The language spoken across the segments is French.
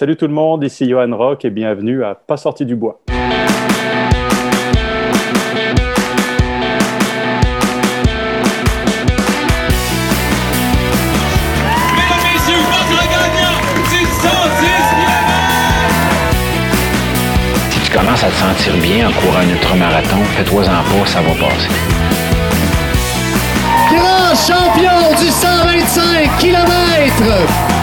salut tout le monde, ici Johan Rock et bienvenue à Pas sorti du bois. Si tu commences à te sentir bien en courant un ultramarathon, fais-toi-en pas, ça va passer. Grand champion du 125 km!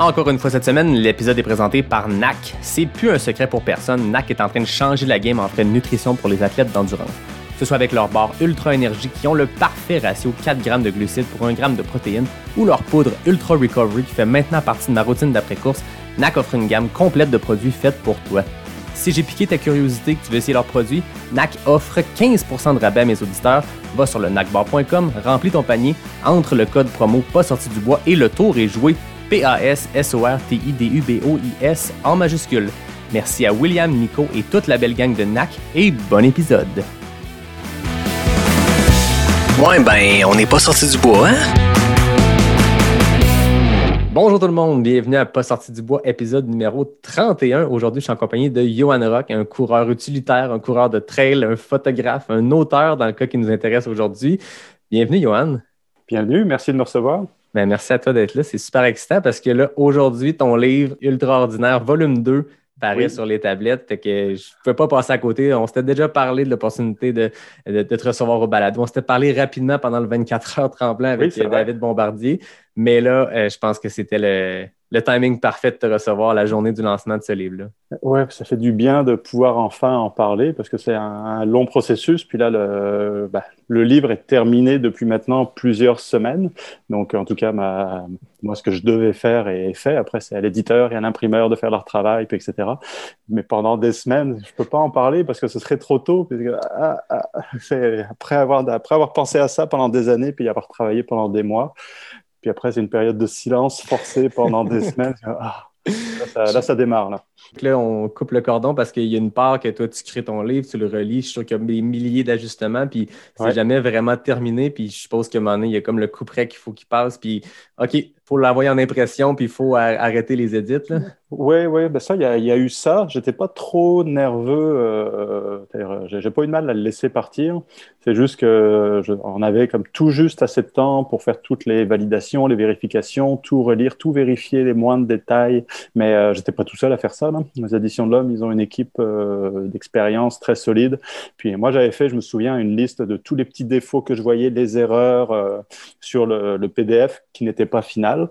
Encore une fois cette semaine, l'épisode est présenté par NAC. C'est plus un secret pour personne, NAC est en train de changer la game en frais de nutrition pour les athlètes d'endurance. Que ce soit avec leurs barres Ultra Énergie qui ont le parfait ratio 4 grammes de glucides pour 1 g de protéines ou leur poudre Ultra Recovery qui fait maintenant partie de ma routine d'après-course, NAC offre une gamme complète de produits faits pour toi. Si j'ai piqué ta curiosité que tu veux essayer leurs produits, NAC offre 15% de rabais à mes auditeurs. Va sur le nacbar.com, remplis ton panier, entre le code promo pas sorti du bois et le tour est joué. P-A-S-S-O-R-T-I-D-U-B-O-I-S en majuscule. Merci à William, Nico et toute la belle gang de NAC et bon épisode. Ouais, ben, on n'est pas sorti du bois, hein? Bonjour tout le monde, bienvenue à Pas sorti du bois, épisode numéro 31. Aujourd'hui, je suis en compagnie de Johan Rock, un coureur utilitaire, un coureur de trail, un photographe, un auteur dans le cas qui nous intéresse aujourd'hui. Bienvenue, Johan. Bienvenue, merci de me recevoir. Ben, merci à toi d'être là. C'est super excitant parce que là, aujourd'hui, ton livre Ultra Ordinaire, volume 2, paraît Oui. sur les tablettes. Fait que je ne peux pas passer à côté. On s'était déjà parlé de l'opportunité de, de, de te recevoir au balado. On s'était parlé rapidement pendant le 24 heures tremblant avec Oui. David Bombardier. Mais là, euh, je pense que c'était le, le timing parfait de te recevoir la journée du lancement de ce livre-là. Ouais, ça fait du bien de pouvoir enfin en parler parce que c'est un, long processus. Puis là, le, bah, le livre est terminé depuis maintenant plusieurs semaines. Donc, en tout cas, ma, moi, ce que je devais faire est fait. Après, c'est à l'éditeur et à l'imprimeur de faire leur travail, puis etc. Mais pendant des semaines, je peux pas en parler parce que ce serait trop tôt. Parce ah, ah, après avoir, après avoir pensé à ça pendant des années, puis avoir travaillé pendant des mois. Puis après, c'est une période de silence forcé pendant des semaines. Ah, là, ça, là, ça démarre. Là. Donc là, on coupe le cordon parce qu'il y a une part que toi, tu crées ton livre, tu le relis. Je suis sûr qu'il y a des milliers d'ajustements, puis c'est Ouais. jamais vraiment terminé. Puis je suppose qu'à un moment donné, il y a comme le coup près qu'il faut qu'il passe. Puis, OK, il faut l'envoyer en impression, puis il faut arrêter les édits. Là. Oui, oui, ben ça, il y a, eu ça. J'étais pas trop nerveux. Euh, c'est-à-dire, j'ai pas eu de mal à le laisser partir. C'est juste que je, on avait comme tout juste assez de temps pour faire toutes les validations, les vérifications, tout relire, tout vérifier, les moindres détails. Mais euh, j'étais pas tout seul à faire ça. Les éditions de l'Homme, ils ont une équipe euh, d'expérience très solide. Puis moi, j'avais fait, je me souviens, une liste de tous les petits défauts que je voyais, les erreurs euh, sur le, le PDF qui n'était pas final.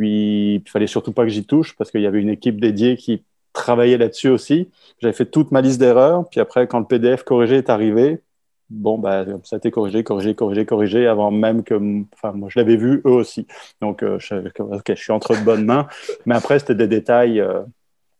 Puis, il fallait surtout pas que j'y touche parce qu'il y avait une équipe dédiée qui travaillait là-dessus aussi. J'avais fait toute ma liste d'erreurs. Puis après, quand le PDF corrigé est arrivé, bon, bah, ça a été corrigé, corrigé, corrigé, corrigé avant même que, enfin, moi, je l'avais vu eux aussi. Donc, euh, je suis entre de bonnes mains. Mais après, c'était des détails. euh,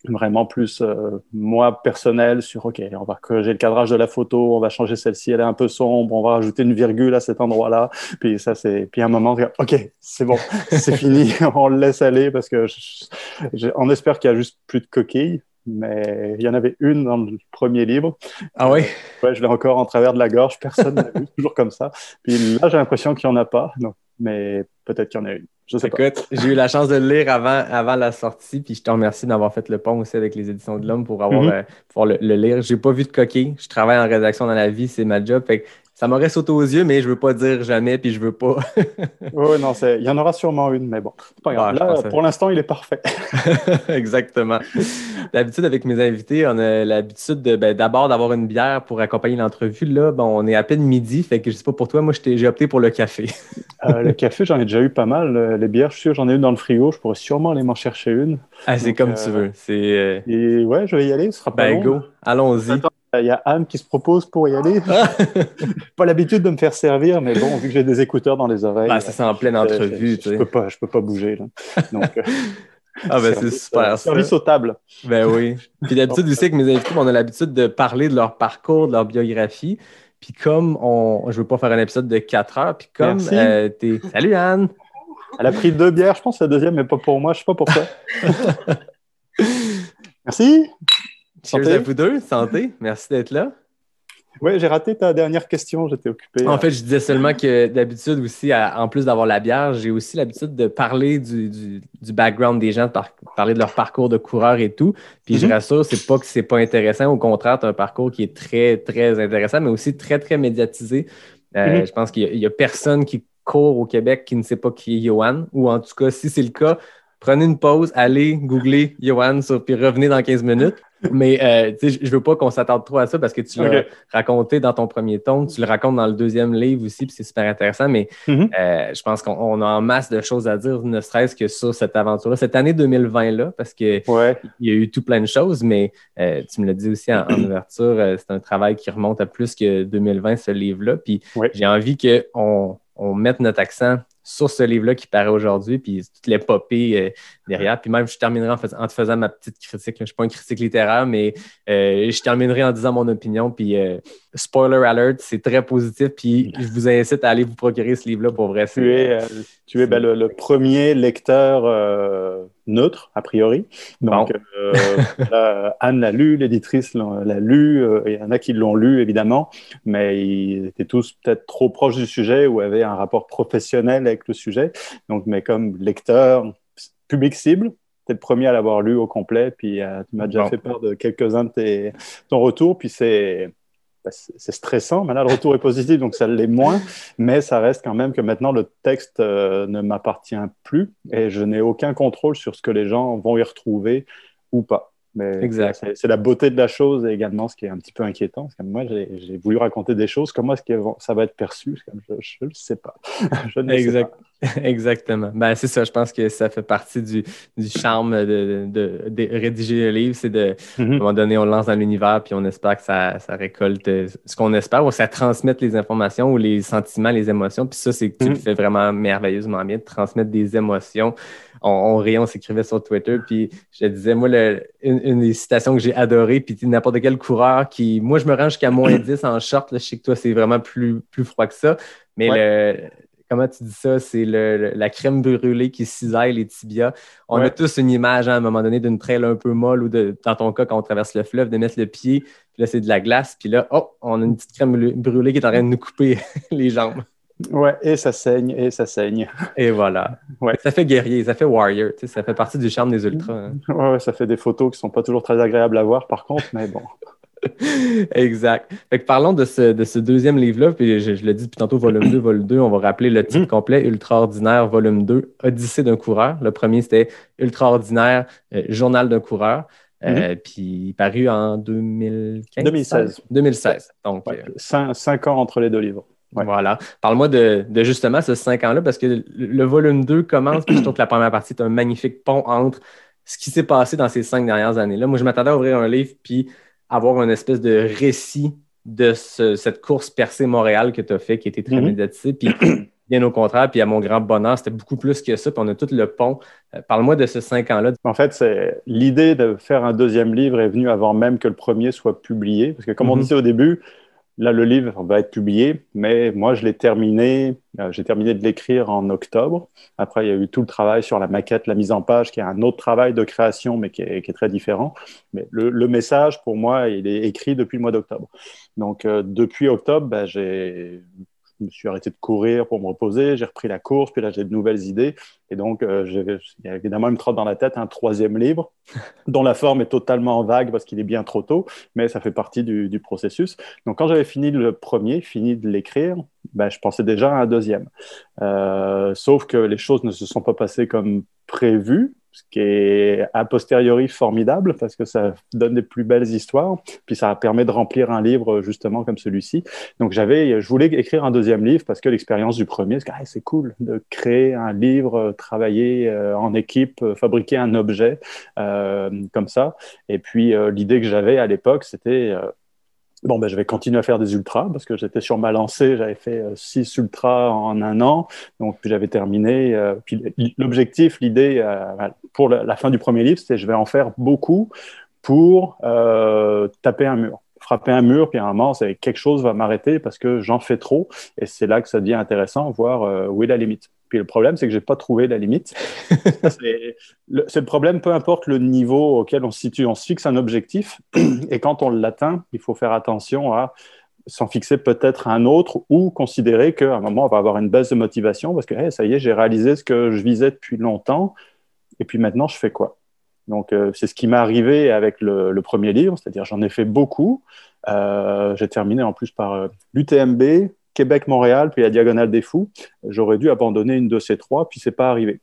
vraiment plus euh, moi personnel sur ok on va corriger le cadrage de la photo on va changer celle-ci elle est un peu sombre on va rajouter une virgule à cet endroit-là. Puis ça c'est puis à un moment ok c'est bon c'est fini on le laisse aller parce que je- je- on espère qu'il y a juste plus de coquilles mais il y en avait une dans le premier livre. Ah oui? ouais je l'ai encore en travers de la gorge personne n'a vu toujours comme ça. Puis là j'ai l'impression qu'il n'y en a pas non mais peut-être qu'il y en a une je sais pas Écoute, j'ai eu la chance de le lire avant, avant la sortie, puis je te remercie d'avoir fait le pont aussi avec les éditions de l'Homme pour avoir Mhm. euh, pouvoir le, le lire. J'ai pas vu de coquille. Je travaille en rédaction dans la vie, c'est ma job. Fait ça m'aurait sauté aux yeux, mais je veux pas dire jamais, puis je veux pas. Ouais, non, c'est- il y en aura sûrement une, mais bon, pas grave. Ah, Là, pour l'instant, il est parfait. Exactement. D'habitude, avec mes invités, on a l'habitude de ben, d'abord d'avoir une bière pour accompagner l'entrevue. Là, bon, on est à peine midi, fait que je sais pas pour toi, moi j'ai opté pour le café. Euh, le café, j'en ai déjà eu pas mal. Euh, Les bières, je suis sûr, j'en ai une dans le frigo. Je pourrais sûrement aller m'en chercher une. Ah, c'est comme euh, tu veux. C'est Et ouais, je vais y aller. Ce sera pas ben long. go, allons-y. Il y a Anne qui se propose pour y aller. pas l'habitude de me faire servir, mais bon, vu que j'ai des écouteurs dans les oreilles, c'est ça en pleine entrevue. je, sais. peux pas, je peux pas bouger. Là. Donc, euh, Ah, ben c'est super. euh, ça. service aux tables. Ben oui. Puis d'habitude aussi avec mes invités, on a l'habitude de parler de leur parcours, de leur biographie. Puis comme on, je veux pas faire un épisode de 4 heures, puis comme euh, t'es. Salut Anne! Elle a pris deux bières, je pense, la deuxième, mais pas pour moi. Je sais pas pourquoi. Merci. Cheers Santé. à vous deux, santé, merci d'être là. Oui, j'ai raté ta dernière question, j'étais occupé. En fait, je disais seulement que d'habitude aussi, en plus d'avoir la bière, j'ai aussi l'habitude de parler du, du, background des gens, de parler de leur parcours de coureur et tout. Puis je mhm. rassure, c'est pas que c'est pas intéressant. Au contraire, tu as un parcours qui est très, très intéressant, mais aussi très, très médiatisé. Euh, mhm. Je pense qu'il y, a personne qui court au Québec qui ne sait pas qui est Johan, ou en tout cas, si c'est le cas, prenez une pause, allez googler Johan, puis revenez dans 15 minutes. Mais euh, je ne veux pas qu'on s'attarde trop à ça parce que tu l'as raconté dans ton premier tome, tu le racontes dans le deuxième livre aussi, puis c'est super intéressant. Mais mm-hmm. euh, je pense qu'on a en masse de choses à dire, ne serait-ce que sur cette aventure-là, cette année 2020-là, parce qu'il y a eu tout plein de choses, mais euh, tu me l'as dit aussi en, ouverture, c'est un travail qui remonte à plus que 2020, ce livre-là. Puis j'ai envie qu'on on mette notre accent sur ce livre-là qui paraît aujourd'hui, puis toute l'épopée euh, derrière. Puis même, je terminerai en, te faisant ma petite critique. Je ne suis pas une critique littéraire, mais euh, je terminerai en disant mon opinion. Puis, euh, spoiler alert, c'est très positif. Puis, je vous incite à aller vous procurer ce livre-là pour vrai. Tu es, tu es ben, le, premier lecteur neutre, a priori. Donc, Anne l'a lu, l'éditrice l'a lu. Il y en a qui l'ont lu, évidemment, mais ils étaient tous peut-être trop proches du sujet ou avaient un rapport professionnel avec le sujet. Donc, mais comme lecteur, public cible, tu es le premier à l'avoir lu au complet, puis euh, tu m'as déjà fait peur de quelques-uns de tes, ton retour, puis c'est c'est stressant. Maintenant, le retour est positif, donc ça l'est moins, mais ça reste quand même que maintenant le texte euh, ne m'appartient plus et je n'ai aucun contrôle sur ce que les gens vont y retrouver ou pas. Mais c'est la beauté de la chose et également ce qui est un petit peu inquiétant. Parce que moi, j'ai voulu raconter des choses. Comment est-ce que ça va être perçu? Je ne sais pas. je ne sais pas. Exactement. Ben, c'est ça. Je pense que ça fait partie du, du charme de, de, de, rédiger le livre. C'est de, à un mhm. moment donné, on lance dans l'univers puis on espère que ça, ça récolte ce qu'on espère ou que ça transmette les informations ou les sentiments, les émotions. Puis ça, c'est que tu le mhm. fais vraiment merveilleusement bien, de transmettre des émotions. On, on riait, on s'écrivait sur Twitter. Puis je disais, moi, une, des citations que j'ai adorées, puis n'importe quel coureur qui. Moi, je me rends jusqu'à moins 10 en short. Là, je sais que toi, c'est vraiment plus, plus froid que ça. Mais le comment tu dis ça, c'est la crème brûlée qui cisaille les tibias. On a tous une image hein, à un moment donné d'une trail un peu molle ou de, dans ton cas, quand on traverse le fleuve, de mettre le pied, puis là, c'est de la glace, puis là, oh, on a une petite crème brûlée qui est en train de nous couper les jambes. Ouais, et ça saigne, et ça saigne. Et voilà. Ouais. Ça fait guerrier, ça fait warrior, ça fait partie du charme des ultras. Hein. Ouais, ça fait des photos qui sont pas toujours très agréables à voir, par contre, mais bon. exact. Fait que parlons de ce, de ce deuxième livre-là, puis je, le dis depuis tantôt, volume 2, volume 2, on va rappeler le titre mm. complet, Ultra Ordinaire, volume 2, Odyssée d'un coureur. Le premier, c'était Ultra Ordinaire, euh, Journal d'un coureur. Euh, mm-hmm. puis paru en 2015. 2016. 2016. Donc, euh, cinq, ans entre les deux livres. Voilà. Parle-moi de, de, justement ce cinq ans-là, parce que le, volume 2 commence, puis je trouve que la première partie est un magnifique pont entre ce qui s'est passé dans ces cinq dernières années-là. Moi, je m'attendais à ouvrir un livre, puis avoir une espèce de récit de cette course percée Montréal que tu as fait, qui était très mm médiatisée. Puis bien au contraire, puis à mon grand bonheur, c'était beaucoup plus que ça. Puis on a tout le pont. Euh, parle-moi de ce cinq ans-là. En fait, c'est l'idée de faire un deuxième livre est venue avant même que le premier soit publié. Parce que comme on mhm. disait au début, Là, le livre va être publié, mais moi, je l'ai terminé. Euh, j'ai terminé de l'écrire en octobre. Après, il y a eu tout le travail sur la maquette, la mise en page, qui est un autre travail de création, mais qui est, très différent. Mais le, message, pour moi, il est écrit depuis le mois d'octobre. Donc, euh, depuis octobre, ben, j'ai je me suis arrêté de courir pour me reposer, j'ai repris la course, puis là j'ai de nouvelles idées. Et donc, euh, il y a évidemment, il me trotte dans la tête un troisième livre, dont la forme est totalement vague parce qu'il est bien trop tôt, mais ça fait partie du, processus. Donc, quand j'avais fini le premier, fini de l'écrire, ben, je pensais déjà à un deuxième. Euh, sauf que les choses ne se sont pas passées comme prévu ce qui est a posteriori formidable parce que ça donne des plus belles histoires, puis ça permet de remplir un livre justement comme celui-ci. Donc j'avais, je voulais écrire un deuxième livre parce que l'expérience du premier, c'est cool de créer un livre, travailler euh, en équipe, fabriquer un objet euh, comme ça. Et puis euh, l'idée que j'avais à l'époque, c'était Bon, ben, je vais continuer à faire des ultras parce que j'étais sur ma lancée, j'avais fait euh, six ultras en un an, donc j'avais terminé. Euh, puis l'objectif, l'idée euh, pour la, fin du premier livre, c'était je vais en faire beaucoup pour taper un mur, frapper un mur, puis à un moment, quelque chose va m'arrêter parce que j'en fais trop, et c'est là que ça devient intéressant, voir où est la limite. Puis le problème, c'est que j'ai pas trouvé la limite. c'est le, problème, peu importe le niveau auquel on se situe. On se fixe un objectif et quand on l'atteint, il faut faire attention à s'en fixer peut-être un autre ou considérer qu'à un moment, on va avoir une baisse de motivation parce que ça y est, j'ai réalisé ce que je visais depuis longtemps et puis maintenant, je fais quoi? Donc, euh, c'est ce qui m'est arrivé avec le, premier livre, c'est-à-dire j'en ai fait beaucoup. Euh, j'ai terminé en plus par euh, l'UTMB, Québec-Montréal, puis la Diagonale des Fous. J'aurais dû abandonner une de ces trois, puis c'est pas arrivé.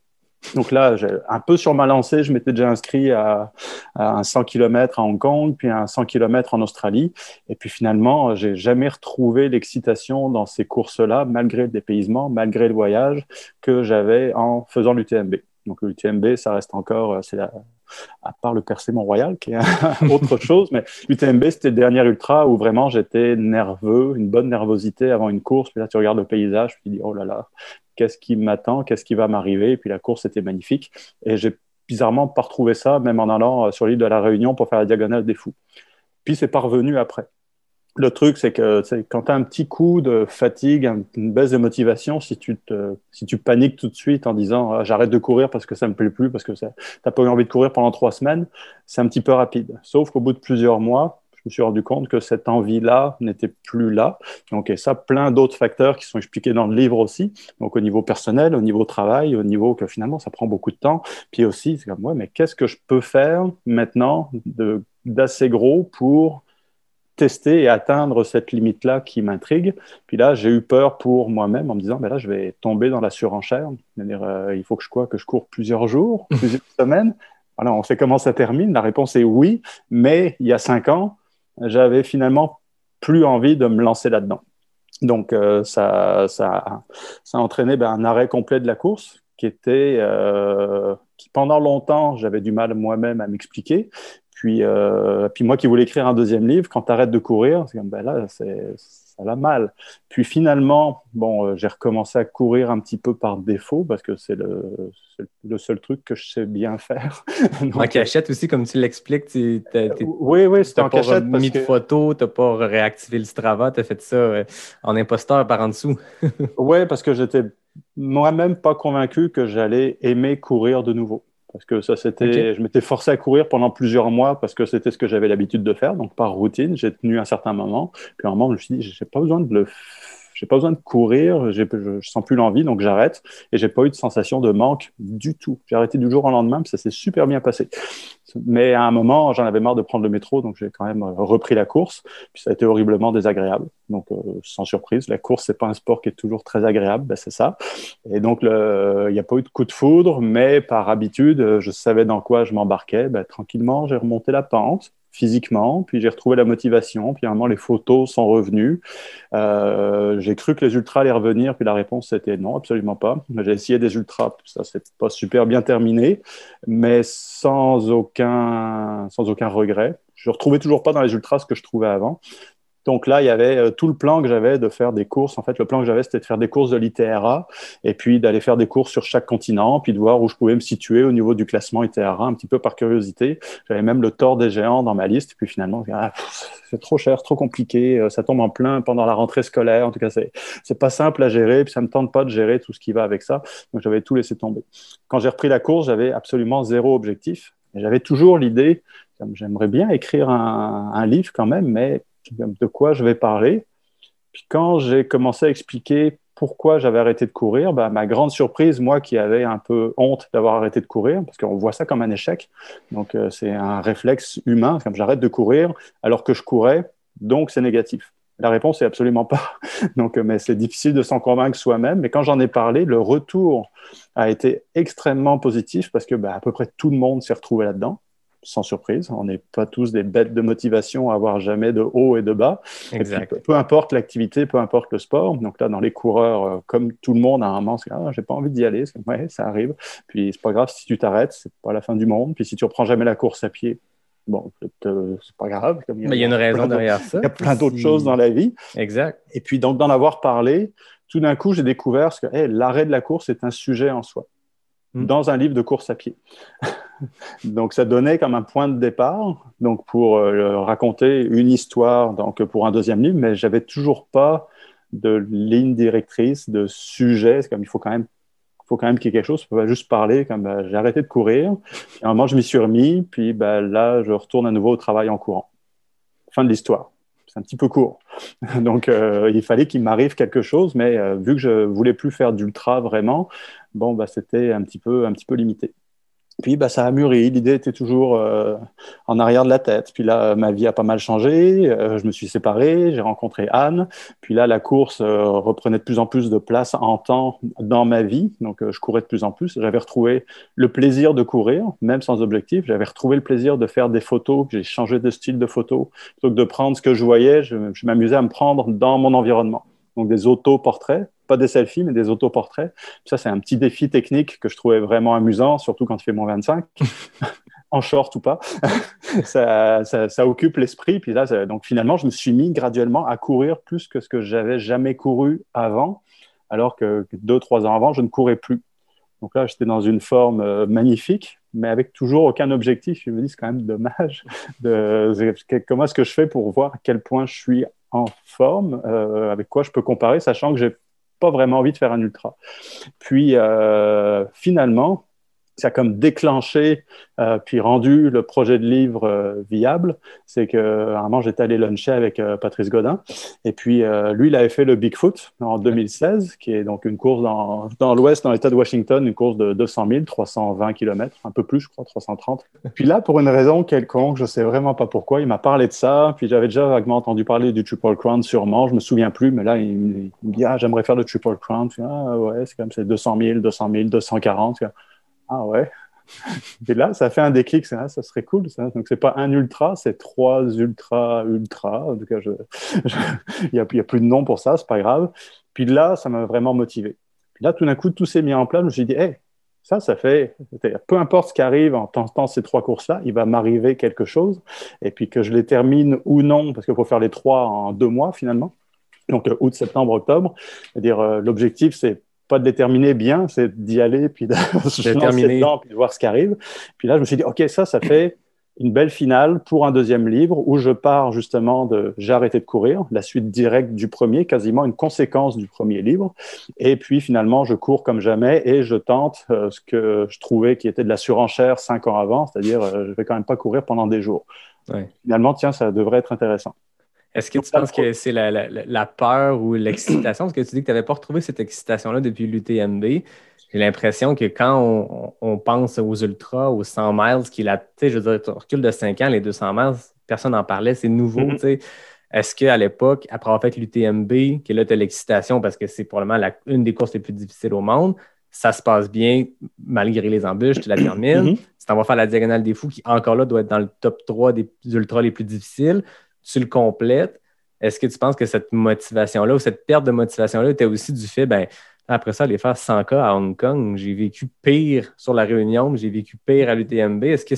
Donc là, un peu sur ma lancée, je m'étais déjà inscrit à, un 100 km à Hong Kong, puis à un 100 km en Australie. Et puis finalement, j'ai jamais retrouvé l'excitation dans ces courses-là, malgré le dépaysement, malgré le voyage que j'avais en faisant l'UTMB. Donc l'UTMB, ça reste encore, euh, c'est à part le percé Mont-Royal, qui est autre chose, mais l'UTMB, c'était le dernier ultra où vraiment j'étais nerveux, une bonne nervosité avant une course. Puis là, tu regardes le paysage, tu te dis, oh là là, qu'est-ce qui m'attend, qu'est-ce qui va m'arriver? Et puis la course était magnifique. Et j'ai bizarrement pas retrouvé ça, même en allant euh, sur l'île de la Réunion pour faire la diagonale des fous. Puis c'est parvenu après. Le truc, c'est que quand tu as un petit coup de fatigue, une baisse de motivation, si tu, si tu paniques tout de suite en disant ah, j'arrête de courir parce que ça me plaît plus, parce que tu n'as pas eu envie de courir pendant trois semaines, c'est un petit peu rapide. Sauf qu'au bout de plusieurs mois, me suis rendu compte que cette envie-là n'était plus là. Donc, et ça, plein d'autres facteurs qui sont expliqués dans le livre aussi. Donc, au niveau personnel, au niveau travail, au niveau que finalement, ça prend beaucoup de temps. Puis aussi, c'est comme, ouais, mais qu'est-ce que je peux faire maintenant d'assez gros pour tester et atteindre cette limite-là qui m'intrigue. Puis là, j'ai eu peur pour moi-même en me disant, mais là, je vais tomber dans la surenchère. C'est-à-dire, euh, il faut que je, quoi, que je cours plusieurs jours, plusieurs semaines. Alors, on sait comment ça termine. La réponse est oui, mais il y a cinq ans, j'avais finalement plus envie de me lancer là-dedans. Donc, euh, ça, ça, ça, a entraîné ben, un arrêt complet de la course qui était, euh, qui pendant longtemps, j'avais du mal moi-même à m'expliquer. Puis, euh, puis moi qui voulais écrire un deuxième livre, quand tu arrêtes de courir, c'est comme, ben là, ça va mal. Puis finalement, bon, euh, j'ai recommencé à courir un petit peu par défaut parce que c'est le, le, seul truc que je sais bien faire. en cachette aussi, comme tu l'expliques, tu Oui, oui, c'était en cachette. Mis de photos, tu n'as pas réactivé le Strava, tu as fait ça euh, en imposteur par en dessous. oui, parce que j'étais moi-même pas convaincu que j'allais aimer courir de nouveau. Parce que ça, c'était, je m'étais forcé à courir pendant plusieurs mois parce que c'était ce que j'avais l'habitude de faire. Donc, par routine, j'ai tenu un certain moment. Puis, à un moment, je me suis dit, j'ai pas besoin de le j'ai pas besoin de courir, je, je sens plus l'envie, donc j'arrête. Et j'ai pas eu de sensation de manque du tout. J'ai arrêté du jour au lendemain, ça s'est super bien passé. Mais à un moment, j'en avais marre de prendre le métro, donc j'ai quand même euh, repris la course. Puis ça a été horriblement désagréable. Donc, euh, sans surprise, la course, c'est pas un sport qui est toujours très agréable, ben, c'est ça. Et donc, il n'y a pas eu de coup de foudre, mais par habitude, je savais dans quoi je m'embarquais. Ben, tranquillement, j'ai remonté la pente physiquement, puis j'ai retrouvé la motivation, puis moment les photos sont revenues. Euh, j'ai cru que les ultras allaient revenir, puis la réponse c'était non, absolument pas. J'ai essayé des ultras, ça c'est pas super bien terminé, mais sans aucun, sans aucun regret. Je retrouvais toujours pas dans les ultras ce que je trouvais avant. Donc là, il y avait euh, tout le plan que j'avais de faire des courses. En fait, le plan que j'avais, c'était de faire des courses de l'ITRA et puis d'aller faire des courses sur chaque continent, puis de voir où je pouvais me situer au niveau du classement ITRA, un petit peu par curiosité. J'avais même le tort des géants dans ma liste. Puis finalement, ah, c'est trop cher, trop compliqué. Euh, ça tombe en plein pendant la rentrée scolaire. En tout cas, c'est pas simple à gérer. Puis ça me tente pas de gérer tout ce qui va avec ça. Donc j'avais tout laissé tomber. Quand j'ai repris la course, j'avais absolument zéro objectif. J'avais toujours l'idée, j'aimerais bien écrire un livre quand même, mais de quoi je vais parler. Puis quand j'ai commencé à expliquer pourquoi j'avais arrêté de courir, bah, ma grande surprise, moi qui avais un peu honte d'avoir arrêté de courir, parce qu'on voit ça comme un échec, donc euh, c'est un réflexe humain, j'arrête de courir alors que je courais, donc c'est négatif. La réponse est absolument pas. Donc, euh, mais c'est difficile de s'en convaincre soi-même. Mais quand j'en ai parlé, le retour a été extrêmement positif parce que bah, à peu près tout le monde s'est retrouvé là-dedans sans surprise. On n'est pas tous des bêtes de motivation à avoir jamais de haut et de bas. peu importe l'activité, peu importe le sport. Donc là, dans les coureurs, euh, comme tout le monde, à un moment, c'est ah, j'ai pas envie d'y aller. Ouais, ça arrive. Puis c'est pas grave si tu t'arrêtes, c'est pas la fin du monde. Puis si tu reprends jamais la course à pied, bon, c'est pas grave. il, y a, une raison derrière ça. Il y a plein d'autres choses dans la vie. Exact. Et puis donc d'en avoir parlé, tout d'un coup, j'ai découvert que l'arrêt de la course est un sujet en soi. Mm. dans un livre de course à pied. Donc ça donnait comme un point de départ donc pour euh, raconter une histoire donc pour un deuxième livre, mais j'avais toujours pas de ligne directrice, de sujet. Comme il faut quand même faut quand même qu'il y ait quelque chose. Je peux pas juste parler comme bah, j'ai arrêté de courir. à un moment, je m'y suis remis. Puis bah, là, je retourne à nouveau au travail en courant. Fin de l'histoire. c'est un petit peu court. Donc, euh, il fallait qu'il m'arrive quelque chose, mais euh, vu que je voulais plus faire d'ultra vraiment, bon, bah, c'était un petit peu, un petit peu limité. Puis bah, ça a mûri, l'idée était toujours euh, en arrière de la tête. Puis là, ma vie a pas mal changé, euh, je me suis séparé, j'ai rencontré Anne. Puis là, la course euh, reprenait de plus en plus de place en temps dans ma vie. Donc je courais de plus en plus. J'avais retrouvé le plaisir de courir, même sans objectif. J'avais retrouvé le plaisir de faire des photos. J'ai changé de style de photo. Plutôt que de prendre ce que je voyais, je, je m'amusais à me prendre dans mon environnement. Donc des autoportraits pas des selfies, mais des autoportraits. Ça, c'est un petit défi technique que je trouvais vraiment amusant, surtout quand il fait moins 25, en short ou pas. ça, ça, occupe l'esprit. Puis là, donc finalement, je me suis mis graduellement à courir plus que ce que j'avais jamais couru avant, alors que deux, trois ans avant, je ne courais plus. Donc là, j'étais dans une forme euh, magnifique, mais avec toujours aucun objectif. Je me dis, c'est quand même dommage. De, comment est-ce que je fais pour voir à quel point je suis en forme, euh, avec quoi je peux comparer, sachant que j'ai pas vraiment envie de faire un ultra. Puis euh, finalement, ça a comme déclenché euh, puis rendu le projet de livre euh, viable. C'est que un moment j'étais allé luncher avec euh, Patrice Godin et puis lui il avait fait le Bigfoot en 2016 qui est donc une course dans, dans l'ouest dans l'état de Washington une course de 200 000 320 km un peu plus je crois 330 puis là pour une raison quelconque je sais vraiment pas pourquoi il m'a parlé de ça puis j'avais déjà vaguement entendu parler du Triple Crown sûrement je me souviens plus mais là il, me dit ah j'aimerais faire le Triple Crown ah ouais c'est comme c'est 200 000 200 000 240 ah ouais. Et là, ça fait un déclic, ça, ça serait cool. Ça. Donc, c'est pas un ultra, c'est trois ultra ultra. En tout cas, il n'y a, a, plus de nom pour ça, c'est pas grave. Puis là, ça m'a vraiment motivé. Puis là, tout d'un coup, tout s'est mis en place. Je me suis dit, hey, ça, ça fait, peu importe ce qui arrive en tentant ces trois courses-là, il va m'arriver quelque chose. Et puis que je les termine ou non, parce qu'il faut faire les trois en deux mois finalement. Donc, août, septembre, octobre. C'est-à-dire, euh, l'objectif, c'est pas de déterminer bien, c'est d'y aller, puis de se dedans, puis de voir ce qui arrive. Puis là, je me suis dit, OK, ça, ça fait une belle finale pour un deuxième livre où je pars justement de J'ai arrêté de courir, la suite directe du premier, quasiment une conséquence du premier livre. Et puis finalement, je cours comme jamais et je tente euh, ce que je trouvais qui était de la surenchère cinq ans avant, c'est-à-dire euh, je vais quand même pas courir pendant des jours. Finalement, tiens, ça devrait être intéressant. Est-ce que tu penses que c'est la, peur ou l'excitation? Parce que tu dis que tu n'avais pas retrouvé cette excitation-là depuis l'UTMB. J'ai l'impression que quand on, pense aux ultras, aux 100 miles, qui est tu sais, je veux dire, recul de 5 ans, les 200 miles, personne n'en parlait, c'est nouveau, mm-hmm. tu. Est-ce qu'à l'époque, après avoir fait l'UTMB, que là, tu as l'excitation parce que c'est probablement la, une des courses les plus difficiles au monde, ça se passe bien malgré les embûches, tu la termines. Mm-hmm. Tu t'en vas faire la diagonale des fous qui, encore là, doit être dans le top 3 des ultras les plus difficiles tu le complètes, est-ce que tu penses que cette motivation-là ou cette perte de motivation-là était aussi du fait, ben, après ça, aller faire 100K à Hong Kong, j'ai vécu pire sur la Réunion, j'ai vécu pire à l'UTMB. Est-ce que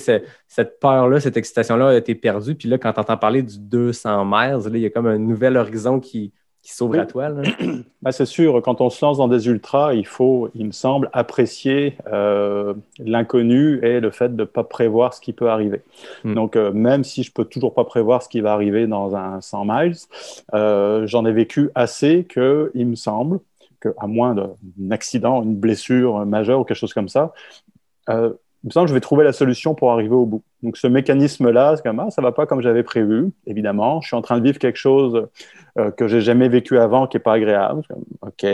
cette peur-là, cette excitation-là a été perdue? Puis là, quand tu entends parler du 200 miles, là, il y a comme un nouvel horizon qui, qui s'ouvre à toi. Bah, c'est sûr, quand on se lance dans des ultras, il faut, il me semble, apprécier euh, l'inconnu et le fait de ne pas prévoir ce qui peut arriver. Hmm. Donc, euh, même si je peux toujours pas prévoir ce qui va arriver dans un 100 miles, euh, j'en ai vécu assez que, il me semble, qu'à moins d'un accident, une blessure majeure ou quelque chose comme ça, il me semble que je vais trouver la solution pour arriver au bout. Donc ce mécanisme-là, comme ah, ça va pas comme j'avais prévu, évidemment. Je suis en train de vivre quelque chose euh, que j'ai jamais vécu avant, qui est pas agréable. ok.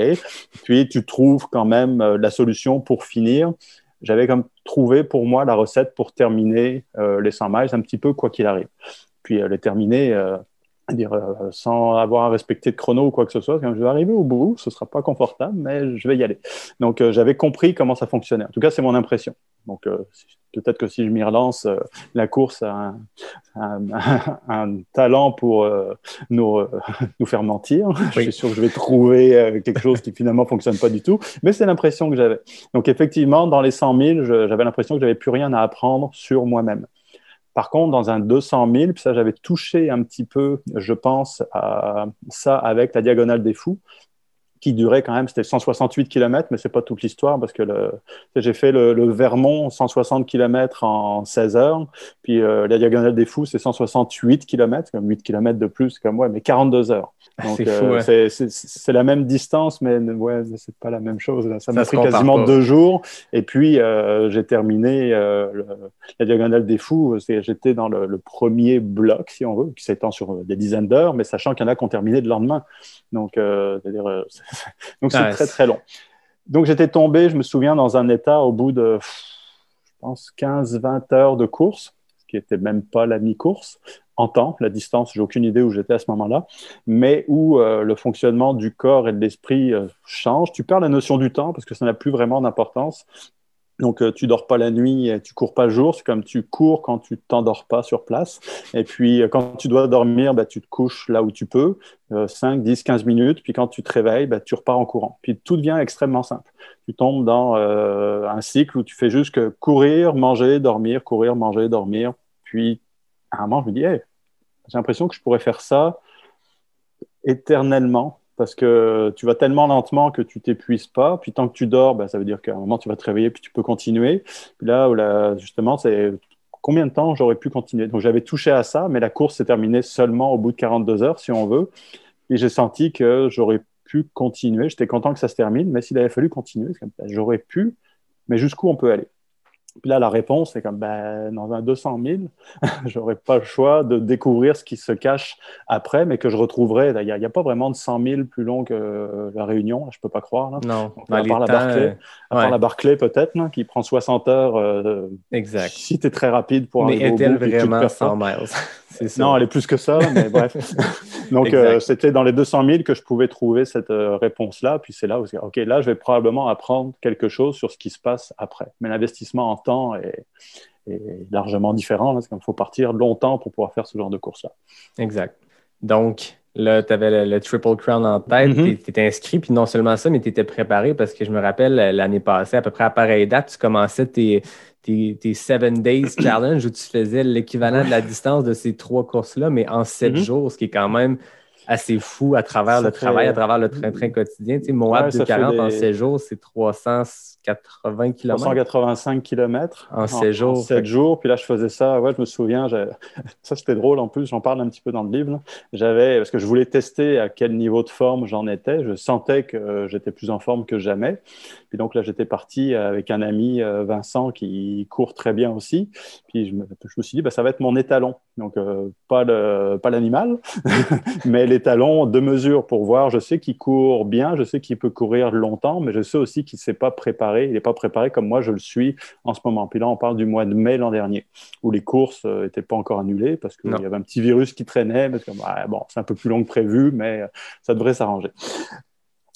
Puis tu trouves quand même euh, la solution pour finir. J'avais comme trouvé pour moi la recette pour terminer euh, les 100 miles un petit peu quoi qu'il arrive. Puis les terminer dire, euh, sans avoir à respecter de chrono ou quoi que ce soit. Quand je vais arriver au bout, ce sera pas confortable, mais je vais y aller. Donc, euh, j'avais compris comment ça fonctionnait. En tout cas, c'est mon impression. Donc, euh, peut-être que si je m'y relance, la course a un, un, talent pour nous, nous faire mentir. Je suis sûr que je vais trouver quelque chose qui finalement fonctionne pas du tout, mais c'est l'impression que j'avais. Donc, effectivement, dans les 100 000, j'avais l'impression que j'avais plus rien à apprendre sur moi-même. Par contre, dans un 200 000, puis ça, j'avais touché un petit peu, je pense, à ça avec la diagonale des fous. Qui durait quand même, c'était 168 km, mais c'est pas toute l'histoire parce que j'ai fait le, Vermont 160 km en 16 heures, puis euh, la Diagonale des Fous, c'est 168 km, comme 8 km de plus, comme moi, mais 42 heures. C'est euh, C'est la même distance, mais ouais, c'est pas la même chose. Ça m'a pris quasiment deux jours. Et puis, euh, j'ai terminé la Diagonale des Fous. J'étais dans le, premier bloc, si on veut, qui s'étend sur des dizaines d'heures, mais sachant qu'il y en a qui ont terminé le lendemain. Donc, c'est-à-dire Donc c'est très très long. Donc j'étais tombé, je me souviens, dans un état au bout de, je pense, 15-20 heures de course, ce qui n'était même pas la mi-course, en temps, la distance, j'ai aucune idée où j'étais à ce moment-là, mais où euh, le fonctionnement du corps et de l'esprit euh, change. Tu perds la notion du temps parce que ça n'a plus vraiment d'importance. Donc, euh, tu dors pas la nuit, et tu cours pas le jour. C'est comme tu cours quand tu t'endors pas sur place. Et puis, euh, quand tu dois dormir, bah, tu te couches là où tu peux, 5, 10, 15 minutes. Puis, quand tu te réveilles, bah, tu repars en courant. Puis, tout devient extrêmement simple. Tu tombes dans euh, un cycle où tu fais juste que courir, manger, dormir, courir, manger, dormir. Puis, à un moment, je me dis, j'ai l'impression que je pourrais faire ça éternellement parce que tu vas tellement lentement que tu t'épuises pas. Puis tant que tu dors, ben, ça veut dire qu'à un moment, tu vas te réveiller, puis tu peux continuer. Puis là, là justement, c'est combien de temps j'aurais pu continuer? Donc j'avais touché à ça, mais la course s'est terminée seulement au bout de 42 heures, si on veut. Et j'ai senti que j'aurais pu continuer. J'étais content que ça se termine, mais s'il avait fallu continuer, j'aurais pu, mais jusqu'où on peut aller? Puis là, la réponse, c'est comme, ben, dans un 200 000, j'aurais pas le choix de découvrir ce qui se cache après, mais que je retrouverai. Il n'y a, pas vraiment de 100 000 plus long que la Réunion, je peux pas croire. Là. Non, à, part la Barclay, à part la Barclay, peut-être, qui prend 60 heures. Euh, exact. Si tu es très rapide pour mais arriver au bout. Vraiment 100 miles? Non, elle est plus que ça, mais bref. Donc, euh, c'était dans les 200 000 que je pouvais trouver cette euh, réponse-là. Puis c'est là où, OK, là, je vais probablement apprendre quelque chose sur ce qui se passe après. Mais l'investissement en temps est, largement différent. Parce qu'il faut partir longtemps pour pouvoir faire ce genre de course-là. Exact. Donc, Là, tu avais le, Triple Crown en tête, mm-hmm. tu étais inscrit, puis non seulement ça, mais tu étais préparé parce que je me rappelle l'année passée, à peu près à pareille date, tu commençais tes, tes, Seven Days Challenge où tu faisais l'équivalent de la distance de ces trois courses-là, mais en sept mm-hmm. jours, ce qui est quand même assez fou à travers le travail, à travers le train-train quotidien. Tu sais, Moab de 40 en 7 jours, c'est 380 km. 385 km en 7 jours. En 7 jours. Puis là, je faisais ça. Ouais, je me souviens. Ça, c'était drôle en plus. J'en parle un petit peu dans le livre. J'avais, parce que je voulais tester à quel niveau de forme j'en étais. Je sentais que j'étais plus en forme que jamais. Puis donc là, j'étais parti avec un ami, euh, Vincent, qui court très bien aussi. Puis je me, je me suis dit, bah, ça va être mon étalon. Donc, euh, pas l'animal, pas mais l'étalon de mesure pour voir. Je sais qu'il court bien, je sais qu'il peut courir longtemps, mais je sais aussi qu'il ne s'est pas préparé. Il n'est pas préparé comme moi, je le suis en ce moment. Puis là, on parle du mois de mai l'an dernier, où les courses n'étaient euh, pas encore annulées parce qu'il y avait un petit virus qui traînait. Parce que, bon, c'est un peu plus long que prévu, mais ça devrait s'arranger.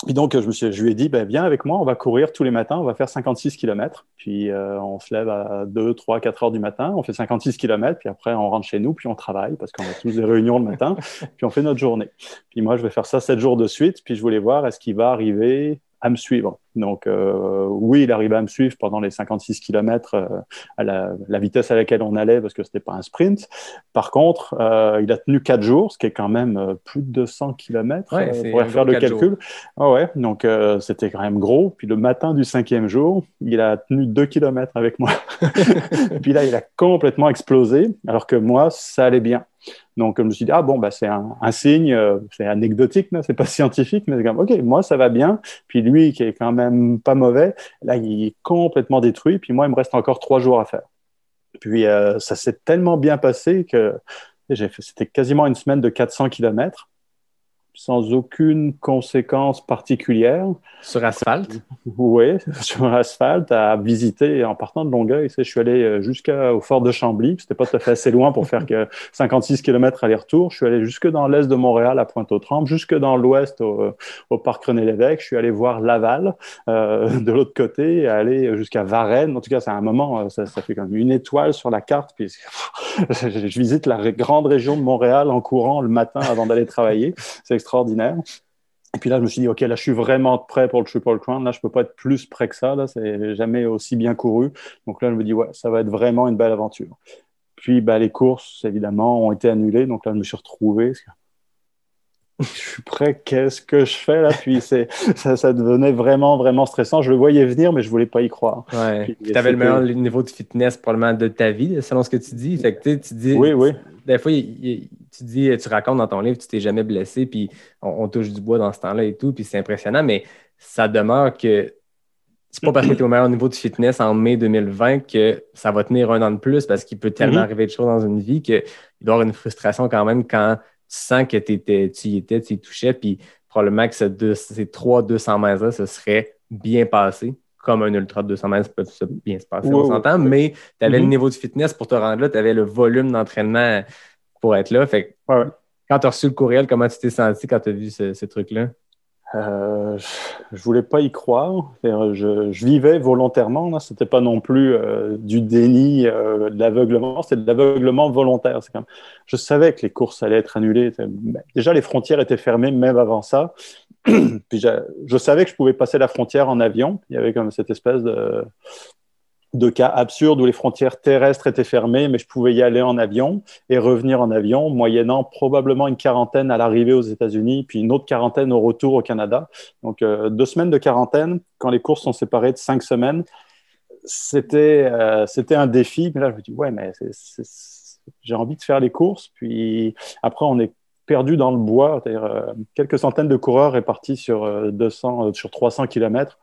Et donc, je, me suis, je lui ai dit, ben, viens avec moi, on va courir tous les matins, on va faire 56 km. Puis, euh, on se lève à 2, 3, 4 heures du matin, on fait 56 km, puis après, on rentre chez nous, puis on travaille, parce qu'on a tous des réunions le matin, puis on fait notre journée. Puis moi, je vais faire ça 7 jours de suite, puis je voulais voir, est-ce qu'il va arriver à me suivre. Donc euh, oui, il arrivait à me suivre pendant les 56 km euh, à la, vitesse à laquelle on allait parce que ce n'était pas un sprint. Par contre, euh, il a tenu 4 jours, ce qui est quand même plus de 200 km. Ouais, on pourrait faire le calcul. Ah ouais, donc c'était quand même gros. Puis le matin du cinquième jour, il a tenu 2 km avec moi. Puis là, il a complètement explosé, alors que moi, ça allait bien. Donc, je me suis dit, ah bon, bah, c'est un, signe, euh, c'est anecdotique, c'est pas scientifique, mais c'est comme, ok, moi, ça va bien. Puis lui, qui est quand même pas mauvais, là, il est complètement détruit. Puis moi, il me reste encore trois jours à faire. Puis euh, ça s'est tellement bien passé que c'était quasiment une semaine de 400 km sans aucune conséquence particulière. Sur asphalte? Oui, sur asphalte, à visiter en partant de Longueuil. Je suis allé euh, jusqu'au fort de Chambly. C'était pas tout à fait assez loin pour faire que 56 km aller-retour. Je suis allé jusque dans l'est de Montréal, à Pointe-aux-Trembles, jusque dans l'ouest, au, parc René-Lévesque. Je suis allé voir Laval euh, de l'autre côté, aller jusqu'à Varennes. En tout cas, c'est un moment, euh, ça, ça, fait comme une étoile sur la carte. Puis je visite la grande région de Montréal en courant le matin avant d'aller travailler. C'est extraordinaire. Et puis là, je me suis dit, OK, là, je suis vraiment prêt pour le Triple Crown. Là, je peux pas être plus prêt que ça. Là, c'est jamais aussi bien couru. Donc là, je me dis, ouais, ça va être vraiment une belle aventure. Puis, bah, les courses, évidemment, ont été annulées. Donc là, je me suis retrouvé. Je suis prêt, qu'est-ce que je fais là? Puis ça, ça devenait vraiment, vraiment stressant. Je le voyais venir, mais je voulais pas y croire. Ouais. Tu avais le meilleur niveau de fitness probablement de ta vie, selon ce que tu dis. Fait que, tu dis oui, oui. Des fois, tu dis, tu racontes dans ton livre, tu t'es jamais blessé, puis on, touche du bois dans ce temps-là et tout, puis c'est impressionnant, mais ça demeure que c'est pas parce que tu es au meilleur niveau de fitness en mai 2020 que ça va tenir un an de plus parce qu'il peut tellement mm-hmm. arriver de choses dans une vie qu'il doit y avoir une frustration quand même quand tu sens que étais, tu y étais, tu y touchais, puis probablement que ces trois 200 mètres-là, ce serait bien passé, comme un ultra de 200 mètres peut bien se passer, on s'entend, mais tu avais le mm-hmm. niveau de fitness pour te rendre là, tu avais le volume d'entraînement pour être là. Fait quand tu as reçu le courriel, comment tu t'es senti quand tu as vu ce truc-là? Euh, je voulais pas y croire. Je, je vivais volontairement. C'était pas non plus euh, du déni, euh, de l'aveuglement. C'était de l'aveuglement volontaire. Comme... Je savais que les courses allaient être annulées. Déjà, les frontières étaient fermées même avant ça. Puis je, je, savais que je pouvais passer la frontière en avion. Il y avait comme cette espèce de, de cas absurdes où les frontières terrestres étaient fermées, mais je pouvais y aller en avion et revenir en avion, moyennant probablement une quarantaine à l'arrivée aux États-Unis, puis une autre quarantaine au retour au Canada. Donc euh, deux semaines de quarantaine, quand les courses sont séparées de cinq semaines, c'était euh, un défi. Mais là, je me dis, ouais, mais j'ai envie de faire les courses. Puis après, on est perdu dans le bois, euh, quelques centaines de coureurs répartis sur 200, sur 300 kilomètres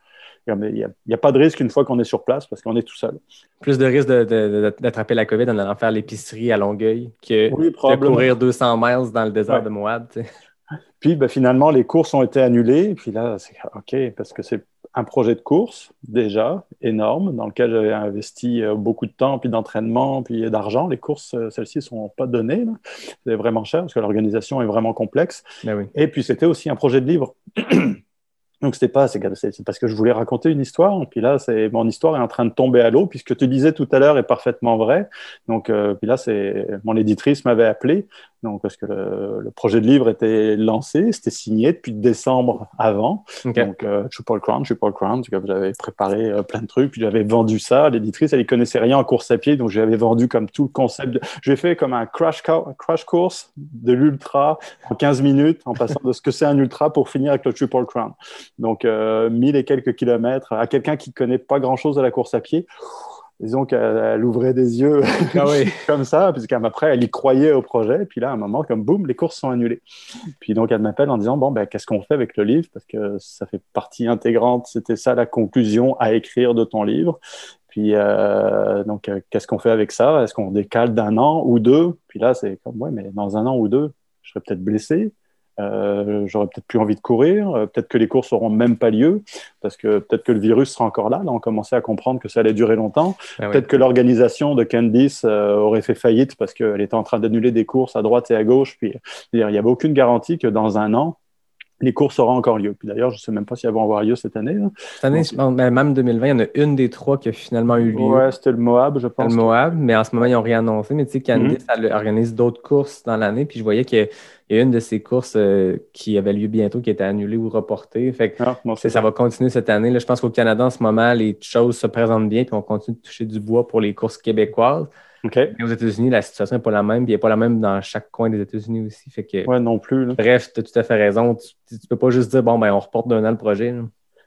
il n'y a, pas de risque une fois qu'on est sur place parce qu'on est tout seul. Plus de risque d'attraper la COVID en allant faire l'épicerie à Longueuil que de courir 200 miles dans le désert de Moab. Puis ben, finalement, les courses ont été annulées. Puis là, c'est OK, parce que c'est un projet de course déjà énorme dans lequel j'avais investi euh, beaucoup de temps, puis d'entraînement, puis d'argent. Les courses, euh, celles-ci ne sont pas données. C'est vraiment cher parce que l'organisation est vraiment complexe. Ben Et puis c'était aussi un projet de livre. Donc c'était pas, c'est parce que je voulais raconter une histoire. Et puis là, c'est mon histoire est en train de tomber à l'eau, puisque tu disais tout à l'heure est parfaitement vrai. Donc euh, puis là, c'est mon éditrice m'avait appelé donc, parce que le, projet de livre était lancé, c'était signé depuis décembre avant. Donc, euh, Triple Crown, Triple Crown, j'avais préparé euh, plein de trucs, puis j'avais vendu ça. L'éditrice, elle ne connaissait rien en course à pied, donc j'avais vendu comme tout le concept. J'ai fait comme un crash, crash course de l'ultra en 15 minutes, en passant de ce que c'est un ultra pour finir avec le Triple Crown. Donc, euh, 1000 et quelques kilomètres à quelqu'un qui ne connaît pas grand-chose de la course à pied disons qu'elle ouvrait des yeux ah comme ça, puisqu'après, elle y croyait au projet. Et puis là, à un moment, comme boum, les courses sont annulées. Puis donc, elle m'appelle en disant Bon, ben, qu'est-ce qu'on fait avec le livre? Parce que ça fait partie intégrante, c'était ça la conclusion à écrire de ton livre. Puis, euh, donc, euh, qu'est-ce qu'on fait avec ça? Est-ce qu'on décale d'un an ou deux? Puis là, c'est comme Ouais, mais dans un an ou deux, je serais peut-être blessé. Euh, j'aurais peut-être plus envie de courir, euh, peut-être que les courses n'auront même pas lieu, parce que peut-être que le virus sera encore là. Là, on commençait à comprendre que ça allait durer longtemps. Ah peut-être que l'organisation de Candice euh, aurait fait faillite parce qu'elle était en train d'annuler des courses à droite et à gauche. Puis il n'y avait aucune garantie que dans un an, les courses auront encore lieu. Puis d'ailleurs, je ne sais même pas si elles vont avoir lieu cette année. Cette année, ben, même 2020, il y en a une des trois qui a finalement eu lieu. Ouais, c'était le Moab, je pense. Le Moab, mais en ce moment, ils n'ont rien annoncé. Mais tu sais, Candice, mhm. elle organise d'autres courses dans l'année. Puis je voyais qu'il y a une de ces courses euh, qui avait lieu bientôt, qui était annulée ou reportée. Fait que ah, ça. va continuer cette année. Là, je pense qu'au Canada, en ce moment, les choses se présentent bien. Puis on continue de toucher du bois pour les courses québécoises. Mais aux États-Unis, la situation n'est pas la même, puis elle n'est pas la même dans chaque coin des États-Unis aussi. Fait que, ouais, non plus. Bref, tu as tout à fait raison. Tu ne peux pas juste dire, bon, ben, on reporte d'un an le projet.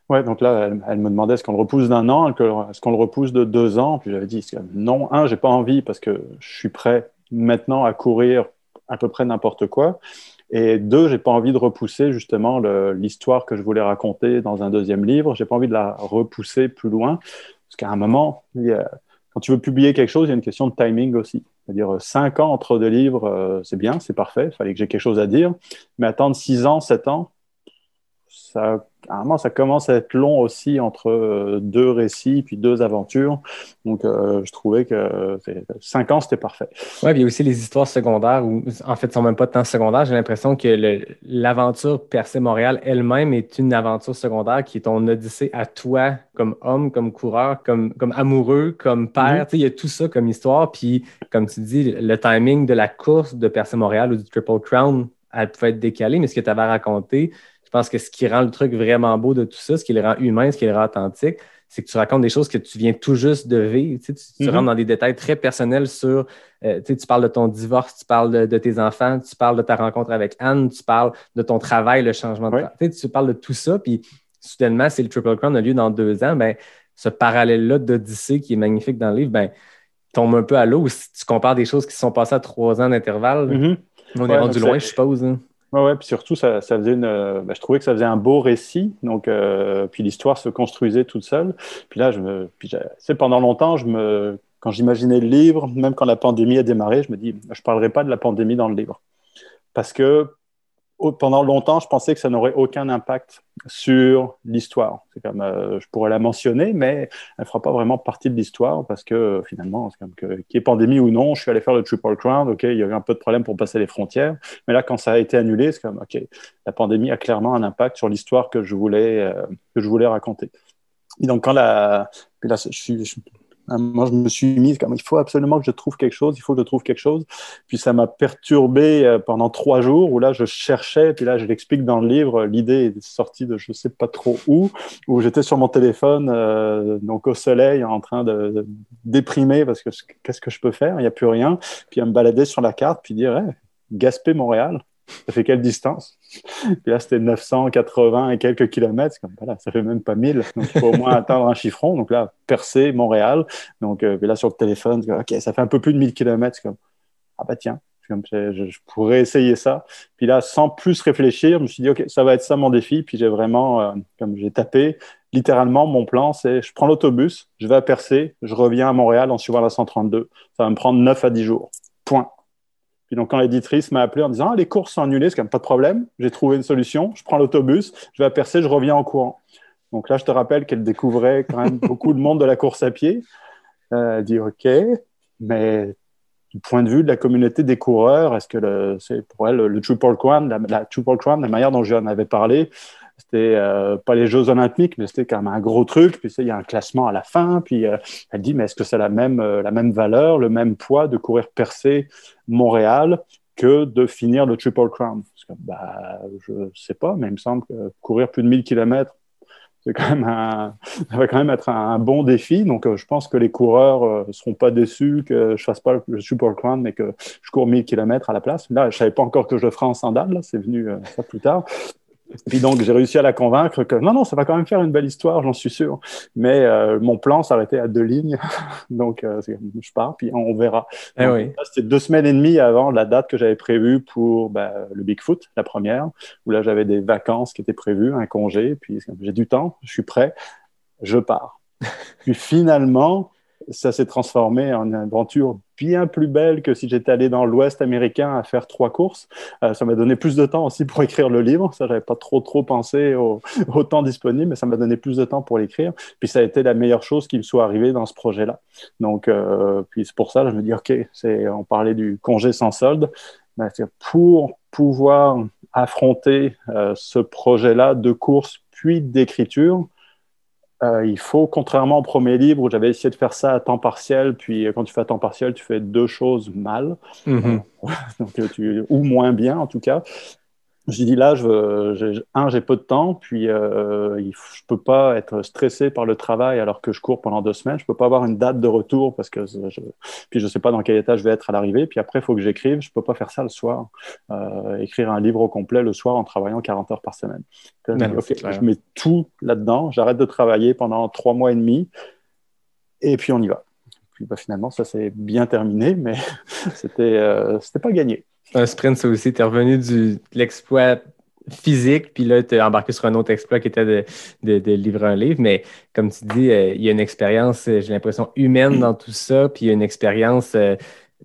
Oui, donc là, elle, me demandait est-ce qu'on le repousse d'un an, est-ce qu'on le repousse de deux ans? Puis j'avais dit non, un, j'ai pas envie parce que je suis prêt maintenant à courir à peu près n'importe quoi. Et deux, j'ai pas envie de repousser justement l'histoire que je voulais raconter dans un deuxième livre. J'ai pas envie de la repousser plus loin parce qu'à un moment, il y a, quand tu veux publier quelque chose, il y a une question de timing aussi. C'est-à-dire, euh, cinq ans entre deux livres, euh, c'est bien, c'est parfait, il fallait que j'ai quelque chose à dire. Mais attendre six ans, sept ans, ça ça commence à être long aussi entre euh, deux récits puis deux aventures. Donc, euh, je trouvais que cinq ans, c'était parfait. Oui, puis il y a aussi les histoires secondaires où, en fait, ne sont même pas tant secondaires. J'ai l'impression que l'aventure Percé Montréal elle-même est une aventure secondaire qui est ton odyssée à toi comme homme, comme coureur, comme, comme amoureux, comme père. Mm-hmm. Il y a tout ça comme histoire. Puis, comme tu dis, le timing de la course de Percé Montréal ou du Triple Crown, elle pouvait être décalée, mais ce que tu avais raconté, je pense que ce qui rend le truc vraiment beau de tout ça, ce qui le rend humain, ce qui le rend authentique, c'est que tu racontes des choses que tu viens tout juste de vivre. Tu, Mhm. rentres dans des détails très personnels sur, euh, tu parles de ton divorce, tu parles de, de tes enfants, tu parles de ta rencontre avec Anne, tu parles de ton travail, le changement de Ouais. tu sais, Tu parles de tout ça, puis soudainement, c'est le Triple Crown a lieu dans deux ans, ben, ce parallèle-là d'Odyssée qui est magnifique dans le livre, ben, tombe un peu à l'eau. Si tu compares des choses qui se sont passées à trois ans d'intervalle, Mhm. on est Ouais, rendu donc loin, je suppose. hein. Ouais, ouais, puis surtout, ça, ça faisait une, euh, bah, je trouvais que ça faisait un beau récit. Donc, euh, puis l'histoire se construisait toute seule. Puis là, je me, puis c'est pendant longtemps, je me, quand j'imaginais le livre, même quand la pandémie a démarré, je me dis, je parlerai pas de la pandémie dans le livre, parce que pendant longtemps, je pensais que ça n'aurait aucun impact sur l'histoire. C'est comme, euh, je pourrais la mentionner, mais elle fera pas vraiment partie de l'histoire parce que euh, finalement, c'est comme qu'il y ait pandémie ou non, je suis allé faire le Triple Crown. Ok, il y a eu un peu de problème pour passer les frontières. Mais là, quand ça a été annulé, c'est comme, OK, la pandémie a clairement un impact sur l'histoire que je voulais, euh, que je voulais raconter. Et donc, quand la. Là, je suis. Moi, je me suis mis comme il faut absolument que je trouve quelque chose, il faut que je trouve quelque chose. Puis ça m'a perturbé euh, pendant trois jours où là, je cherchais. Puis là, je l'explique dans le livre. L'idée est sortie de je sais pas trop où, où j'étais sur mon téléphone, euh, donc au soleil, en train de, de déprimer parce que qu'est-ce que je peux faire? Il n'y a plus rien. Puis à me balader sur la carte, puis dire, hey, Gaspé, Montréal, ça fait quelle distance? Puis là, c'était 980 et quelques kilomètres. Comme, voilà, ça fait même pas 1000. Donc, il faut au moins atteindre un chiffron. Donc là, Percé, Montréal. Donc euh, puis là, sur le téléphone, comme, OK, ça fait un peu plus de 1000 kilomètres. Comme, ah bah tiens, comme, je pourrais essayer ça. Puis là, sans plus réfléchir, je me suis dit, OK, ça va être ça mon défi. Puis j'ai vraiment, euh, comme j'ai tapé, littéralement, mon plan, c'est je prends l'autobus, je vais à Percé, je reviens à Montréal en suivant la 132. Ça va me prendre 9 à 10 jours. Point. Puis donc, quand l'éditrice m'a appelé en disant ah, les courses sont annulées, c'est quand même pas de problème. J'ai trouvé une solution. Je prends l'autobus, je vais à Percé, je reviens en courant. Donc là, je te rappelle qu'elle découvrait quand même beaucoup de monde de la course à pied. Euh, elle dit OK, mais du point de vue de la communauté des coureurs, est-ce que c'est pour elle le Triple Crown, la, la Triple Crown, la manière dont je en avais parlé, c'était euh, pas les Jeux Olympiques, mais c'était quand même un gros truc. Puis il y a un classement à la fin. Puis euh, elle dit, mais est-ce que c'est la même, euh, la même valeur, le même poids de courir percé Montréal que de finir le Triple Crown? Parce que, bah, je sais pas, mais il me semble que courir plus de 1000 km, c'est quand même ça va quand même être un, bon défi. Donc, je pense que les coureurs euh, seront pas déçus que je fasse pas le, le Triple Crown, mais que je cours 1000 km à la place. Là, je savais pas encore que je le ferais en sandales. C'est venu ça plus tard. Puis donc, j'ai réussi à la convaincre que non, non, ça va quand même faire une belle histoire, j'en suis sûr. Mais euh, mon plan s'arrêtait à deux lignes. donc, euh, je pars, puis on verra. Eh oui. C'était deux semaines et demie avant la date que j'avais prévue pour ben, le Bigfoot, la première, où là, j'avais des vacances qui étaient prévues, un congé, puis j'ai du temps, je suis prêt, je pars. puis finalement, ça s'est transformé en une aventure bien plus belle que si j'étais allé dans l'Ouest américain à faire trois courses. Euh, ça m'a donné plus de temps aussi pour écrire le livre. Ça, j'avais pas trop trop pensé au, temps disponible, mais ça m'a donné plus de temps pour l'écrire. Puis ça a été la meilleure chose qui me soit arrivée dans ce projet-là. Donc, euh, puis c'est pour ça, je me dis, ok, c'est, on parlait du congé sans solde. Ben, pour pouvoir affronter euh, ce projet-là de course puis d'écriture, euh, il faut, contrairement au premier livre où j'avais essayé de faire ça à temps partiel, puis euh, quand tu fais à temps partiel, tu fais deux choses mal, Mhm. donc, euh, tu, ou moins bien en tout cas. J'ai dit là, je veux, j'ai- un, j'ai peu de temps, puis euh, il je peux pas être stressé par le travail alors que je cours pendant deux semaines. Je peux pas avoir une date de retour parce que je, puis je sais pas dans quel état je vais être à l'arrivée. Puis après, il faut que j'écrive. Je peux pas faire ça le soir. Euh, écrire un livre au complet le soir en travaillant 40 heures par semaine. Là, je Non, mets tout là-dedans. J'arrête de travailler pendant trois mois et demi et puis on y va. Puis bah, finalement, ça s'est bien terminé, mais c'était euh, c'était pas gagné. Un sprint, ça aussi. Tu es revenu du, de l'exploit physique, puis là, tu es embarqué sur un autre exploit qui était de, de- de livrer un livre. Mais comme tu dis, euh, il y a une expérience, euh, j'ai l'impression, humaine dans tout ça, puis il y a une expérience. euh,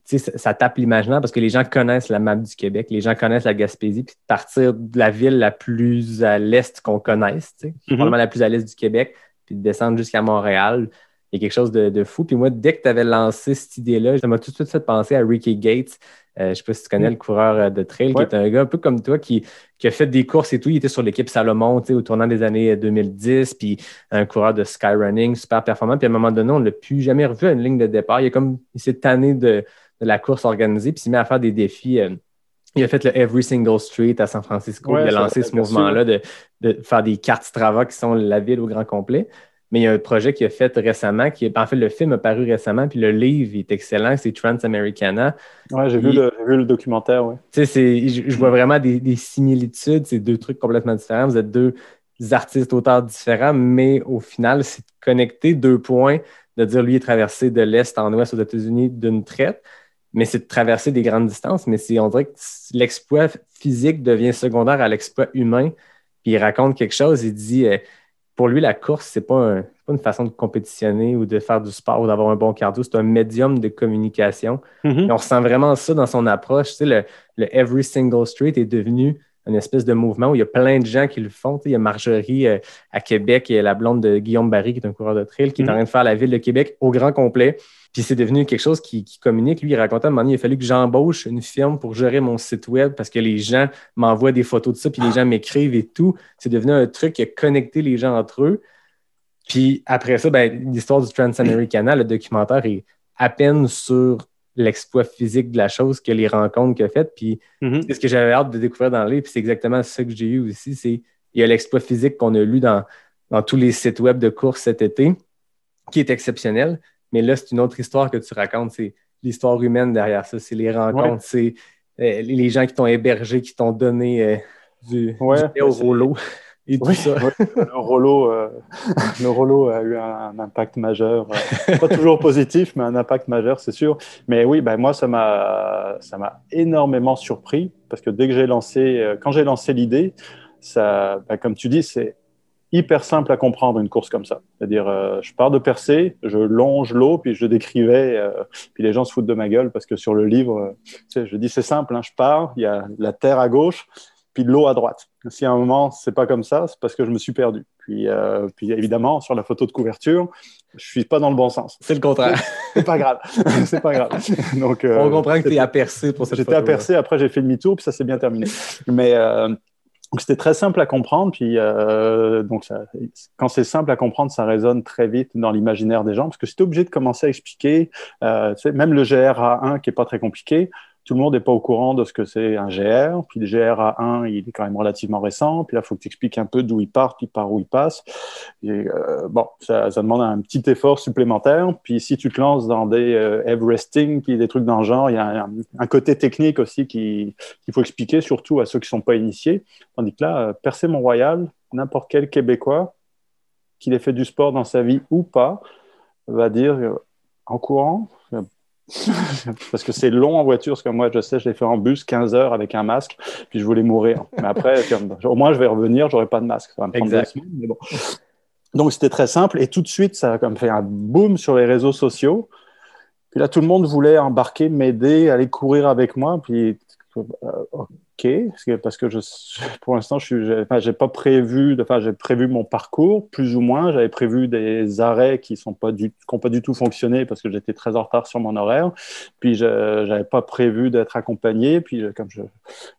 tu sais, ça, ça tape l'imaginaire parce que les gens connaissent la map du Québec, les gens connaissent la Gaspésie, puis de partir de la ville la plus à l'est qu'on connaisse, Mhm. probablement la plus à l'est du Québec, puis de descendre jusqu'à Montréal, il y a quelque chose de, de fou. Puis moi, dès que tu avais lancé cette idée-là, ça m'a tout de suite fait penser à Ricky Gates. Euh, je ne sais pas si tu connais le coureur euh, de trail, Ouais. qui est un gars un peu comme toi qui, qui a fait des courses et tout. Il était sur l'équipe Salomon au tournant des années 2010, puis un coureur de skyrunning super performant. Puis à un moment donné, on ne l'a plus jamais revu à une ligne de départ. Il, a comme, il s'est tanné de, de la course organisée, puis il s'est mis à faire des défis. euh, il a fait le Every Single Street à San Francisco. Ouais, il a lancé ce mouvement-là de, de faire des cartes Strava qui sont la ville au grand complet. Mais il y a un projet qu'il a fait récemment, qui est, en fait, le film a paru récemment, puis le livre est excellent, c'est Trans-Americana. Ouais, j'ai vu, le documentaire, oui. Tu sais, je, vois vraiment des, similitudes, c'est deux trucs complètement différents. Vous êtes deux artistes, auteurs différents, mais au final, c'est de connecter deux points, de dire lui est traversé de l'Est en Ouest aux États-Unis d'une traite, mais c'est de traverser des grandes distances, mais c'est, on dirait que l'exploit physique devient secondaire à l'exploit humain, puis il raconte quelque chose, il dit... Euh, pour lui, la course, c'est pas, pas une façon de compétitionner ou de faire du sport ou d'avoir un bon cardio, c'est un médium de communication. Mm-hmm. Et on ressent vraiment ça dans son approche. Tu sais, le, le, Every Single Street est devenu une espèce de mouvement où il y a plein de gens qui le font. Il y a Marjorie euh, à Québec et la blonde de Guillaume Barry, qui est un coureur de trail, qui est en mm-hmm. train de faire la ville de Québec au grand complet. Puis c'est devenu quelque chose qui, communique. Lui, il racontait à un moment donné, il a fallu que j'embauche une firme pour gérer mon site web parce que les gens m'envoient des photos de ça, puis les gens m'écrivent et tout. C'est devenu un truc qui a connecté les gens entre eux. Puis après ça, ben, l'histoire du Transamericana, le documentaire est à peine sur l'exploit physique de la chose que les rencontres qu'il a faites. Puis mm-hmm. c'est ce que j'avais hâte de découvrir dans le livre. Puis c'est exactement ça que j'ai eu aussi. C'est il y a l'exploit physique qu'on a lu dans, dans tous les sites web de course cet été, qui est exceptionnel. Mais là, c'est une autre histoire que tu racontes. C'est l'histoire humaine derrière ça. C'est les rencontres, c'est euh, les gens qui t'ont hébergé, qui t'ont donné euh, du, au rouleau. Et tout ça. le, Rollo, euh, le Rollo a eu un, impact majeur. pas toujours positif, mais un impact majeur, c'est sûr. Mais oui, ben moi, ça m'a énormément surpris parce que dès que j'ai lancé, quand j'ai lancé l'idée, ça, ben, comme tu dis, c'est hyper simple à comprendre une course comme ça. C'est-à-dire, euh, je pars de percer, je longe l'eau, puis je décrivais, euh, puis les gens se foutent de ma gueule parce que sur le livre, euh, tu sais, je dis c'est simple, hein, je pars, il y a la terre à gauche, puis l'eau à droite. Si à un moment c'est pas comme ça, c'est parce que je me suis perdu. Puis, puis évidemment, sur la photo de couverture, je suis pas dans le bon sens. C'est le contraire. c'est pas grave. c'est pas grave. Donc, on comprend que tu es à percer pour cette J'étais à percer, après j'ai fait demi-tour, puis ça s'est bien terminé. Mais donc c'était très simple à comprendre. Puis euh, donc quand c'est simple à comprendre, ça résonne très vite dans l'imaginaire des gens. Parce que si tu es obligé de commencer à expliquer, euh, même le GRA1 qui est pas très compliqué, tout le monde n'est pas au courant de ce que c'est un GR. Puis le GRA1, il est quand même relativement récent. Puis là, il faut que tu expliques un peu d'où il part, puis par où il passe. Euh, bon, ça, demande un petit effort supplémentaire. Puis si tu te lances dans des euh, Everesting, puis des trucs dans le genre, il y a un, côté technique aussi qu'il faut expliquer, surtout à ceux qui ne sont pas initiés. Tandis que là, euh, percer Mont-Royal, n'importe quel Québécois, qu'il ait fait du sport dans sa vie ou pas, va dire euh, en courant, parce que c'est long en voiture, parce que moi, je sais, je l'ai fait en bus 15 heures avec un masque, puis je voulais mourir. Mais après, au moins, je vais revenir, j'aurai pas de masque. Ça va me prendre deux semaines, mais bon. Donc, c'était très simple. Et tout de suite, ça a comme fait un boom sur les réseaux sociaux. Puis là, tout le monde voulait embarquer, m'aider, aller courir avec moi. Puis, euh, OK, parce que je, pour l'instant, je n'ai pas prévu, enfin, j'ai prévu mon parcours, plus ou moins. J'avais prévu des arrêts qui n'ont pas, du, pas du tout fonctionné parce que j'étais très en retard sur mon horaire. Puis, je n'avais pas prévu d'être accompagné. Puis, comme je ne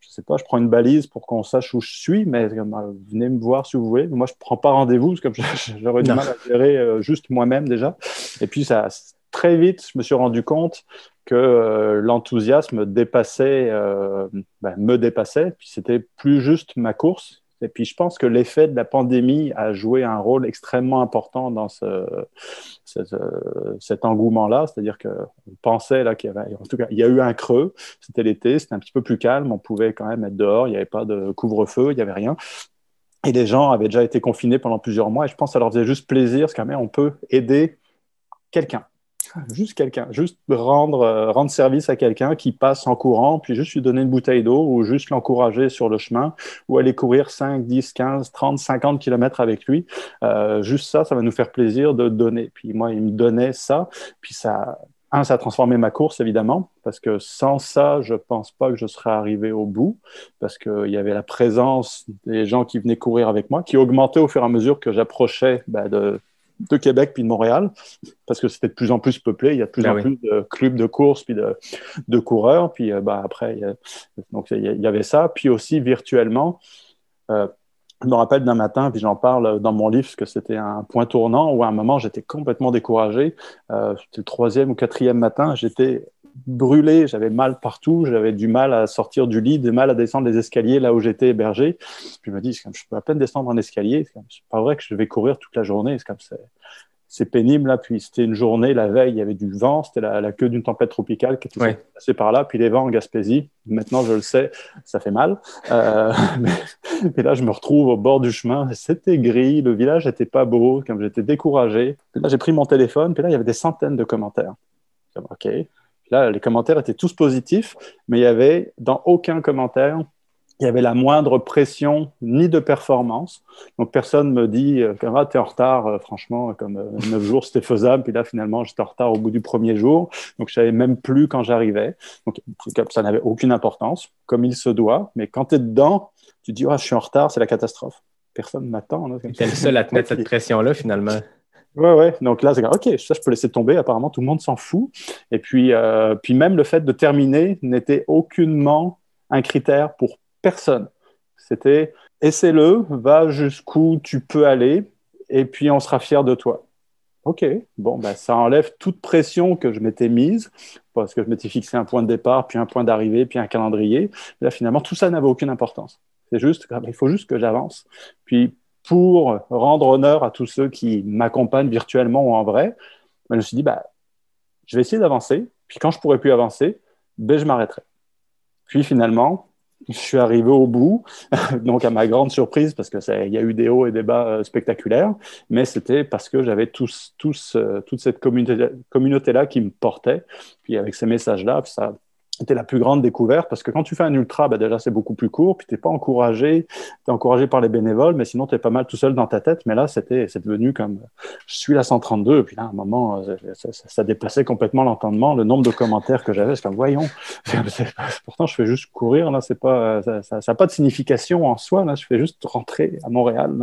sais pas, je prends une balise pour qu'on sache où je suis, mais euh, venez me voir si vous voulez. Moi, je ne prends pas rendez-vous parce que j'aurais du mal à gérer euh, juste moi-même déjà. Et puis, ça, très vite, je me suis rendu compte que euh, l'enthousiasme euh, ben, me dépassait, puis c'était plus juste ma course. Et puis je pense que l'effet de la pandémie a joué un rôle extrêmement important dans ce, cet engouement-là. C'est-à-dire qu'on pensait qu'il y avait, en tout cas, il y a eu un creux. C'était l'été, c'était un petit peu plus calme. On pouvait quand même être dehors. Il n'y avait pas de couvre-feu, il n'y avait rien. Et les gens avaient déjà été confinés pendant plusieurs mois. Et je pense que ça leur faisait juste plaisir, parce qu'on peut aider quelqu'un juste quelqu'un, juste rendre, euh, rendre service à quelqu'un qui passe en courant, puis juste lui donner une bouteille d'eau ou juste l'encourager sur le chemin ou aller courir 5, 10, 15, 30, 50 kilomètres avec lui. Euh, juste ça, ça va nous faire plaisir de donner. Puis moi, il me donnait ça, puis ça, un, ça a transformé ma course, évidemment, parce que sans ça, je pense pas que je serais arrivé au bout, parce qu'il y avait la présence des gens qui venaient courir avec moi, qui augmentait au fur et à mesure que j'approchais bah, de de Québec puis de Montréal, parce que c'était de plus en plus peuplé. Il y a de plus ben en plus de clubs de course puis de, de coureurs. Puis euh, bah, après, il y avait ça. Puis aussi virtuellement, euh, je me rappelle d'un matin, puis j'en parle dans mon livre, parce que c'était un point tournant où à un moment j'étais complètement découragé. Euh, c'était le troisième ou quatrième matin, j'étais brûlé, j'avais mal partout, j'avais du mal à sortir du lit, du mal à descendre les escaliers là où j'étais hébergé. Puis je me dis, je peux à peine descendre un escalier, c'est pas vrai que je vais courir toute la journée, c'est comme pénible là. Puis c'était une journée, la veille, il y avait du vent, c'était la, queue d'une tempête tropicale qui était passée par là. Puis les vents en Gaspésie, maintenant je le sais, ça fait mal. Euh, mais, là, je me retrouve au bord du chemin, c'était gris, le village n'était pas beau, comme j'étais découragé. là, j'ai pris mon téléphone, puis là, il y avait des centaines de commentaires. OK. Là, les commentaires étaient tous positifs, mais il y avait dans aucun commentaire il y avait la moindre pression ni de performance. Donc personne me dit euh, ah, tu es en retard, euh, franchement, comme euh, neuf jours c'était faisable. Puis là, finalement, j'étais en retard au bout du premier jour. Donc je savais même plus quand j'arrivais. Donc ça n'avait aucune importance, comme il se doit. Mais quand tu es dedans, tu te dis ah, je suis en retard, c'est la catastrophe. Personne m'attend. Tu es le seul à te mettre cette pression-là, finalement. Ouais, ouais. Donc là, c'est OK, ça, je peux laisser tomber. Apparemment, tout le monde s'en fout. Et puis, puis même le fait de terminer n'était aucunement un critère pour personne. C'était essaie-le, va jusqu'où tu peux aller, et puis on sera fier de toi. Ok, bon, ben, ça enlève toute pression que je m'étais mise, parce que je m'étais fixé un point de départ, puis un point d'arrivée, puis un calendrier. Là, finalement, tout ça n'avait aucune importance. C'est juste, il faut juste que j'avance. Puis, pour rendre honneur à tous ceux qui m'accompagnent virtuellement ou en vrai, je me suis dit, bah, je vais essayer d'avancer, puis quand je pourrai plus avancer, ben, je m'arrêterai. Puis finalement, je suis arrivé au bout, donc à ma grande surprise, parce que il y a eu des hauts et des bas euh, spectaculaires, mais c'était parce que j'avais tous, euh, toute cette communauté-là communauté qui me portait. Puis avec ces messages-là, ça, c'était la plus grande découverte parce que quand tu fais un ultra, bah déjà c'est beaucoup plus court, puis tu n'es pas encouragé, tu es encouragé par les bénévoles, mais sinon tu es pas mal tout seul dans ta tête. Mais là, c'était c'est devenu comme je suis la 132, puis là, à un moment, euh, ça, ça, dépassait complètement l'entendement, le nombre de commentaires que j'avais. C'est comme voyons, pourtant je fais juste courir, là, c'est pas, ça n'a pas de signification en soi, là, je fais juste rentrer à Montréal.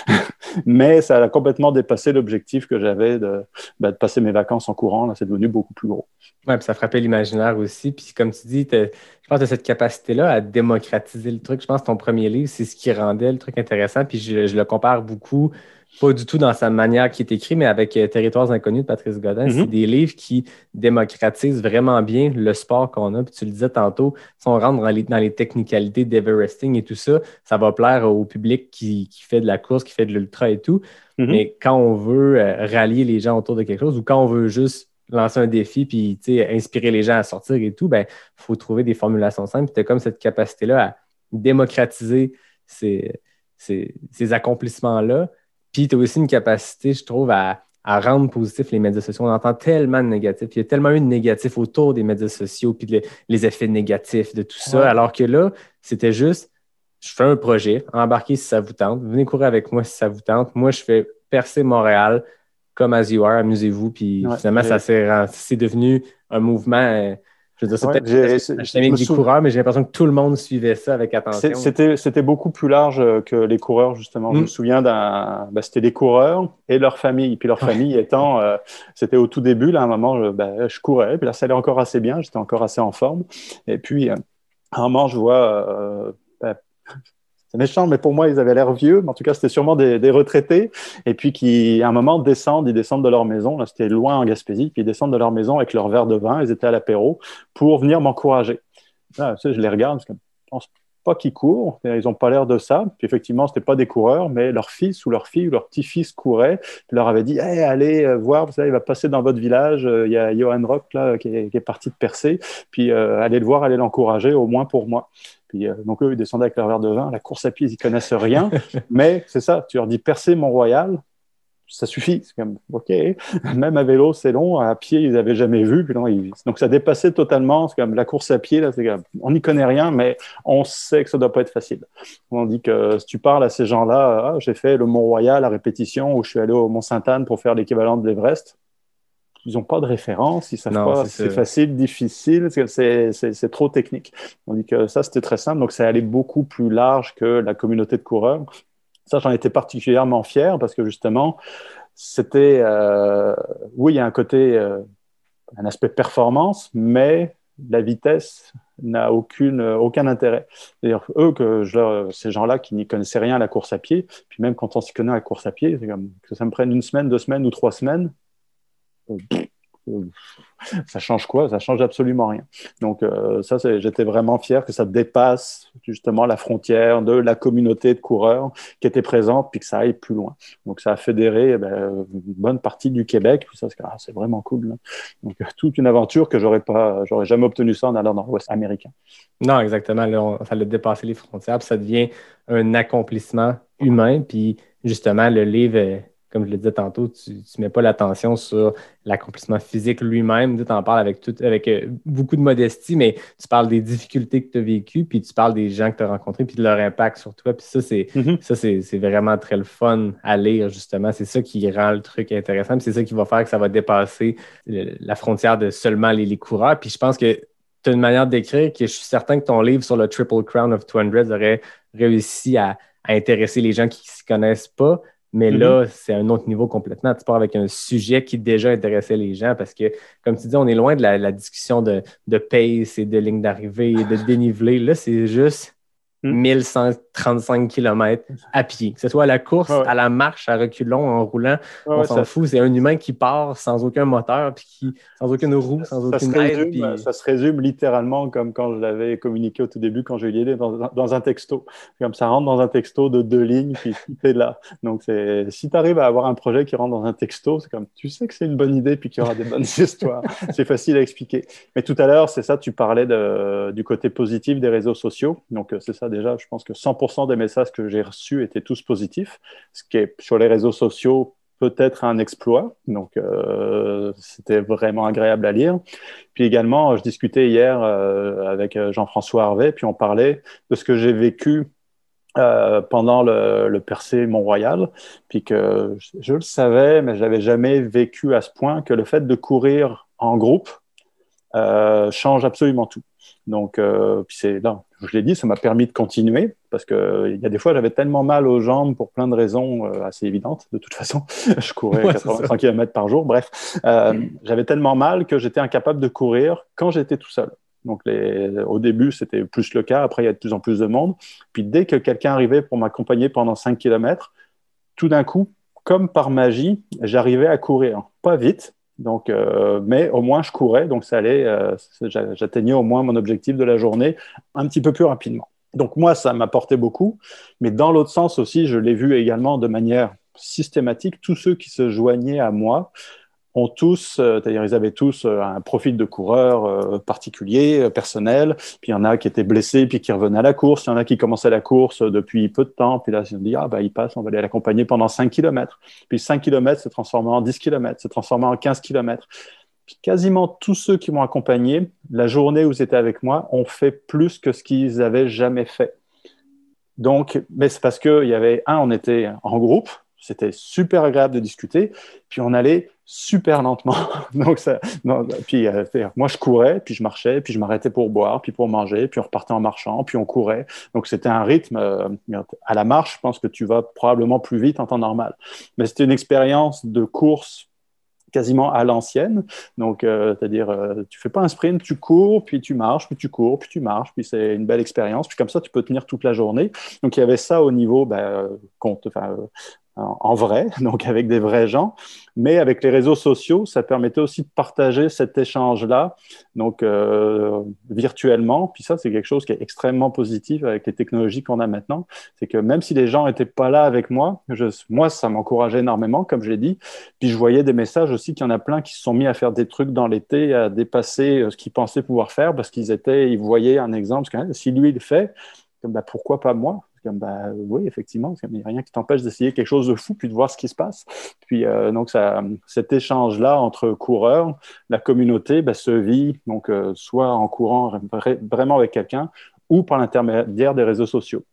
mais ça a complètement dépassé l'objectif que j'avais de, bah, de passer mes vacances en courant, là, c'est devenu beaucoup plus gros. Oui, puis ça frappait l'imaginaire aussi. Puis comme tu dis, je pense que cette capacité-là à démocratiser le truc. Je pense que ton premier livre, c'est ce qui rendait le truc intéressant. Puis je, le compare beaucoup, pas du tout dans sa manière qui est écrit, mais avec euh, Territoires inconnus de Patrice Godin. C'est mm-hmm. des livres qui démocratisent vraiment bien le sport qu'on a. Puis tu le disais tantôt, si on rentre dans les, dans les technicalités d'Everesting et tout ça, ça va plaire au public qui, qui, fait de la course, qui fait de l'ultra et tout. Mm-hmm. Mais quand on veut euh, rallier les gens autour de quelque chose ou quand on veut juste lancer un défi puis inspirer les gens à sortir et tout, ben, il faut trouver des formulations simples. Tu as comme cette capacité-là à démocratiser ces, ces, accomplissements-là. Puis tu as aussi une capacité, je trouve, à, rendre positif les médias sociaux. On entend tellement de négatifs. Il y a tellement eu de négatifs autour des médias sociaux, puis les effets négatifs de tout ça. Alors que là, c'était juste, je fais un projet, embarquez si ça vous tente, venez courir avec moi si ça vous tente. Moi, je fais percer Montréal, comme As You Are, amusez-vous. Puis finalement, ça c'est devenu un mouvement. Euh, je veux dire, c'était ouais, des coureurs, mais j'ai l'impression que tout le monde suivait ça avec attention. C'était beaucoup plus large euh, que les coureurs, justement. Je me mm. souviens d'un. Ben, c'était des coureurs et leur famille. Puis leur famille étant. Euh, c'était au tout début, là, à un moment, je, ben, je courais. Puis là, ça allait encore assez bien. J'étais encore assez en forme. Et puis, à un moment, je vois. Ben, c'est méchant, mais pour moi, ils avaient l'air vieux. Mais en tout cas, c'était sûrement des, retraités. Et puis, qui, à un moment, descendent, ils descendent de leur maison. Là, c'était loin en Gaspésie. Puis, ils descendent de leur maison avec leur verre de vin. Ils étaient à l'apéro pour venir m'encourager. Je les regarde. Je pense pas qu'ils courent. Ils n'ont pas l'air de ça. Puis, effectivement, c'était pas des coureurs, mais leur fils ou leur fille ou leur petit-fils courait. Puis, leur avait dit, allez euh, voir, vous il va passer dans votre village. Euh, il y a Johan Rock, là, qui est, qui est parti de percer. Puis, euh, allez le voir, allez l'encourager, au moins pour moi. Puis, euh, donc, eux, ils descendaient avec leur verre de vin. La course à pied, ils n'y connaissent rien. mais c'est ça, tu leur dis percer Mont-Royal, ça suffit. C'est comme, OK. Même à vélo, c'est long. À pied, ils n'avaient jamais vu. Puis Donc, ça dépassait totalement. C'est comme la course à pied, là, comme, on n'y connaît rien, mais on sait que ça ne doit pas être facile. On dit que si tu parles à ces gens-là, ah, j'ai fait le Mont-Royal à répétition ou je suis allé au Mont-Sainte-Anne pour faire l'équivalent de l'Everest ils n'ont pas de référence, ils savent pas c'est facile, difficile, c'est trop technique. On dit que ça, c'était très simple, donc ça allait beaucoup plus large que la communauté de coureurs. Ça, j'en étais particulièrement fier parce que justement, c'était, euh, oui, il y a un côté, euh, un aspect performance, mais la vitesse n'a aucune, aucun intérêt. D'ailleurs, eux, que je, ces gens-là qui n'y connaissaient rien à la course à pied, puis même quand on s'y connaît à la course à pied, c'est comme que ça me prenne une semaine, deux semaines ou trois semaines, ça change quoi? Ça change absolument rien. Donc euh, ça, j'étais vraiment fier que ça dépasse justement la frontière de la communauté de coureurs qui était présente, puis que ça aille plus loin. Donc ça a fédéré eh ben, une bonne partie du Québec. Ça, ah, c'est vraiment cool. Donc toute une aventure que j'aurais pas, j'aurais jamais obtenu ça en allant dans l'Ouest américain. Non, exactement. ça a dépassé les frontières. Ça devient un accomplissement humain. Puis justement, le livre comme je le disais tantôt, tu ne mets pas l'attention sur l'accomplissement physique lui-même. Tu en parles avec, tout, avec euh, beaucoup de modestie, mais tu parles des difficultés que tu as vécues, puis tu parles des gens que tu as rencontrés, puis de leur impact sur toi. Puis ça, c'est mm-hmm. vraiment très le fun à lire, justement. C'est ça qui rend le truc intéressant. c'est ça qui va faire que ça va dépasser la frontière de seulement les, coureurs. Puis je pense que tu as une manière d'écrire que je suis certain que ton livre sur le Triple Crown of 200 aurait réussi à, à intéresser les gens qui ne s'y connaissent pas, mais là, mm-hmm. c'est un autre niveau complètement. Tu pars avec un sujet qui déjà intéressait les gens parce que, comme tu dis, on est loin de la, discussion de, de pace et de ligne d'arrivée et de dénivelé. Là, c'est juste 1135 km à pied. Que ce soit à la course, à la marche, à reculons, en roulant, on s'en fout. C'est un humain qui part sans aucun moteur, puis qui, sans aucune roue, sans aucune aide. Ça se résume littéralement comme quand je l'avais communiqué au tout début, quand j'ai eu l'idée, dans, un texto. Comme ça rentre dans un texto de deux lignes, puis est là. Donc, si tu arrives à avoir un projet qui rentre dans un texto, c'est comme tu sais que c'est une bonne idée, puis qu'il y aura des bonnes histoires. c'est facile à expliquer. Mais tout à l'heure, c'est ça, tu parlais de, du côté positif des réseaux sociaux. Donc, c'est ça déjà, je pense que 100% des messages que j'ai reçus étaient tous positifs, ce qui est sur les réseaux sociaux peut-être un exploit. Donc, euh, c'était vraiment agréable à lire. Puis également, je discutais hier euh, avec Jean-François Harvey, puis on parlait de ce que j'ai vécu euh, pendant le, le percé Mont-Royal, puis que je, le savais, mais je n'avais jamais vécu à ce point que le fait de courir en groupe change absolument tout. Donc, puis c'est là, je l'ai dit, ça m'a permis de continuer parce qu'il euh, y a des fois, j'avais tellement mal aux jambes pour plein de raisons euh, assez évidentes. De toute façon, je courais 85 km par jour. Bref, euh, j'avais tellement mal que j'étais incapable de courir quand j'étais tout seul. Donc, les, au début, c'était plus le cas. Après, il y a de plus en plus de monde. Puis, dès que quelqu'un arrivait pour m'accompagner pendant 5 km, tout d'un coup, comme par magie, j'arrivais à courir. Pas vite, donc, euh, mais au moins, je courais, donc ça allait, euh, j'atteignais au moins mon objectif de la journée un petit peu plus rapidement. Donc, moi, ça m'apportait beaucoup, mais dans l'autre sens aussi, je l'ai vu également de manière systématique, tous ceux qui se joignaient à moi ont tous, euh, c'est-à-dire ils avaient tous euh, un profil de coureur euh, particulier, personnel. Puis il y en a qui étaient blessés, puis qui revenaient à la course. Il y en a qui commençaient la course depuis peu de temps. Puis là, ils se dit, ah bah il passe, on va aller l'accompagner pendant 5 km. Puis 5 km s'est transformé en 10 km, s'est transformé en 15 km. Puis quasiment tous ceux qui m'ont accompagné, la journée où ils étaient avec moi, ont fait plus que ce qu'ils avaient jamais fait. Donc, mais c'est parce qu'il y avait, un, on était en groupe, c'était super agréable de discuter, puis on allait super lentement. Donc ça, puis euh, moi je courais, puis je marchais, puis je m'arrêtais pour boire, puis pour manger, puis on repartait en marchant, puis on courait. Donc c'était un rythme euh, à la marche. Je pense que tu vas probablement plus vite en temps normal, mais c'était une expérience de course quasiment à l'ancienne. Donc, euh, c'est-à-dire, tu fais pas un sprint, tu cours, puis tu marches, puis tu cours, puis tu marches, puis c'est une belle expérience. Puis comme ça, tu peux tenir toute la journée. Donc, il y avait ça au niveau ben, compte, enfin, en vrai, donc avec des vrais gens, mais avec les réseaux sociaux, ça permettait aussi de partager cet échange-là, donc euh, virtuellement. Puis ça, c'est quelque chose qui est extrêmement positif avec les technologies qu'on a maintenant. C'est que même si les gens n'étaient pas là avec moi, moi, ça m'encourageait énormément, comme je l'ai dit. Puis je voyais des messages aussi qu'il y en a plein qui se sont mis à faire des trucs dans l'été, à dépasser euh, ce qu'ils pensaient pouvoir faire parce qu'ils étaient, ils voyaient un exemple. Que, si lui, il le fait, bah, pourquoi pas moi? Comme, bah, oui, effectivement, il n'y a rien qui t'empêche d'essayer quelque chose de fou, puis de voir ce qui se passe. Puis, euh, donc, ça, cet échange-là entre coureurs, la communauté bah, se vit, donc, euh, soit en courant vraiment avec quelqu'un, ou par l'intermédiaire des réseaux sociaux.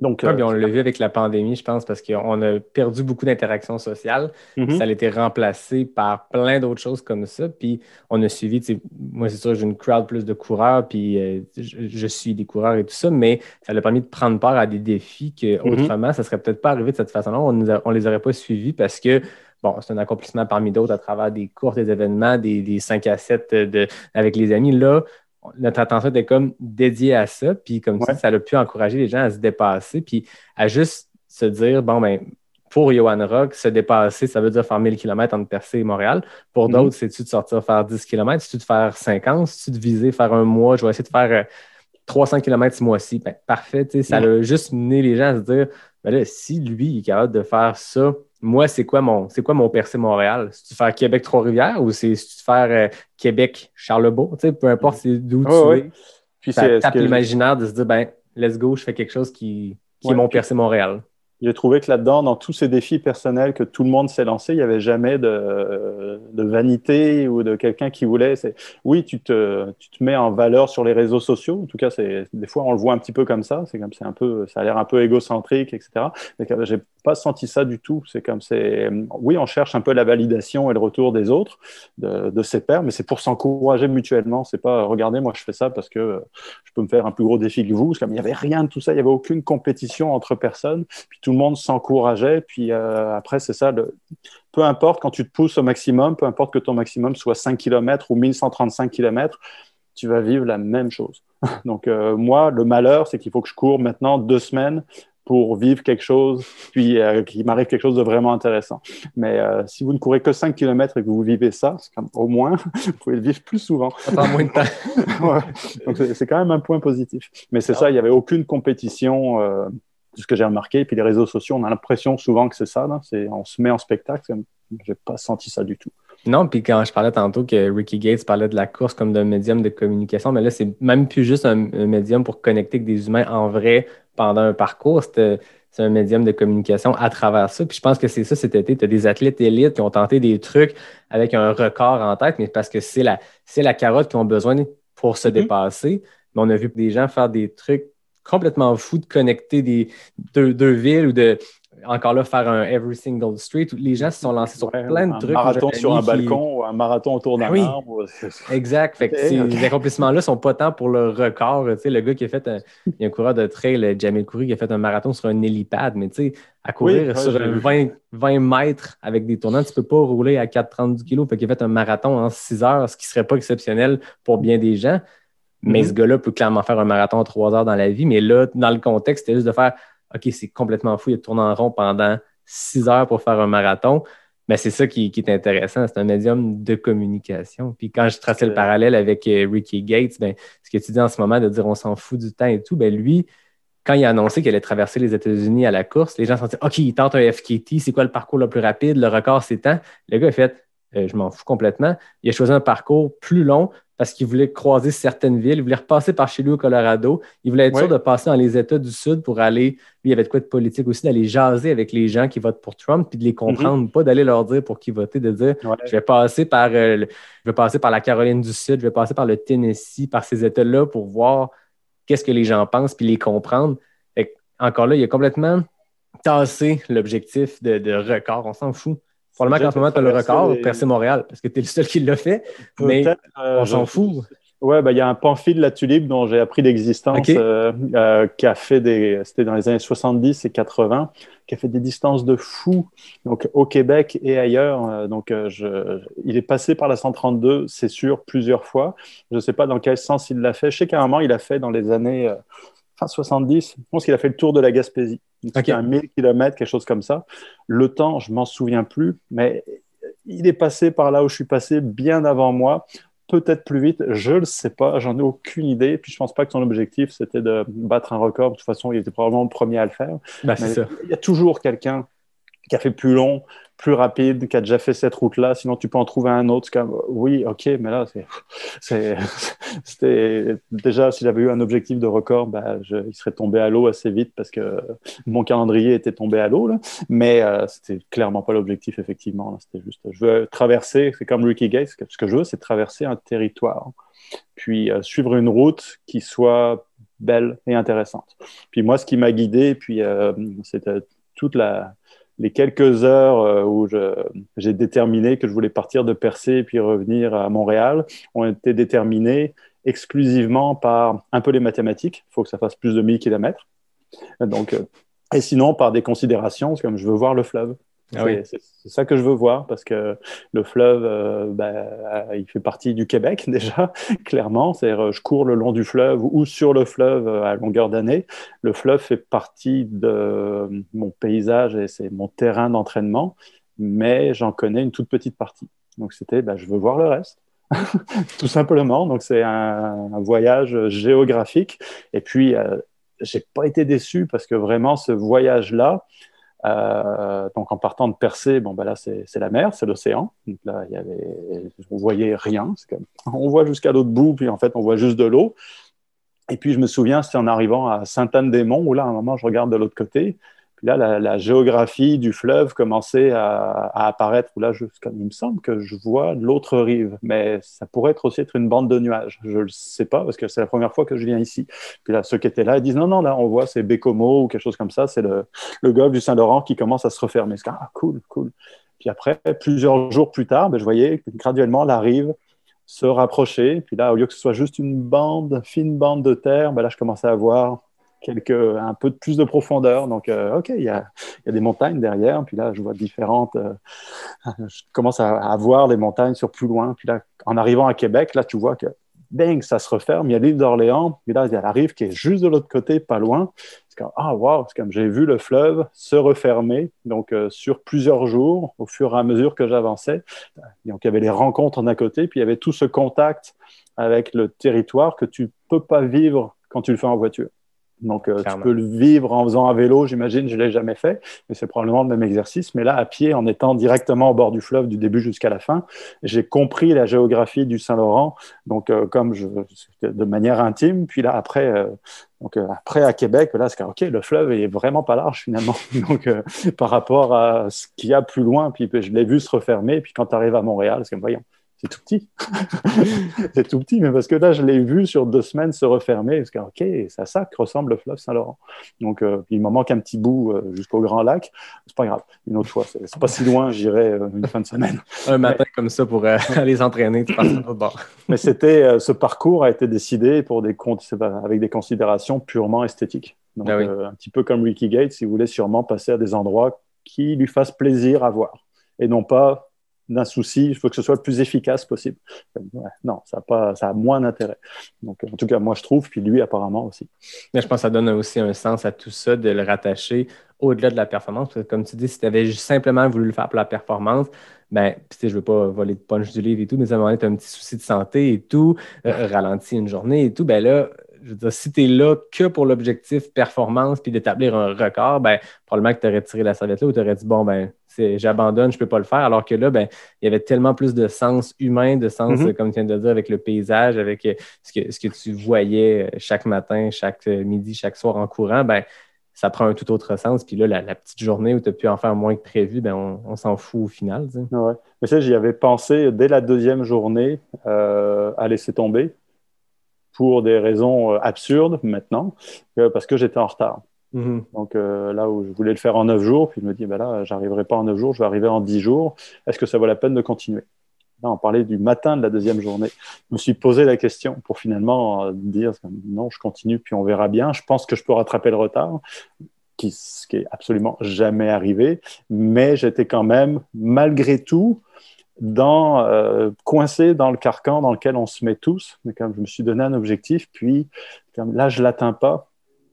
Donc, euh, on l'a vu avec la pandémie, je pense, parce qu'on a perdu beaucoup d'interactions sociales. Mm-hmm. Ça a été remplacé par plein d'autres choses comme ça. Puis on a suivi, moi, c'est sûr, j'ai une crowd plus de coureurs, puis euh, je, suis des coureurs et tout ça, mais ça a permis de prendre part à des défis que mm-hmm. autrement, ça ne serait peut-être pas arrivé de cette façon-là. On ne les aurait pas suivis parce que bon, c'est un accomplissement parmi d'autres à travers des cours, des événements, des, des 5 à 7 de, avec les amis. Là, notre attention était comme dédiée à ça. Puis comme ça, ça a pu encourager les gens à se dépasser, puis à juste se dire, bon, ben, pour Johan Rock, se dépasser, ça veut dire faire 1000 km entre Percé et Montréal. Pour mhm. d'autres, c'est-tu de sortir faire 10 km, c'est-tu de faire 50, c'est-tu de viser faire un mois, je vais essayer de faire 300 km ce mois-ci. Ben, parfait, ça a juste mené les gens à se dire, ben là, si lui, il est capable de faire ça, moi, c'est quoi mon c'est quoi mon percé Montréal? C'est-tu faire Québec-Trois-Rivières ou c'est faire euh, Québec-Charlebourg? Peu importe d'où tu es. Puis ça tape l'imaginaire de se dire, ben, let's go, je fais quelque chose qui, qui est mon percé Montréal. J'ai trouvé que là-dedans, dans tous ces défis personnels que tout le monde s'est lancé, il n'y avait jamais de, vanité ou de quelqu'un qui voulait. Oui, tu te, mets en valeur sur les réseaux sociaux. En tout cas, des fois, on le voit un petit peu comme ça. C'est comme c'est un peu, ça a l'air un peu égocentrique, etc. Mais j'ai pas senti ça du tout. C'est comme c'est, oui, on cherche un peu la validation et le retour des autres, de, ses pairs, mais c'est pour s'encourager mutuellement. C'est pas, regardez, moi, je fais ça parce que je peux me faire un plus gros défi que vous. Comme il n'y avait rien de tout ça. Il n'y avait aucune compétition entre personnes. Tout le monde s'encourageait. Puis euh, après, c'est ça, peu importe quand tu te pousses au maximum, peu importe que ton maximum soit 5 km ou 1135 km, tu vas vivre la même chose. Donc euh, moi, le malheur, c'est qu'il faut que je cours maintenant deux semaines pour vivre quelque chose, puis euh, qu'il m'arrive quelque chose de vraiment intéressant. Mais si vous ne courez que 5 km et que vous vivez ça, au moins, vous pouvez le vivre plus souvent. moins de temps. Donc c'est quand même un point positif. Mais c'est ça, il n'y avait aucune compétition ce que j'ai remarqué. Et puis les réseaux sociaux, on a l'impression souvent que c'est ça. C'est, on se met en spectacle. J'ai pas senti ça du tout. Non, puis quand je parlais tantôt que Ricky Gates parlait de la course comme d'un médium de communication, mais là, c'est même plus juste un, médium pour connecter avec des humains en vrai pendant un parcours. C'est un médium de communication à travers ça. Puis je pense que c'est ça cet été. Tu as des athlètes élites qui ont tenté des trucs avec un record en tête, mais parce que c'est la, c'est la carotte qu'ils ont besoin pour se mm-hmm. dépasser. Mais on a vu des gens faire des trucs complètement fou de connecter des deux, villes ou de encore là faire un every single street. Les gens se sont lancés sur plein de trucs. Un marathon sur un balcon ou un marathon autour d'un ben arbre. Exact. Fait ces accomplissements-là sont pas tant pour le record. Tu sais, le gars qui a fait un, il y a un coureur de trail, Jamie Coury, qui a fait un marathon sur un hélipad, mais tu sais, à courir sur 20, 20, mètres avec des tournants, tu peux pas rouler à 4,30 kg. Fait qu'il a fait un marathon en 6 heures, ce qui serait pas exceptionnel pour bien des gens. Mais mhm. ce gars-là peut clairement faire un marathon en trois heures dans la vie. Mais là, dans le contexte, c'était juste de faire OK, c'est complètement fou, il a tourné en rond pendant six heures pour faire un marathon. Mais c'est ça qui, est intéressant, c'est un médium de communication. Puis quand je traçais le parallèle avec euh, Ricky Gates, ben, ce que tu dis en ce moment de dire on s'en fout du temps et tout, ben lui, quand il a annoncé qu'il allait traverser les États-Unis à la course, les gens se sont dit OK, il tente un FKT, c'est quoi le parcours le plus rapide? Le record, c'est temps. Le gars a fait euh, je m'en fous complètement. Il a choisi un parcours plus long parce qu'il voulait croiser certaines villes. Il voulait repasser par chez lui au Colorado. Il voulait être sûr de passer dans les États du Sud pour aller. Lui, il y avait de quoi de politique aussi, d'aller jaser avec les gens qui votent pour Trump puis de les comprendre, mhm. pas d'aller leur dire pour qui voter, de dire je, vais passer par, euh, je vais passer par la Caroline du Sud, je vais passer par le Tennessee, par ces États-là pour voir qu'est-ce que les gens pensent puis les comprendre. encore là, il a complètement tassé l'objectif de, de record. On s'en fout. Probablement qu'en ce moment, tu as le record, Percé Montréal, parce que tu es le seul qui l'a fait, mais euh, on s'en fout. Ouais, bah, il y a un pamphile de la tulipe dont j'ai appris l'existence, euh, euh, qui a fait des, c'était dans les années 70 et 80, qui a fait des distances de fou, donc au Québec et ailleurs. donc, je, il est passé par la 132, c'est sûr, plusieurs fois. Je ne sais pas dans quel sens il l'a fait. Je sais qu'à un moment, il a fait dans les années fin 70, je pense qu'il a fait le tour de la Gaspésie. C'était un 1000 km, quelque chose comme ça. Le temps, je m'en souviens plus, mais il est passé par là où je suis passé bien avant moi. Peut-être plus vite, je ne le sais pas, j'en ai aucune idée. Puis je pense pas que son objectif c'était de battre un record. De toute façon, il était probablement le premier à le faire. Bah, il y a toujours quelqu'un fait plus long, plus rapide, qui a déjà fait cette route-là. Sinon, tu peux en trouver un autre. Comme, oui, ok, mais là, c'était déjà, si j'avais eu un objectif de record, je, il serait tombé à l'eau assez vite parce que mon calendrier était tombé à l'eau. Mais euh, c'était clairement pas l'objectif, effectivement. C'était juste, je veux traverser, c'est comme Ricky Gates, ce que je veux, c'est traverser un territoire, puis euh, suivre une route qui soit belle et intéressante. Puis moi, ce qui m'a guidé, puis euh, c'était toute la les quelques heures euh, où j'ai déterminé que je voulais partir de Percé et puis revenir à Montréal ont été déterminées exclusivement par un peu les mathématiques. Il faut que ça fasse plus de 1000 km. Donc, euh, et sinon, par des considérations, comme je veux voir le fleuve. Ah oui. C'est ça que je veux voir parce que le fleuve, euh, ben, euh, il fait partie du Québec déjà, clairement. C'est-à-dire, euh, je cours le long du fleuve ou sur le fleuve à longueur d'année. Le fleuve fait partie de mon paysage et c'est mon terrain d'entraînement, mais j'en connais une toute petite partie. Donc c'était, ben, je veux voir le reste. Tout simplement. Donc c'est un, un voyage géographique. Et puis, euh, j'ai pas été déçu parce que vraiment ce voyage-là, euh, donc en partant de Percé, bon bah là c'est la mer, c'est l'océan. Donc là il y avait, on voyait rien. On voit jusqu'à l'autre bout, puis en fait on voit juste de l'eau. Et puis je me souviens, c'est en arrivant à Sainte-Anne-des-Monts où là à un moment je regarde de l'autre côté. Puis là la, géographie du fleuve commençait à, apparaître. Là il me semble que je vois l'autre rive, mais ça pourrait être aussi être une bande de nuages. Je le sais pas parce que c'est la première fois que je viens ici. Puis là ceux qui étaient là ils disent non non là on voit c'est Bécomo ou quelque chose comme ça. C'est le golfe du Saint-Laurent qui commence à se refermer. C'est ah, cool, cool. Puis après, plusieurs jours plus tard, ben, je voyais graduellement la rive se rapprocher. Puis là, au lieu que ce soit juste une bande, fine bande de terre, ben là, je commençais à voir quelques, un peu plus de profondeur. Donc, euh, OK, il y y a des montagnes derrière. Puis là, je vois différentes. euh, je commence à, voir les montagnes sur plus loin. Puis là, en arrivant à Québec, là, tu vois que bang, ça se referme. Il y a l'île d'Orléans. Puis là, il y a la rive qui est juste de l'autre côté, pas loin. C'est comme, ah, waouh, c'est comme j'ai vu le fleuve se refermer. Donc, euh, sur plusieurs jours, au fur et à mesure que j'avançais. Donc, il y avait les rencontres d'un côté, puis il y avait tout ce contact avec le territoire que tu peux pas vivre quand tu le fais en voiture. Donc, euh, tu peux le vivre en faisant un vélo, j'imagine, je l'ai jamais fait, mais c'est probablement le même exercice. Mais là, à pied, en étant directement au bord du fleuve du début jusqu'à la fin, j'ai compris la géographie du Saint-Laurent, donc euh, comme je, de manière intime. Puis là, après, euh, donc euh, après à Québec, là, c'est ok, le fleuve est vraiment pas large finalement. Donc, par rapport à ce qu'il y a plus loin, puis je l'ai vu se refermer. Puis quand tu arrives à Montréal, c'est comme voyons. C'est tout petit. c'est tout petit, mais parce que là, je l'ai vu sur deux semaines se refermer. Parce que, OK, c'est à ça que ressemble le fleuve Saint-Laurent. Donc, euh, il m'en manque un petit bout euh, jusqu'au Grand Lac. C'est pas grave. Une autre fois, c'est pas si loin, j'irai euh, une fin de semaine. Un matin comme ça pour aller s'entraîner, tu passes bord. Mais c'était, ce parcours a été décidé pour des avec des considérations purement esthétiques. Donc, Ah oui. un petit peu comme Ricky Gates, il voulait sûrement passer à des endroits qui lui fassent plaisir à voir et non pas d'un souci, il faut que ce soit le plus efficace possible. Non, ça a, pas, ça a moins d'intérêt. Donc, en tout cas, moi, je trouve, puis lui, apparemment aussi. Mais je pense que ça donne aussi un sens à tout ça de le rattacher au-delà de la performance. Comme tu dis, si tu avais simplement voulu le faire pour la performance, ben, je veux pas voler de punch du livre et tout, mais un moment donné, un petit souci de santé et tout, euh, ralenti une journée et tout, ben là, je veux dire, si tu es là que pour l'objectif performance puis d'établir un record, ben, probablement que tu aurais tiré la serviette là ou tu aurais dit, bon, ben, j'abandonne, je peux pas le faire. Alors que là, ben, il y avait tellement plus de sens humain, de sens, Mhm. euh, comme tu viens de le dire, avec le paysage, avec euh, ce que, ce que tu voyais euh, chaque matin, chaque euh, midi, chaque soir en courant, ben, ça prend un tout autre sens. Puis là, la, la petite journée où tu as pu en faire moins que prévu, ben, on, on s'en fout au final. tu sais. Ouais. Mais ça, j'y avais pensé dès la deuxième journée euh, à laisser tomber pour des raisons euh, absurdes maintenant, euh, parce que j'étais en retard. Mhm. Donc euh, là où je voulais le faire en neuf jours, puis je me dis, ben là, j'arriverai pas en neuf jours, je vais arriver en dix jours. Est-ce que ça vaut la peine de continuer? Là, on parlait du matin de la deuxième journée. Je me suis posé la question pour finalement euh, dire, non, je continue, puis on verra bien. Je pense que je peux rattraper le retard, qui, ce qui est absolument jamais arrivé, mais j'étais quand même, malgré tout, dans, euh, coincé dans le carcan dans lequel on se met tous. Je me suis donné un objectif, puis là, je l'atteins pas.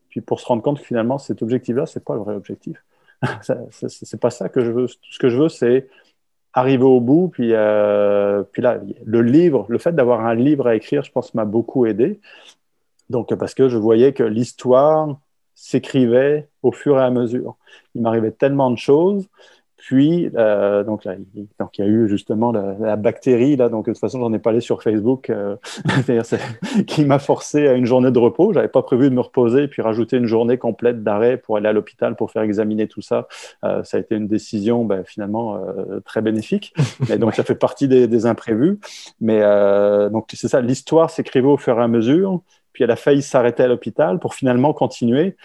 Puis pour se rendre compte que finalement, cet objectif-là, c'est pas le vrai objectif. C'est pas ça que je veux. Tout ce que je veux, c'est arriver au bout. Puis, euh, puis là, le livre, le fait d'avoir un livre à écrire, je pense, m'a beaucoup aidé. Donc, parce que je voyais que l'histoire s'écrivait au fur et à mesure. Il m'arrivait tellement de choses. Puis, euh, donc, là, il, donc, il y a eu justement la, la bactérie, là, donc de toute façon, j'en ai parlé sur Facebook, euh, qui m'a forcé à une journée de repos. J'avais pas prévu de me reposer, puis rajouter une journée complète d'arrêt pour aller à l'hôpital pour faire examiner tout ça. Euh, ça a été une décision ben, finalement très bénéfique. Donc, ça fait partie des, des imprévus. Mais donc, c'est ça, l'histoire s'écrivait au fur et à mesure. Puis elle a failli s'arrêter à l'hôpital pour finalement continuer.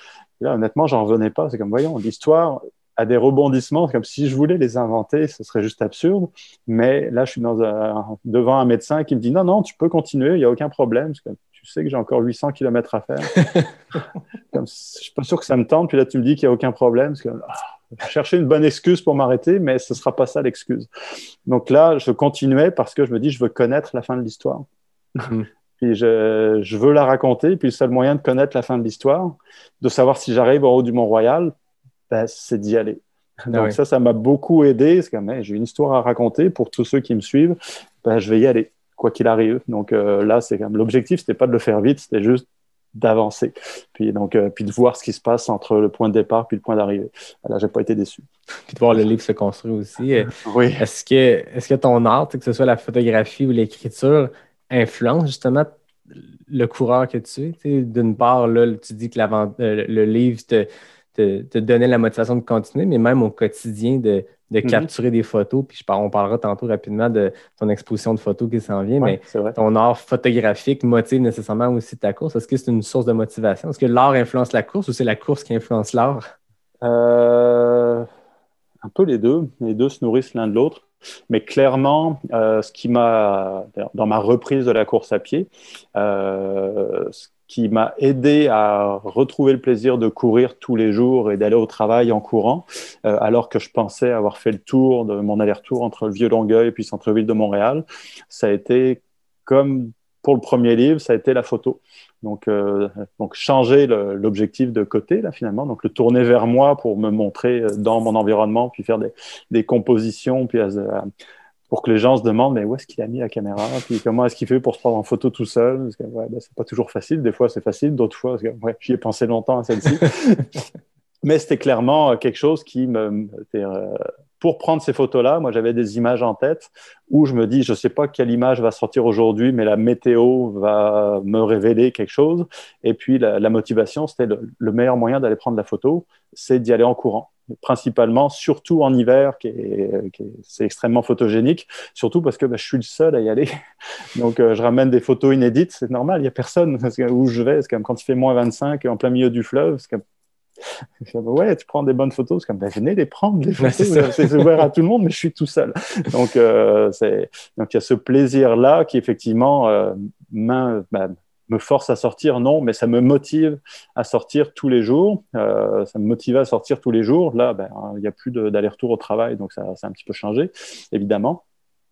Et là, honnêtement, j'en revenais pas. C'est comme, voyons, l'histoire a des rebondissements. Comme si je voulais les inventer, ce serait juste absurde. Mais là, je suis dans un- devant un médecin qui me dit, non, non, tu peux continuer, il n'y a aucun problème. C'est comme, tu sais que j'ai encore 800 km à faire. comme, je suis pas sûr que ça me tente. Puis là, tu me dis qu'il n'y a aucun problème. C'est comme, ah, chercher une bonne excuse pour m'arrêter, mais ce sera pas ça l'excuse. Donc là, je continuais parce que je me dis, je veux connaître la fin de l'histoire. Mm. puis je, je, veux la raconter. Puis le seul moyen de connaître la fin de l'histoire, de savoir si j'arrive au haut du Mont-Royal, ben, c'est d'y aller. Ah Donc ça, ça m'a beaucoup aidé. j'ai une histoire à raconter pour tous ceux qui me suivent. Ben, je vais y aller, quoi qu'il arrive. Donc euh, là, c'est quand l'objectif, c'était pas de le faire vite, c'était juste d'avancer. Puis donc, euh, puis de voir ce qui se passe entre le point de départ puis le point d'arrivée. Là, j'ai pas été déçu. Puis de voir le livre se construire aussi. oui. Est-ce que, est-ce que ton art, que ce soit la photographie ou l'écriture, influence justement le coureur que tu es? D'une part, là, tu dis que euh, le livre te te, donner la motivation de continuer, mais même au quotidien de, mhm. capturer des photos. Puis je on parlera tantôt rapidement de ton exposition de photos qui s'en vient, mais ton art photographique motive nécessairement aussi ta course. Est-ce que c'est une source de motivation? Est-ce que l'art influence la course ou c'est la course qui influence l'art? Euh, un peu les deux. Les deux se nourrissent l'un de l'autre. Mais clairement, euh, ce qui m'a, dans ma reprise de la course à pied, euh, qui m'a aidé à retrouver le plaisir de courir tous les jours et d'aller au travail en courant, euh, alors que je pensais avoir fait le tour de mon aller-retour entre le Vieux-Longueuil et puis centre-ville de Montréal. Ça a été comme pour le premier livre, ça a été la photo. Donc, euh, donc changer l'objectif de côté, là, finalement. Donc, le tourner vers moi pour me montrer euh, dans mon environnement, puis faire des, des compositions, puis à, pour que les gens se demandent mais où est-ce qu'il a mis la caméra? Puis comment est-ce qu'il fait pour se prendre en photo tout seul? Parce que ouais, ben, c'est pas toujours facile. Des fois c'est facile. D'autres fois ouais, j'y ai pensé longtemps à celle-ci. Mais c'était clairement quelque chose qui me euh, pour prendre ces photos-là, moi j'avais des images en tête où je me dis, je ne sais pas quelle image va sortir aujourd'hui, mais la météo va me révéler quelque chose. Et puis la, motivation, c'était le, le, meilleur moyen d'aller prendre la photo, c'est d'y aller en courant principalement, surtout en hiver, qui est, c'est extrêmement photogénique, surtout parce que bah, je suis le seul à y aller. Donc, euh, je ramène des photos inédites, c'est normal, il n'y a personne parce que, où je vais. C'est comme quand il fait moins 25 en plein milieu du fleuve, c'est comme ouais, tu prends des bonnes photos, c'est comme, ben, venez les prendre, les photos, c'est ouvert à tout le monde, mais je suis tout seul. Donc, euh, donc il y a ce plaisir-là qui, effectivement, euh, main, ben, me force à sortir, non, mais ça me motive à sortir tous les jours. Euh, ça me motivait à sortir tous les jours. Là, ben, il n'y a plus d'aller-retour au travail, donc ça, ça a un petit peu changé, évidemment.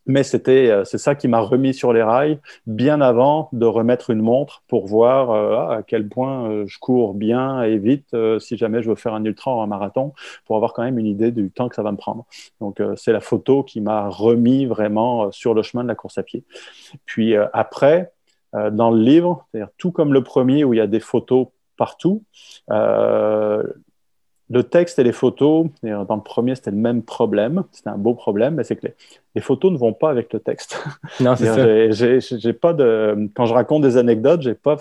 Mais c'était, euh, c'est ça qui m'a remis sur les rails bien avant de remettre une montre pour voir euh, à quel point je cours bien et vite si jamais je veux faire un ultra ou un marathon, pour avoir quand même une idée du temps que ça va me prendre. Donc c'est la photo qui m'a remis vraiment sur le chemin de la course à pied. Puis après, dans le livre, c'est-à-dire tout comme le premier où il y a des photos partout. Euh, le texte et les photos, dans le premier, c'était le même problème. C'était un beau problème, mais c'est que les, photos ne vont pas avec le texte. Non, c'est. J'ai pas de. Quand je raconte des anecdotes, j'ai pas.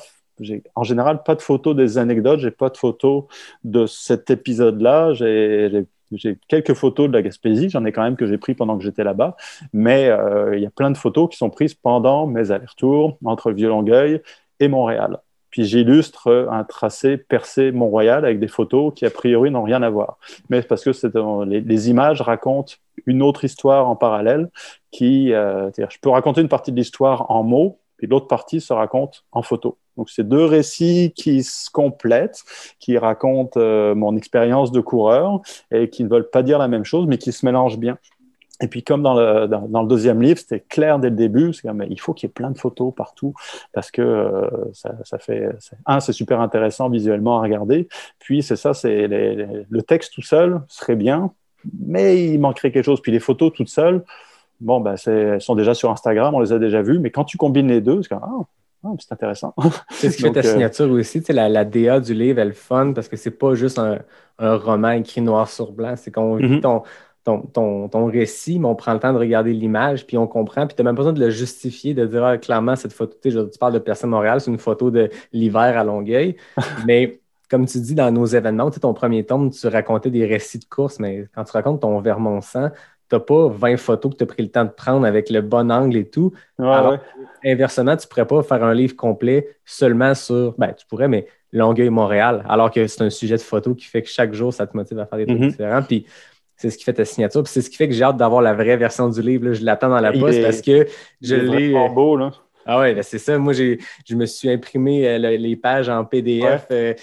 En général, pas de photos des anecdotes, j'ai pas de photos de cet épisode-là. J'ai j'ai quelques photos de la Gaspésie, j'en ai quand même que j'ai pris pendant que j'étais là-bas, mais euh, il y a plein de photos qui sont prises pendant mes allers-retours entre Vieux-Longueuil et Montréal. Puis j'illustre un tracé percé Mont-Royal avec des photos qui a priori n'ont rien à voir. Mais parce que les, images racontent une autre histoire en parallèle qui, euh, je peux raconter une partie de l'histoire en mots, puis l'autre partie se raconte en photo. Donc, c'est deux récits qui se complètent, qui racontent euh, mon expérience de coureur et qui ne veulent pas dire la même chose, mais qui se mélangent bien. Et puis, comme dans le, deuxième livre, c'était clair dès le début, c'est mais il faut qu'il y ait plein de photos partout parce que euh, ça, fait. Un, c'est super intéressant visuellement à regarder. Puis, c'est ça, c'est le texte tout seul serait bien, mais il manquerait quelque chose. Puis, les photos toutes seules, bon, ben, elles sont déjà sur Instagram, on les a déjà vues, mais quand tu combines les deux, c'est comme, ah, ah, c'est intéressant. C'est ce qui fait ta euh, signature aussi. La, la, DA du livre, elle est fun parce que c'est pas juste un, roman écrit noir sur blanc. C'est qu'on vit mm-hmm. ton, ton, récit, mais on prend le temps de regarder l'image, puis on comprend. Puis tu n'as même pas besoin de le justifier, de dire ah, clairement, cette photo, tu parles de Personne Montréal, c'est une photo de l'hiver à Longueuil. mais comme tu dis dans nos événements, ton premier tome, tu racontais des récits de course, mais quand tu racontes ton Vermont 100, tu n'as pas 20 photos que tu as pris le temps de prendre avec le bon angle et tout. Inversement, tu ne pourrais pas faire un livre complet seulement sur, ben, tu pourrais, mais Longueuil-Montréal, alors que c'est un sujet de photo qui fait que chaque jour, ça te motive à faire des trucs mm-hmm. différents. Puis c'est ce qui fait ta signature. Puis c'est ce qui fait que j'ai hâte d'avoir la vraie version du livre. Je l'attends dans la poste parce que je l'ai. Euh, beau, là. Ah ouais, ben c'est ça. Moi, je me suis imprimé euh, les pages en PDF. Euh,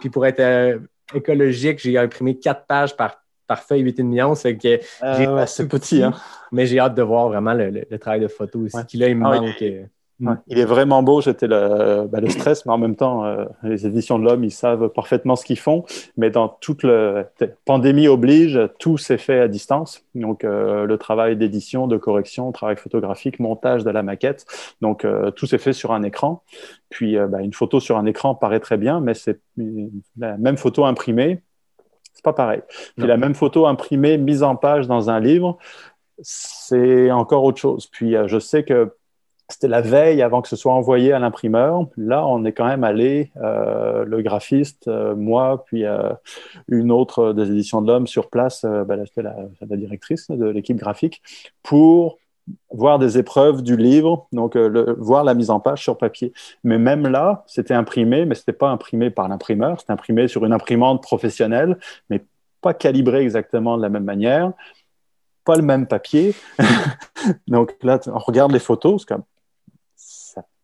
puis pour être écologique, j'ai imprimé quatre pages par par feuille 8 millions. C'est que euh, c'est petit, hein. Mais j'ai hâte de voir vraiment le, travail de photo aussi. Qui là, il me ah manque. Euh, il est vraiment beau. J'étais le, bah, le, stress, mais en même temps, euh, les éditions de l'homme, ils savent parfaitement ce qu'ils font. Mais dans toute la pandémie oblige, tout s'est fait à distance. Donc, euh, le travail d'édition, de correction, travail photographique, montage de la maquette. Donc, euh, tout s'est fait sur un écran. Puis, bah, une photo sur un écran paraît très bien, mais c'est la même photo imprimée. C'est pas pareil. Puis, la même photo imprimée, mise en page dans un livre, c'est encore autre chose. Puis, je sais que c'était la veille avant que ce soit envoyé à l'imprimeur. Là, on est quand même allé, euh, le graphiste, euh, moi, puis euh, une autre des éditions de l'Homme sur place, la, la, directrice de l'équipe graphique, pour voir des épreuves du livre, donc le, voir la mise en page sur papier. Mais même là, c'était imprimé, mais ce n'était pas imprimé par l'imprimeur, c'était imprimé sur une imprimante professionnelle, mais pas calibré exactement de la même manière pas le même papier. Donc là, on regarde les photos, c'est comme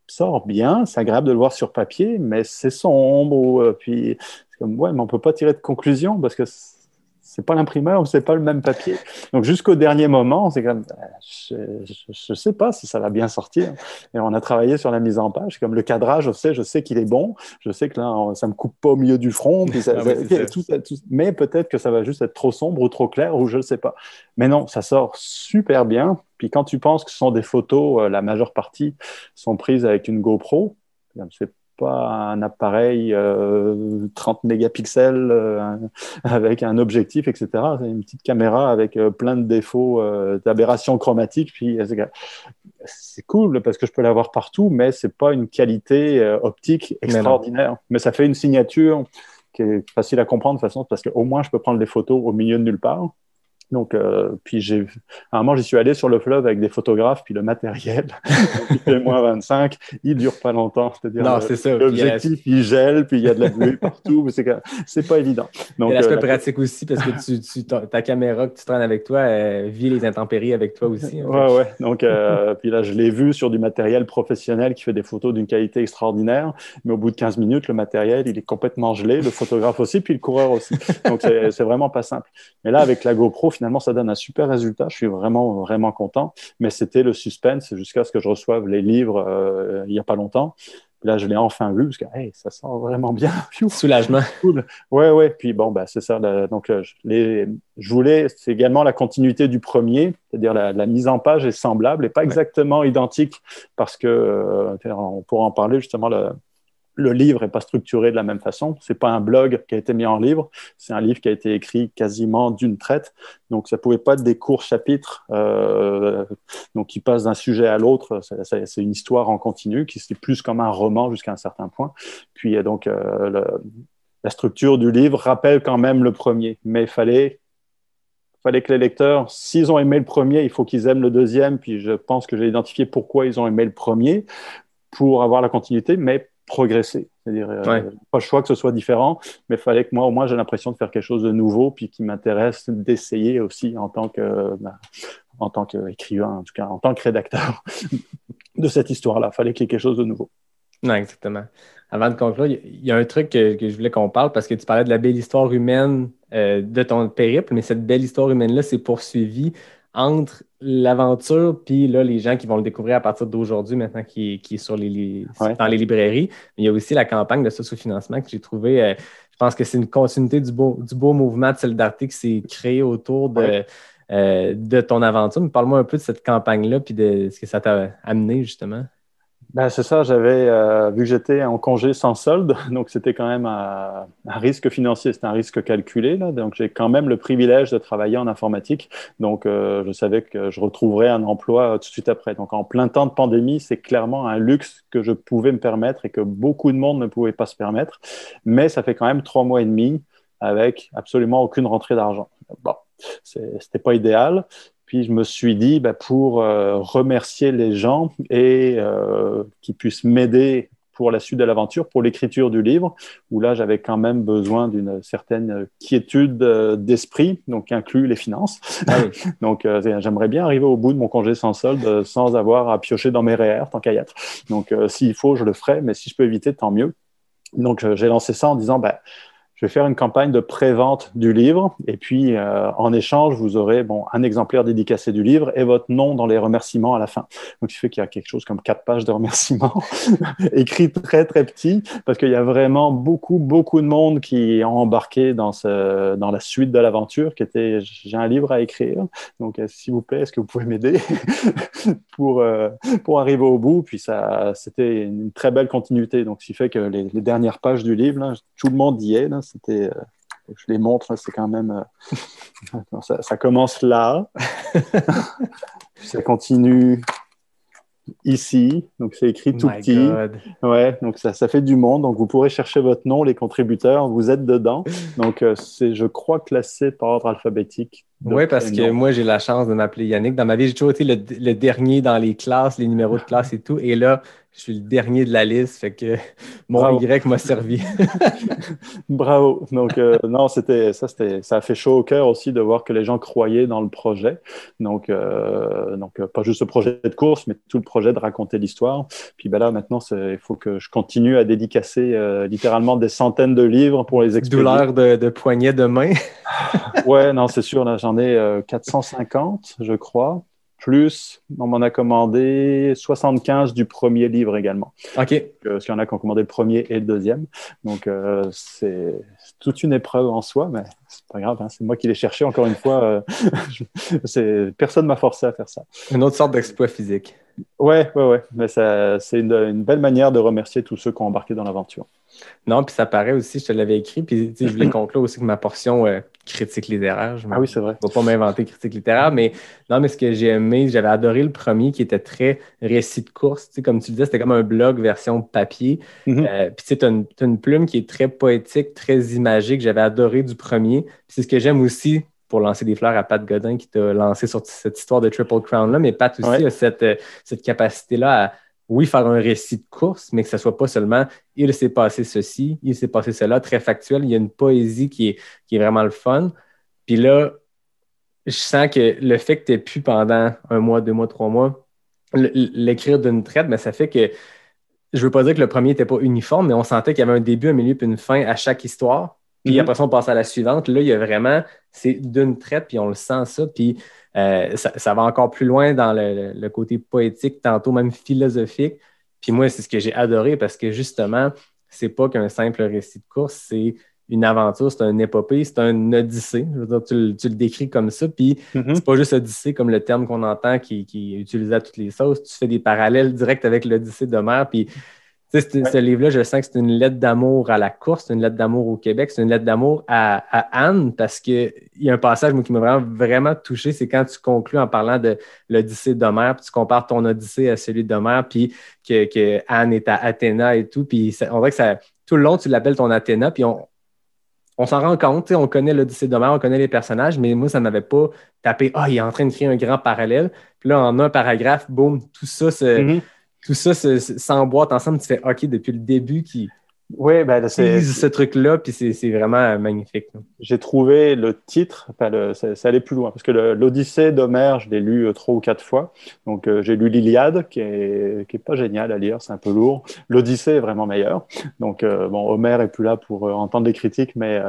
sort bien, c'est agréable de le voir sur papier, mais c'est sombre. Euh, puis, comme, ouais, mais on peut pas tirer de conclusion parce que c'est pas l'imprimeur ou c'est pas le même papier. Donc jusqu'au dernier moment, c'est comme, euh, je, ne sais pas si ça va bien sortir. Et on a travaillé sur la mise en page. Comme le cadrage, je sais, je sais qu'il est bon. Je sais que là, ça me coupe pas au milieu du front. mais peut-être que ça va juste être trop sombre ou trop clair ou je ne sais pas. Mais non, ça sort super bien. Puis quand tu penses que ce sont des photos, euh, la majeure partie sont prises avec une GoPro. C'est pas un appareil 30 euh, mégapixels euh, avec un objectif, etc. C'est une petite caméra avec euh, plein de défauts d'aberration chromatique. Puis c'est cool parce que je peux l'avoir partout, mais c'est pas une qualité optique extraordinaire. Mais, ça fait une signature qui est facile à comprendre de toute façon parce qu'au moins je peux prendre des photos au milieu de nulle part. Donc, euh, puis j'ai, à un moment, j'y suis allé sur le fleuve avec des photographes, puis le matériel, il fait moins 25, il dure pas longtemps. C'est-à-dire, c'est L'objectif, il gèle, puis il y a de la buée partout, mais c'est, c'est pas évident. Donc, et l'aspect euh, pratique aussi, parce que tu, tu, ta, caméra que tu traînes avec toi vit les intempéries avec toi aussi. Ouais, ouais. Donc, euh, puis là, je l'ai vu sur du matériel professionnel qui fait des photos d'une qualité extraordinaire, mais au bout de 15 minutes, le matériel, il est complètement gelé, le photographe aussi, puis le coureur aussi. Donc, c'est, c'est vraiment pas simple. Mais là, avec la GoPro, finalement, ça donne un super résultat. Je suis vraiment, vraiment content. Mais c'était le suspense jusqu'à ce que je reçoive les livres euh, il n'y a pas longtemps. là, je l'ai enfin vu parce que ça sent vraiment bien. Soulagement. Cool. Ouais, ouais. Puis bon, bah, c'est ça. donc, euh, je, je voulais, c'est également la continuité du premier, c'est-à-dire la, mise en page est semblable et pas exactement identique parce que, euh, on pourra en parler justement, le livre n'est pas structuré de la même façon. C'est pas un blog qui a été mis en livre, c'est un livre qui a été écrit quasiment d'une traite. Donc ça pouvait pas être des courts chapitres, euh, donc qui passent d'un sujet à l'autre. C'est une histoire en continu qui c'est plus comme un roman jusqu'à un certain point. Puis donc euh, la structure du livre rappelle quand même le premier, mais il fallait fallait que les lecteurs, s'ils ont aimé le premier, il faut qu'ils aiment le deuxième. Puis je pense que j'ai identifié pourquoi ils ont aimé le premier pour avoir la continuité, mais progresser. C'est-à-dire, euh, pas le choix que ce soit différent, mais il fallait que moi, au moins, j'ai l'impression de faire quelque chose de nouveau, puis qui m'intéresse d'essayer aussi en tant que, ben, en tant qu'écrivain, en tout cas, en tant que rédacteur de cette histoire-là. Il fallait qu'il y ait quelque chose de nouveau. Non, exactement. Avant de conclure, il y a un truc que, je voulais qu'on parle parce que tu parlais de la belle histoire humaine euh, de ton périple, mais cette belle histoire humaine-là s'est poursuivie entre l'aventure puis là les gens qui vont le découvrir à partir d'aujourd'hui maintenant qui, qui, est sur les, dans les librairies. Il y a aussi la campagne de sous-financement que j'ai trouvé euh, je pense que c'est une continuité du beau, du beau mouvement de solidarité qui s'est créé autour de, euh, de ton aventure. Parle-moi un peu de cette campagne là puis de ce que ça t'a amené justement ben, c'est ça, j'avais euh, vu que j'étais en congé sans solde, donc c'était quand même un, risque financier, c'était un risque calculé. Donc j'ai quand même le privilège de travailler en informatique, donc euh, je savais que je retrouverais un emploi tout de suite après. Donc en plein temps de pandémie, c'est clairement un luxe que je pouvais me permettre et que beaucoup de monde ne pouvait pas se permettre. Mais ça fait quand même trois mois et demi avec absolument aucune rentrée d'argent. Bon, c'était pas idéal. Puis je me suis dit, bah, pour euh, remercier les gens et euh, qui puissent m'aider pour la suite de l'aventure, pour l'écriture du livre, où là j'avais quand même besoin d'une certaine quiétude euh, d'esprit, donc inclut les finances. Ah donc j'aimerais bien arriver au bout de mon congé sans solde sans avoir à piocher dans mes REER, tant qu'à y être. Donc s'il faut, je le ferai, mais si je peux éviter, tant mieux. Donc j'ai lancé ça en disant, bah, je vais faire une campagne de pré-vente du livre et puis euh, en échange, vous aurez bon, un exemplaire dédicacé du livre et votre nom dans les remerciements à la fin. Donc, il fait qu'il y a quelque chose comme quatre pages de remerciements écrits très, très petits parce qu'il y a vraiment beaucoup, beaucoup de monde qui ont embarqué dans, ce, dans la suite de l'aventure qui était j'ai un livre à écrire. Donc, euh, s'il vous plaît, est-ce que vous pouvez m'aider pour, euh, pour arriver au bout? Puis, ça, c'était une très belle continuité. Donc, ce qui fait que les, dernières pages du livre, tout le monde y est. Là, euh, je les montre, c'est quand même. Euh, ça, ça, commence là, ça continue ici, donc c'est écrit tout petit. God. Ouais, donc ça, ça, fait du monde. Donc vous pourrez chercher votre nom, les contributeurs, vous êtes dedans. Donc euh, c'est, je crois, classé par ordre alphabétique. Oui, parce que moi j'ai la chance de m'appeler Yannick. Dans ma vie, j'ai toujours été le, le, dernier dans les classes, les numéros de classe et tout. Et là, je suis le dernier de la liste, fait que mon Bravo. Y m'a servi. Bravo. Donc, euh, non, c'était ça, c'était, ça a fait chaud au cœur aussi de voir que les gens croyaient dans le projet. Donc, euh, donc euh, pas juste le projet de course, mais tout le projet de raconter l'histoire. Puis ben là, maintenant, il faut que je continue à dédicacer euh, littéralement des centaines de livres pour les expédier. Douleur de, de poignet de main. ouais, non, c'est sûr. Là, j'en ai 450, je crois plus, on m'en a commandé 75 du premier livre également. OK. Euh, parce qu'il y en a qui ont commandé le premier et le deuxième. Donc, euh, c'est toute une épreuve en soi, mais c'est pas grave. Hein, c'est moi qui l'ai cherché encore une fois. Euh, personne m'a forcé à faire ça. Une autre sorte d'exploit physique. Ouais, ouais, ouais. Mais c'est une, une, belle manière de remercier tous ceux qui ont embarqué dans l'aventure. Non, puis ça paraît aussi, je te l'avais écrit, puis je voulais conclure aussi que ma portion euh, critique littéraire. Je ah oui, c'est vrai. Je ne vais pas m'inventer critique littéraire, mais non, mais ce que j'ai aimé, j'avais adoré le premier qui était très récit de course. Tu sais, comme tu disais, c'était comme un blog version papier. Mm-hmm. euh, puis tu as une, une plume qui est très poétique, très imagée, que j'avais adoré du premier. Puis c'est ce que j'aime aussi pour lancer des fleurs à Pat Godin qui t'a lancé sur cette histoire de Triple Crown-là, mais Pat aussi ouais. a cette, euh, cette capacité-là à, oui, faire un récit de course, mais que ce ne soit pas seulement il s'est passé ceci, il s'est passé cela, très factuel. Il y a une poésie qui est, qui est vraiment le fun. Puis là, je sens que le fait que tu aies pu pendant un mois, deux mois, trois mois l'écrire d'une traite, mais ça fait que je ne veux pas dire que le premier n'était pas uniforme, mais on sentait qu'il y avait un début, un milieu puis une fin à chaque histoire. Puis mm -hmm. après ça, on passe à la suivante. Là, il y a vraiment, c'est d'une traite, puis on le sent ça. Puis euh, ça, ça, va encore plus loin dans le, le, côté poétique, tantôt même philosophique. Puis moi, c'est ce que j'ai adoré parce que justement, c'est pas qu'un simple récit de course, c'est une aventure, c'est un épopée, c'est un odyssée. Je veux dire, tu, tu, le décris comme ça. Puis mm -hmm. c'est pas juste odyssée comme le terme qu'on entend qui, qui est utilisé à toutes les sauces. Tu fais des parallèles directs avec l'odyssée d'Homère. Puis ouais. ce livre-là, je sens que c'est une lettre d'amour à la course, c'est une lettre d'amour au Québec, c'est une lettre d'amour à, à, Anne, parce qu'il y a un passage moi, qui m'a vraiment, vraiment touché, c'est quand tu conclus en parlant de l'Odyssée d'Homère, puis tu compares ton Odyssée à celui d'Homère, puis que, que, Anne est à Athéna et tout, puis ça, on dirait que ça, tout le long, tu l'appelles ton Athéna, puis on, on s'en rend compte, on connaît l'Odyssée d'Homère, on connaît les personnages, mais moi, ça ne m'avait pas tapé, ah, oh, il est en train de créer un grand parallèle. Puis là, en un paragraphe, boum, tout ça se. Mm -hmm tout ça s'emboîte ensemble. Tu fais OK depuis le début qui. Oui, ben, c'est ce truc-là, puis c'est vraiment magnifique. J'ai trouvé le titre, enfin, le, ça, ça allait plus loin, parce que l'Odyssée d'Homère, je l'ai lu euh, trois ou quatre fois. Donc, euh, j'ai lu l'Iliade, qui est, qui est pas génial à lire, c'est un peu lourd. L'Odyssée est vraiment meilleur. Donc, euh, bon, Homère est plus là pour entendre des critiques, mais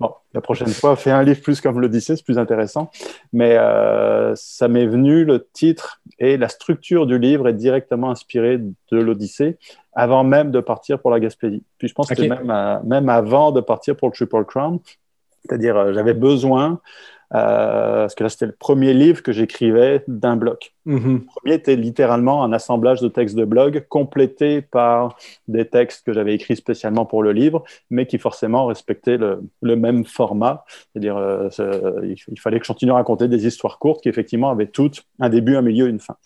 bon, la prochaine fois, fais un livre plus comme l'Odyssée, c'est plus intéressant. Mais euh, ça m'est venu, le titre et la structure du livre est directement inspirée de l'Odyssée avant même de partir pour la Gaspésie. Puis je pense okay. que même, à, même avant de partir pour le Triple Crown, c'est-à-dire euh, j'avais besoin, euh, parce que là c'était le premier livre que j'écrivais d'un bloc. Mm -hmm. Le premier était littéralement un assemblage de textes de blog complété par des textes que j'avais écrits spécialement pour le livre, mais qui forcément respectaient le, le même format. C'est-à-dire euh, il, il, fallait que je continue à raconter des histoires courtes qui effectivement avaient toutes un début, un milieu, une fin.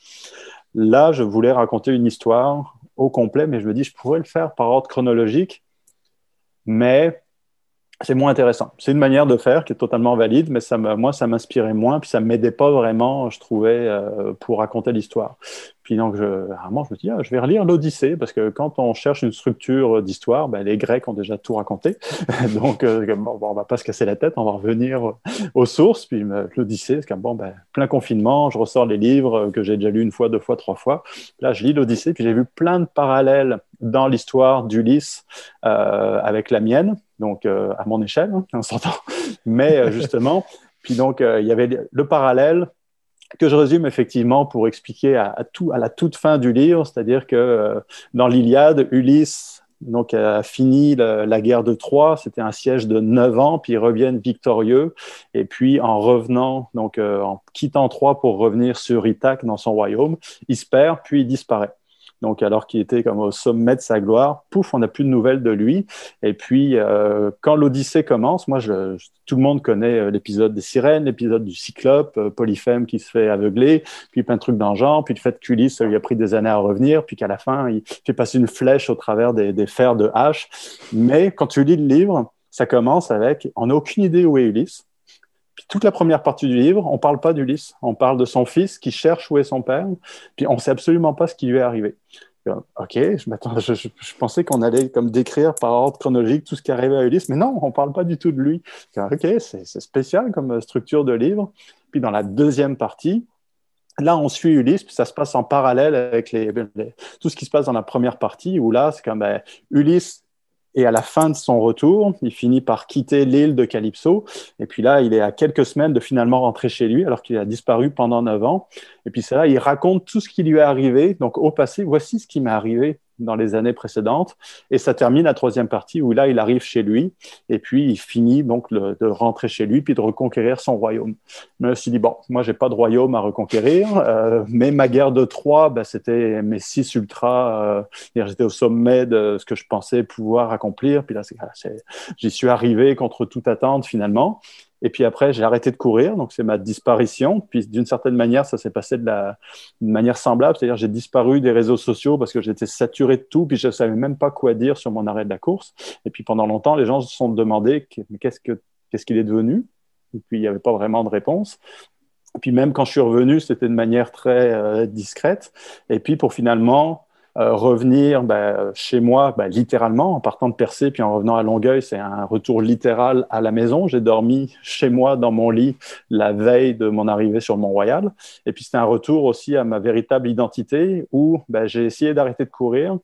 Là, je voulais raconter une histoire au complet, mais je me dis, je pourrais le faire par ordre chronologique, mais c'est moins intéressant. C'est une manière de faire qui est totalement valide, mais ça moi, ça m'inspirait moins, puis ça ne m'aidait pas vraiment, je trouvais, euh, pour raconter l'histoire. Puis donc, je, vraiment, je me dis, ah, je vais relire l'Odyssée, parce que quand on cherche une structure d'histoire, ben, les Grecs ont déjà tout raconté. donc, euh, bon, on ne va pas se casser la tête, on va revenir aux sources. Puis l'Odyssée, c'est comme, bon, ben, plein confinement, je ressors les livres que j'ai déjà lus une fois, deux fois, trois fois. Là, je lis l'Odyssée, puis j'ai vu plein de parallèles dans l'histoire d'Ulysse euh, avec la mienne donc à mon échelle, hein, on s'entend. Mais justement, puis donc il y avait le parallèle que je résume effectivement pour expliquer à, tout, à la toute fin du livre, c'est-à-dire que dans l'Iliade, Ulysse donc a fini la, guerre de Troie, c'était un siège de neuf ans, puis ils reviennent victorieux, et puis en revenant, donc en quittant Troie pour revenir sur Ithaque dans son royaume, il se perd, puis il disparaît. Donc, alors qu'il était comme au sommet de sa gloire, pouf, on n'a plus de nouvelles de lui. Et puis, euh, quand l'Odyssée commence, moi, tout le monde connaît euh, l'épisode des sirènes, l'épisode du cyclope, euh, Polyphème qui se fait aveugler, puis plein de trucs dans puis le fait qu'Ulysse lui a pris des années à revenir, puis qu'à la fin, il fait passer une flèche au travers des, des fers de hache. Mais quand tu lis le livre, ça commence avec on n'a aucune idée où est Ulysse toute la première partie du livre, on ne parle pas d'Ulysse. On parle de son fils qui cherche où est son père, puis on sait absolument pas ce qui lui est arrivé. Ok, je, pensais qu'on allait comme décrire par ordre chronologique tout ce qui arrivait à Ulysse, mais non, on ne parle pas du tout de lui. Ok, c'est spécial comme structure de livre. Puis dans la deuxième partie, Là, on suit Ulysse, puis ça se passe en parallèle avec les, tout ce qui se passe dans la première partie, où là, c'est comme ben, Ulysse et à la fin de son retour, il finit par quitter l'île de Calypso. Et puis là, il est à quelques semaines de finalement rentrer chez lui, alors qu'il a disparu pendant neuf ans. Et puis c'est là, il raconte tout ce qui lui est arrivé. Donc au passé, voici ce qui m'est arrivé dans les années précédentes. Et ça termine la troisième partie où là, il arrive chez lui et puis il finit donc de rentrer chez lui puis de reconquérir son royaume. Je me suis dit, bon, moi, j'ai pas de royaume à reconquérir, euh, mais ma guerre de Troie, ben, c'était mes six ultras. Euh, j'étais au sommet de ce que je pensais pouvoir accomplir. Puis là, j'y suis arrivé contre toute attente finalement. Et puis après, j'ai arrêté de courir, donc c'est ma disparition. Puis d'une certaine manière, ça s'est passé de la manière semblable, c'est-à-dire j'ai disparu des réseaux sociaux parce que j'étais saturé de tout, puis je ne savais même pas quoi dire sur mon arrêt de la course. Et puis pendant longtemps, les gens se sont demandé qu'est-ce qu'est-ce qu'il est devenu? Et puis il n'y avait pas vraiment de réponse. Et puis même quand je suis revenu, c'était de manière très euh, discrète. Et puis pour finalement euh, revenir bah, chez moi, bah, littéralement, en partant de Percé, puis en revenant à Longueuil, c'est un retour littéral à la maison. J'ai dormi chez moi dans mon lit la veille de mon arrivée sur Mont-Royal. Et puis c'était un retour aussi à ma véritable identité où bah, j'ai essayé d'arrêter de courir,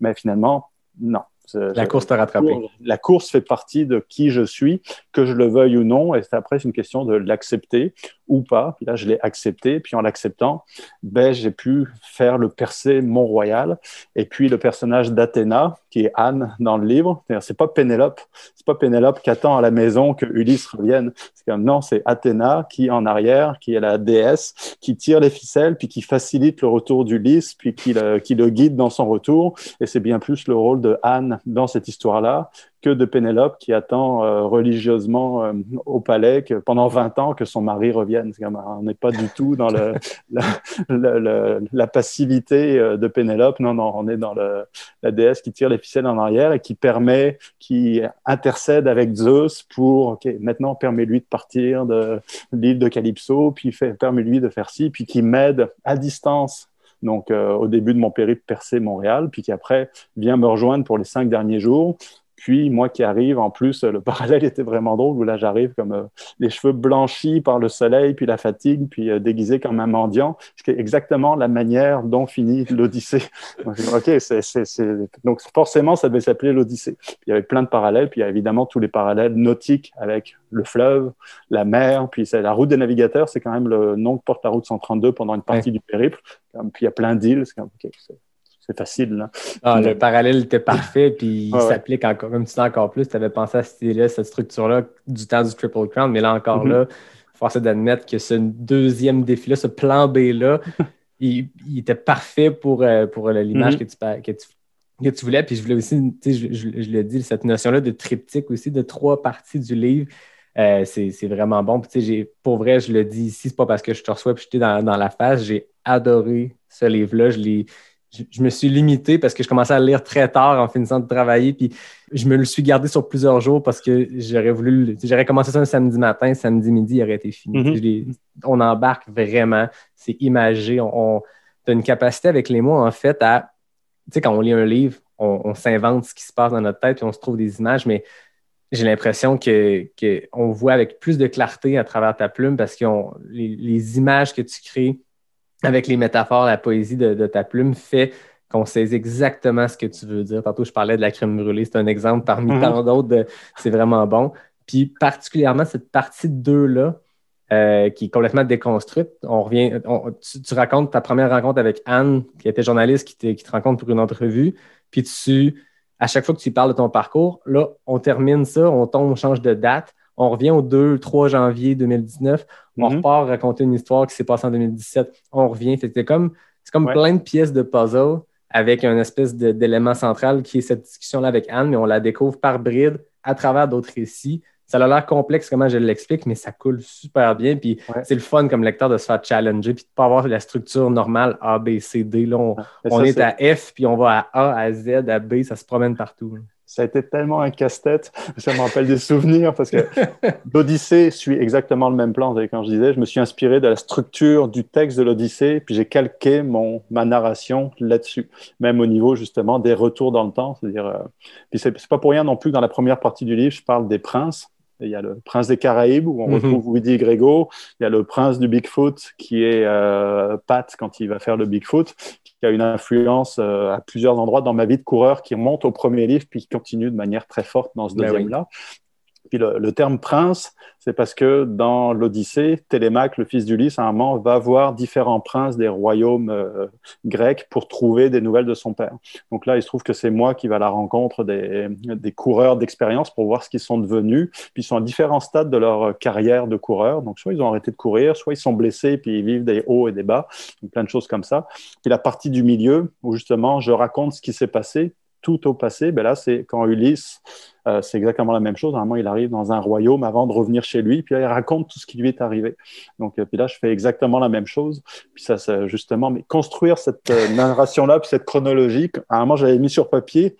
mais finalement, non. La course t'a rattrapé. La course fait partie de qui je suis, que je le veuille ou non. Et après, c'est une question de l'accepter ou pas. Puis là, je l'ai accepté. Puis en l'acceptant, ben, j'ai pu faire le percé Mont-Royal. Et puis le personnage d'Athéna, qui est Anne dans le livre, c'est pas Pénélope. C'est pas Pénélope qui attend à la maison que Ulysse revienne. C'est comme non, c'est Athéna qui en arrière, qui est la déesse, qui tire les ficelles, puis qui facilite le retour d'Ulysse, puis qui le, qui le guide dans son retour. Et c'est bien plus le rôle de Anne dans cette histoire-là que de Pénélope qui attend euh, religieusement euh, au palais que pendant 20 ans que son mari revienne. on n'est pas du tout dans le, la, la, passivité euh, de Pénélope. Non, non, on est dans la déesse qui tire les ficelles en arrière et qui permet, qui intercède avec Zeus pour, OK, maintenant permets-lui de partir de l'île de Calypso, puis permets-lui de faire ci, puis qui m'aide à distance donc au début de mon périple percé Montréal, puis qui après vient me rejoindre pour les cinq derniers jours, puis moi qui arrive, en plus, le parallèle était vraiment drôle, où là j'arrive comme euh, les cheveux blanchis par le soleil, puis la fatigue, puis euh, déguisé comme un mendiant, c'est exactement la manière dont finit l'Odyssée. ok, donc forcément ça devait s'appeler l'Odyssée. Il y avait plein de parallèles, puis il y a évidemment tous les parallèles nautiques avec le fleuve, la mer, puis la route des navigateurs, c'est quand même le nom que porte la route 132 pendant une partie du périple. Puis il y a plein d'îles, c'est c'est facile. Ah, le parallèle était parfait, puis il s'applique encore, comme tu dis encore plus. Tu avais pensé à cette cette structure-là, du temps du Triple Crown, mais là encore, mm-hmm. là, force d'admettre que ce deuxième défi-là, ce plan B-là, il, était parfait pour, euh, pour l'image mm-hmm. que, tu, que, tu, voulais. Puis je voulais aussi, je, je, je le dis, cette notion-là de triptyque aussi, de trois parties du livre. Euh, c'est vraiment bon. Puis, pour vrai, je le dis ici, c'est pas parce que je te reçois et je dans, dans la face. J'ai adoré ce livre-là. Je l'ai je, me suis limité parce que je commençais à lire très tard en finissant de travailler. Puis je me le suis gardé sur plusieurs jours parce que j'aurais voulu. J'aurais commencé ça un samedi matin, samedi midi, il aurait été fini. Mm-hmm. on embarque vraiment. C'est imagé. On, a une capacité avec les mots, en fait, à. Tu sais, quand on lit un livre, on, s'invente ce qui se passe dans notre tête et on se trouve des images, mais j'ai l'impression qu'on que voit avec plus de clarté à travers ta plume parce que les, les, images que tu crées avec les métaphores, la poésie de, ta plume fait qu'on saisit exactement ce que tu veux dire. Tantôt, je parlais de la crème brûlée, c'est un exemple parmi mm-hmm. tant d'autres. C'est vraiment bon. Puis particulièrement cette partie 2-là, euh, qui est complètement déconstruite. On revient, tu, racontes ta première rencontre avec Anne, qui était journaliste, qui, qui te rencontre pour une entrevue, puis tu, à chaque fois que tu parles de ton parcours, là, on termine ça, on tombe, on change de date, on revient au 2-3 janvier 2019, on mm-hmm. repart raconter une histoire qui s'est passée en 2017, on revient. C'est comme, comme plein de pièces de puzzle avec un espèce d'élément central qui est cette discussion-là avec Anne, mais on la découvre par bride à travers d'autres récits ça a l'air complexe comment je l'explique, mais ça coule super bien. Puis c'est le fun comme lecteur de se faire challenger, puis de ne pas avoir la structure normale A, B, C, D. Là, on, est, à F, puis on va à A, à Z, à B, ça se promène partout. Ça a été tellement un casse-tête. Ça me rappelle des souvenirs parce que l'Odyssée suit exactement le même plan. Quand je disais, je me suis inspiré de la structure du texte de l'Odyssée, puis j'ai calqué mon, ma narration là-dessus, même au niveau justement des retours dans le temps. C'est-à-dire, euh, puis c'est pas pour rien non plus que dans la première partie du livre, je parle des princes il y a le prince des Caraïbes où on mhm. retrouve Woody Grego. Il y a le prince du Bigfoot qui est euh, Pat quand il va faire le Bigfoot, qui a une influence euh, à plusieurs endroits dans ma vie de coureur qui remonte au premier livre puis qui continue de manière très forte dans ce ben deuxième-là. Puis le, terme prince, c'est parce que dans l'Odyssée, Télémaque, le fils d'Ulysse, à un moment, va voir différents princes des royaumes euh, grecs pour trouver des nouvelles de son père. Donc là, il se trouve que c'est moi qui va à la rencontre des, coureurs d'expérience pour voir ce qu'ils sont devenus. Puis ils sont à différents stades de leur carrière de coureur. Donc soit ils ont arrêté de courir, soit ils sont blessés, puis ils vivent des hauts et des bas, plein de choses comme ça. Puis la partie du milieu, où justement je raconte ce qui s'est passé, tout au passé, ben là, c'est quand Ulysse, euh, c'est exactement la même chose. Normalement, il arrive dans un royaume avant de revenir chez lui, puis là, il raconte tout ce qui lui est arrivé. Donc, euh, puis là, je fais exactement la même chose. Puis ça, c'est justement, mais construire cette euh, narration-là, puis cette chronologie, à un moment, j'avais mis sur papier.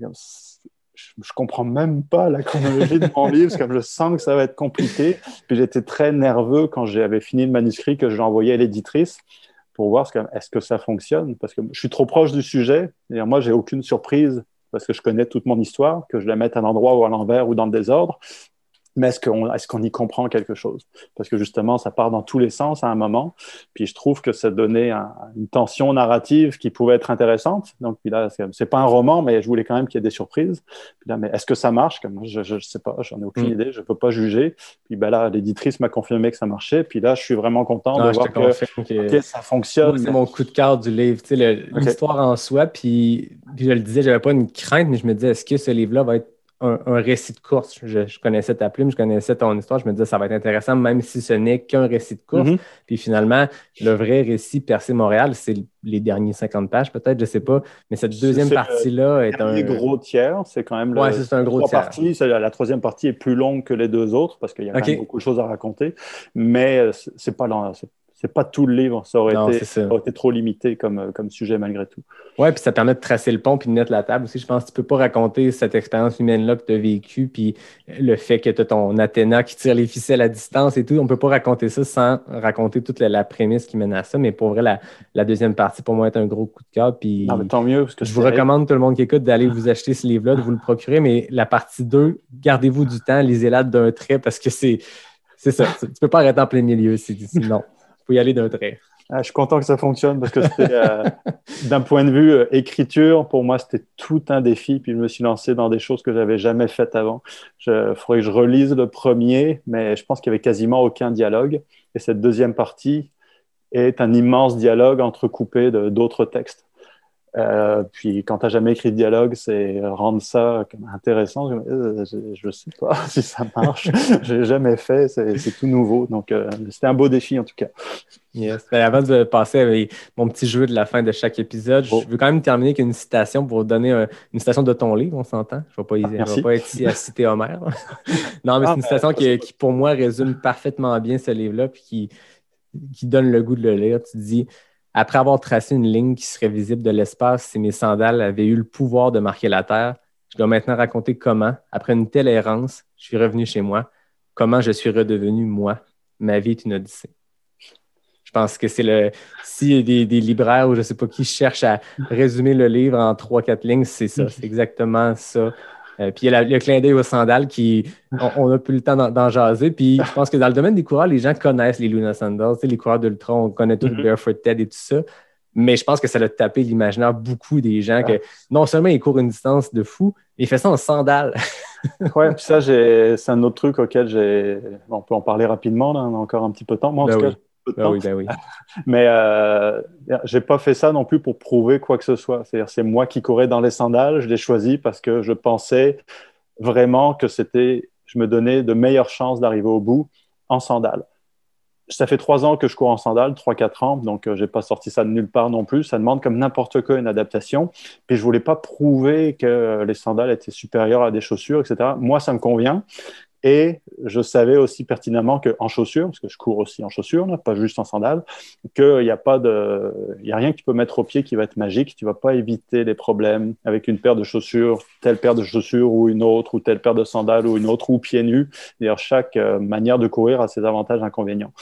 Je, je comprends même pas la chronologie de mon livre, parce que je sens que ça va être compliqué. Puis j'étais très nerveux quand j'avais fini le manuscrit que j'ai envoyé à l'éditrice pour voir est-ce que ça fonctionne parce que je suis trop proche du sujet. Et moi, j'ai aucune surprise parce que je connais toute mon histoire, que je la mette à l'endroit ou à l'envers ou dans le désordre mais est-ce qu'on est y comprend quelque chose? Parce que justement, ça part dans tous les sens à un moment. Puis je trouve que ça donnait une tension narrative qui pouvait être intéressante. Donc puis là, c'est pas un roman, mais je voulais quand même qu'il y ait des surprises. Puis là, mais est-ce que ça marche? Comme je, ne sais pas, j'en ai aucune mm. idée, je peux pas juger. Puis ben là, l'éditrice m'a confirmé que ça marchait. Puis là, je suis vraiment content de voir que, ça fonctionne. C'est mon coup de cœur du livre, l'histoire en soi. Puis, puis je le disais, j'avais pas une crainte, mais je me disais, est-ce que ce livre-là va être un, récit de course. Je, connaissais ta plume, je connaissais ton histoire. Je me disais, ça va être intéressant, même si ce n'est qu'un récit de course. Mm-hmm. Puis finalement, le vrai récit Percé Montréal, c'est les derniers 50 pages, peut-être, je ne sais pas. Mais cette deuxième partie-là est un. gros tiers, c'est quand même. Oui, c'est un gros tiers. Parties. La troisième partie est plus longue que les deux autres parce qu'il y a quand même beaucoup de choses à raconter. Mais euh, c'est pas, c'est pas tout le livre. Ça aurait, été, trop limité comme, euh, comme sujet malgré tout. Oui, puis ça permet de tracer le pont puis de mettre la table aussi. Je pense que tu peux pas raconter cette expérience humaine-là que tu as vécue, puis le fait que tu as ton Athéna qui tire les ficelles à distance et tout. On peut pas raconter ça sans raconter toute la, prémisse qui mène à ça. Mais pour vrai, la, la, deuxième partie, pour moi, est un gros coup de cœur. Puis tant mieux. Parce que je vous recommande, tout le monde qui écoute, d'aller vous acheter ce livre-là, de vous le procurer. Mais la partie 2, gardez-vous du temps, lisez-la d'un trait parce que c'est. C'est ça. Tu peux pas arrêter en plein milieu y aller d'un trait. Ah, je suis content que ça fonctionne parce que euh, d'un point de vue euh, écriture, pour moi, c'était tout un défi. Puis je me suis lancé dans des choses que j'avais jamais faites avant. Il faudrait que je relise le premier, mais je pense qu'il y avait quasiment aucun dialogue. Et cette deuxième partie est un immense dialogue entrecoupé d'autres textes. Euh, puis quand tu n'as jamais écrit de dialogue, c'est rendre ça intéressant. Je ne euh, sais pas si ça marche. J'ai jamais fait. C'est tout nouveau. Donc euh, c'était un beau défi en tout cas. Yes. Ben, avant de passer avec mon petit jeu de la fin de chaque épisode, je veux quand même terminer avec une citation pour donner une citation de ton livre, on s'entend. Je ne vais, vais, pas être ici à citer Homer. non, mais c'est une ah, ben, citation qui, qui, pour moi, résume parfaitement bien ce livre-là puis qui, qui donne le goût de le lire. Tu dis après avoir tracé une ligne qui serait visible de l'espace si mes sandales avaient eu le pouvoir de marquer la Terre, je dois maintenant raconter comment, après une telle errance, je suis revenu chez moi, comment je suis redevenu moi. Ma vie est une odyssée. Je pense que c'est le. A des, des, libraires ou je ne sais pas qui cherchent à résumer le livre en trois, quatre lignes, c'est ça. C'est exactement ça. Euh, puis il y a le clin d'œil aux sandales qui, on n'a plus le temps d'en jaser. Puis je pense que dans le domaine des coureurs, les gens connaissent les Luna Sandals, les coureurs d'ultra, on connaît tous le mm-hmm. Barefoot Ted et tout ça. Mais je pense que ça a tapé l'imaginaire beaucoup des gens que non seulement il court une distance de fou, mais il fait ça en sandales. ouais, puis ça, c'est un autre truc auquel j'ai. on peut en parler rapidement, là, on a encore un petit peu de temps. Moi, en Ben tout oui. cas, peu de Ben temps. oui, ben oui. Mais euh, j'ai pas fait ça non plus pour prouver quoi que ce soit. C'est-à-dire, c'est moi qui courais dans les sandales. Je l'ai choisi parce que je pensais vraiment que c'était, je me donnais de meilleures chances d'arriver au bout en sandales. Ça fait trois ans que je cours en sandales, trois, quatre ans, donc euh, j'ai pas sorti ça de nulle part non plus. Ça demande comme n'importe quoi une adaptation. Puis je voulais pas prouver que les sandales étaient supérieures à des chaussures, etc. Moi, ça me convient. Et je savais aussi pertinemment qu'en chaussures, parce que je cours aussi en chaussures, pas juste en sandales, qu'il n'y a de, a rien que tu peux mettre au pied qui va être magique. Tu vas pas éviter les problèmes avec une paire de chaussures, telle paire de chaussures ou une autre, ou telle paire de sandales ou une autre, ou pieds nus. D'ailleurs, chaque euh, manière de courir a ses avantages et inconvénients.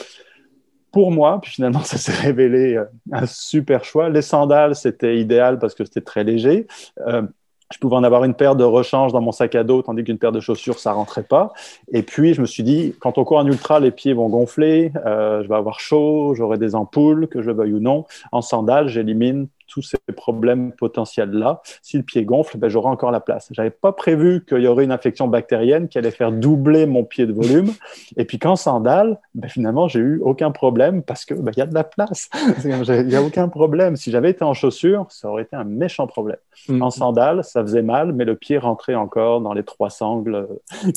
Pour moi, puis finalement, ça s'est révélé euh, un super choix. Les sandales, c'était idéal parce que c'était très léger. Euh, je pouvais en avoir une paire de rechange dans mon sac à dos, tandis qu'une paire de chaussures, ça rentrait pas. Et puis, je me suis dit, quand on court en ultra, les pieds vont gonfler, euh, je vais avoir chaud, j'aurai des ampoules, que je le veuille ou non. En sandales, j'élimine tous ces problèmes potentiels-là. Si le pied gonfle, ben, j'aurai encore la place. J'avais pas prévu qu'il y aurait une infection bactérienne qui allait faire doubler mon pied de volume. Et puis qu'en sandales, ben, finalement, j'ai eu aucun problème parce que ben, y a de la place. Il n'y a aucun problème. Si j'avais été en chaussures, ça aurait été un méchant problème. Mm. En sandales, ça faisait mal, mais le pied rentrait encore dans les trois sangles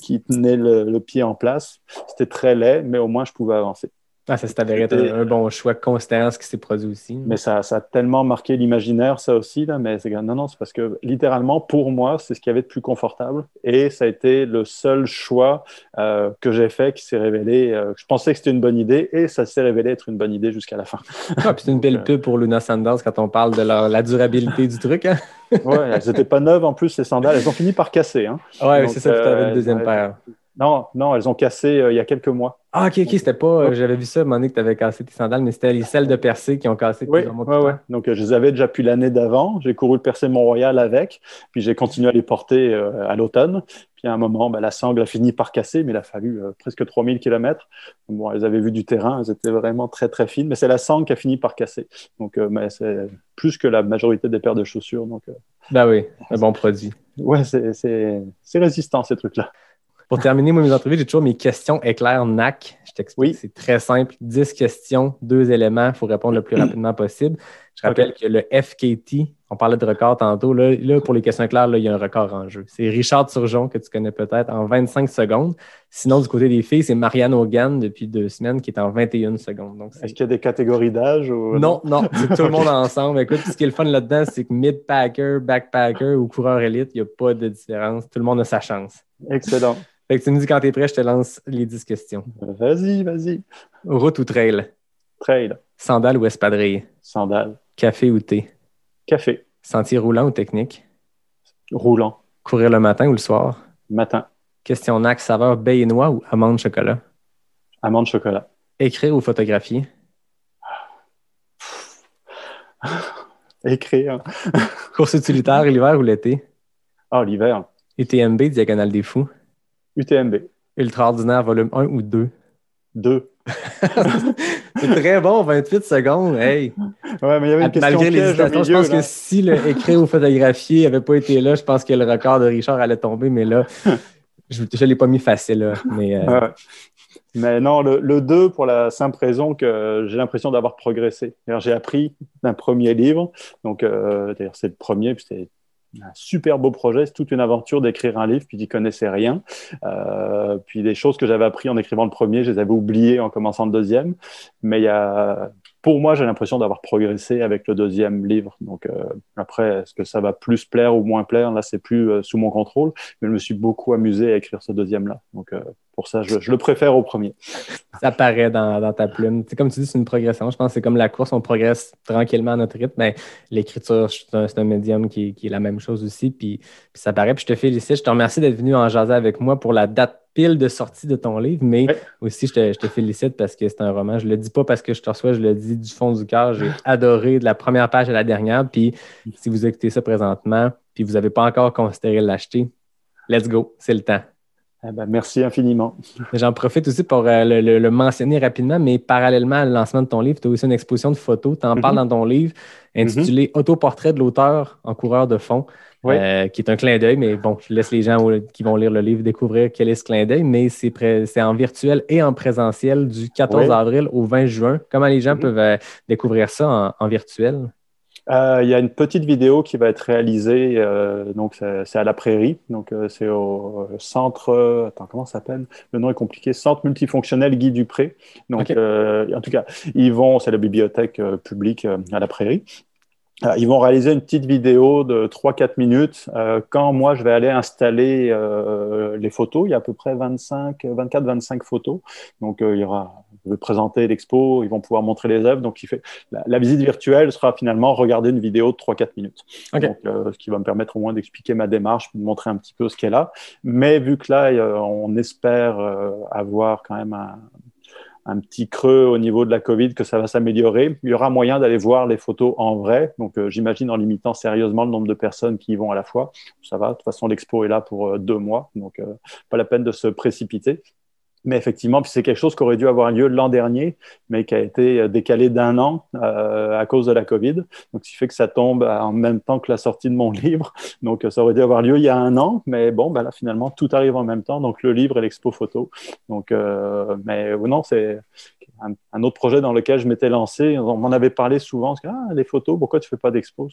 qui tenaient le, le pied en place. C'était très laid, mais au moins je pouvais avancer. Ah, ça s'est avéré être un, un bon choix considérant ce qui s'est produit aussi. Mais ça, ça a tellement marqué l'imaginaire, ça aussi, là, mais non, non, c'est parce que littéralement, pour moi, c'est ce qu'il y avait de plus confortable. Et ça a été le seul choix euh, que j'ai fait qui s'est révélé. euh, je pensais que c'était une bonne idée et ça s'est révélé être une bonne idée jusqu'à la fin. Ah, puis c'est une belle euh, pub pour Luna Sandals quand on parle de leur- la durabilité du truc. Hein? Ouais, elles n'étaient pas neuves en plus, ces sandales. Elles ont fini par casser. Hein. Ouais, c'est ça, t'avais euh, une deuxième ouais. paire. Non, non, elles ont cassé euh, il y a quelques mois. Ah, ok, ok, c'était pas. euh, J'avais vu ça à un moment donné que t'avais cassé tes sandales, mais c'était les celles de percé qui ont cassé Oui, ouais, ouais. Donc, euh, je les avais déjà pu l'année d'avant. J'ai couru le Percé Mont-Royal avec, puis j'ai continué à les porter à l'automne. Puis à un moment, bah, la sangle a fini par casser, mais il a fallu presque 3000 km. Bon, elles avaient vu du terrain, elles étaient vraiment très, très fines, mais c'est la sangle qui a fini par casser. Donc, c'est plus que la majorité des paires de chaussures. Donc, Ben oui, un bon produit. ouais, c'est résistant, ces trucs-là. Pour terminer, moi, mes entrevues, j'ai toujours mes questions éclairs NAC. Je t'explique, Oui. c'est très simple. 10 questions, deux éléments, il faut répondre le plus rapidement possible. Je rappelle que le FKT, on parlait de record tantôt, là, là, pour les questions éclairs, là, il y a un record en jeu. C'est Richard Turgeon, que tu connais peut-être, en 25 secondes. Sinon, du côté des filles, c'est Marianne Hogan, depuis deux semaines, qui est en 21 secondes. Donc, Est-ce qu'il y a des catégories d'âge ou... non, non, c'est tout le monde ensemble. Écoute, ce qui est le fun là-dedans, c'est que mid-packer, backpacker ou coureur élite, il n'y a pas de différence. Tout le monde a sa chance. Excellent. Fait que tu me dis quand tu es prêt, je te lance les 10 questions. Vas-y, vas-y. Route ou trail? Trail, Sandales ou espadrilles? sandales, Café ou thé? café, Sentier roulant ou technique? roulant, Courir le matin ou le soir? matin, Question NAC, saveur baie et noix ou amande chocolat? amande chocolat. Écrire ou photographier? Écrire. Course utilitaire, l'hiver ou l'été? Ah, l'hiver. UTMB, Diagonale des Fous? UTMB. Ultra ordinaire, volume 1 ou 2? 2. C'est très bon, 28 secondes. Hey! Ouais, mais il y avait une question Malgré je pense là. que si le écrire ou photographier n'avait pas été là, je pense que le record de Richard allait tomber, mais là, je ne l'ai pas mis facile. Là, mais, euh, Ouais. Mais non, le, le 2, pour la simple raison que j'ai l'impression d'avoir progressé. J'ai appris d'un premier livre. Donc, euh, d'ailleurs, c'est le premier, puis c'est un super beau projet. C'est toute une aventure d'écrire un livre, puis j'y connaissais rien. Euh, puis des choses que j'avais appris en écrivant le premier, je les avais oubliées en commençant le deuxième. Mais il y a, pour moi, j'ai l'impression d'avoir progressé avec le deuxième livre. Donc, euh, après, est-ce que ça va plus plaire ou moins plaire? Là, c'est plus euh, sous mon contrôle. Mais je me suis beaucoup amusé à écrire ce deuxième-là. Donc, euh, pour ça, je, le préfère au premier. ça paraît dans, ta plume. C'est comme tu dis, c'est une progression. Je pense que c'est comme la course, on progresse tranquillement à notre rythme. Mais l'écriture, c'est un, médium qui, qui est la même chose aussi. Puis, puis ça paraît. Puis je te félicite. Je te remercie d'être venu en jaser avec moi pour la date pile de sortie de ton livre. Mais Ouais. aussi, je te, je te félicite parce que c'est un roman. Je le dis pas parce que je te reçois, je le dis du fond du cœur. J'ai adoré de la première page à la dernière. Puis si vous écoutez ça présentement, puis vous n'avez pas encore considéré l'acheter, let's go, c'est le temps. Eh ben, merci infiniment. J'en profite aussi pour euh, le, mentionner rapidement, mais parallèlement au lancement de ton livre, tu as aussi une exposition de photos. Tu en parles mhm. dans ton livre intitulé mhm. Autoportrait de l'auteur en coureur de fond, euh, qui est un clin d'œil, mais bon, je laisse les gens qui vont lire le livre découvrir quel est ce clin d'œil, mais c'est en virtuel et en présentiel du 14 avril au 20 juin. Comment les gens mhm. peuvent euh, découvrir ça en virtuel? Euh, il y a une petite vidéo qui va être réalisée, euh, donc c'est à la Prairie, donc euh, c'est au centre, attends comment ça s'appelle? Le nom est compliqué, Centre multifonctionnel Guy Dupré. Donc en tout cas, ils vont, c'est la bibliothèque publique à la Prairie. Ils vont réaliser une petite vidéo de 3-4 minutes quand moi je vais aller installer les photos. Il y a à peu près 25, 24-25 photos. Donc il y aura veut présenter l'expo, ils vont pouvoir montrer les œuvres. Donc, il fait, la, visite virtuelle sera finalement regarder une vidéo de 3-4 minutes. Donc, euh, ce qui va me permettre au moins d'expliquer ma démarche, de montrer un petit peu ce qu'elle a. Mais vu que là, on espère euh, avoir quand même un, un petit creux au niveau de la Covid, que ça va s'améliorer. Il y aura moyen d'aller voir les photos en vrai. Donc, euh, j'imagine en limitant sérieusement le nombre de personnes qui y vont à la fois. Ça va. De toute façon, l'expo est là pour deux mois. Donc, pas la peine de se précipiter. Mais effectivement, c'est quelque chose qui aurait dû avoir lieu l'an dernier, mais qui a été euh, décalé d'un an euh, à cause de la COVID. Donc, ce qui fait que ça tombe en même temps que la sortie de mon livre. Donc, ça aurait dû avoir lieu il y a un an, mais bon, ben là, finalement, tout arrive en même temps. Donc, le livre et l'expo photo. Donc, euh, mais non, c'est un, autre projet dans lequel je m'étais lancé. On m'en avait parlé souvent. ah, les photos, pourquoi tu fais pas d'expo?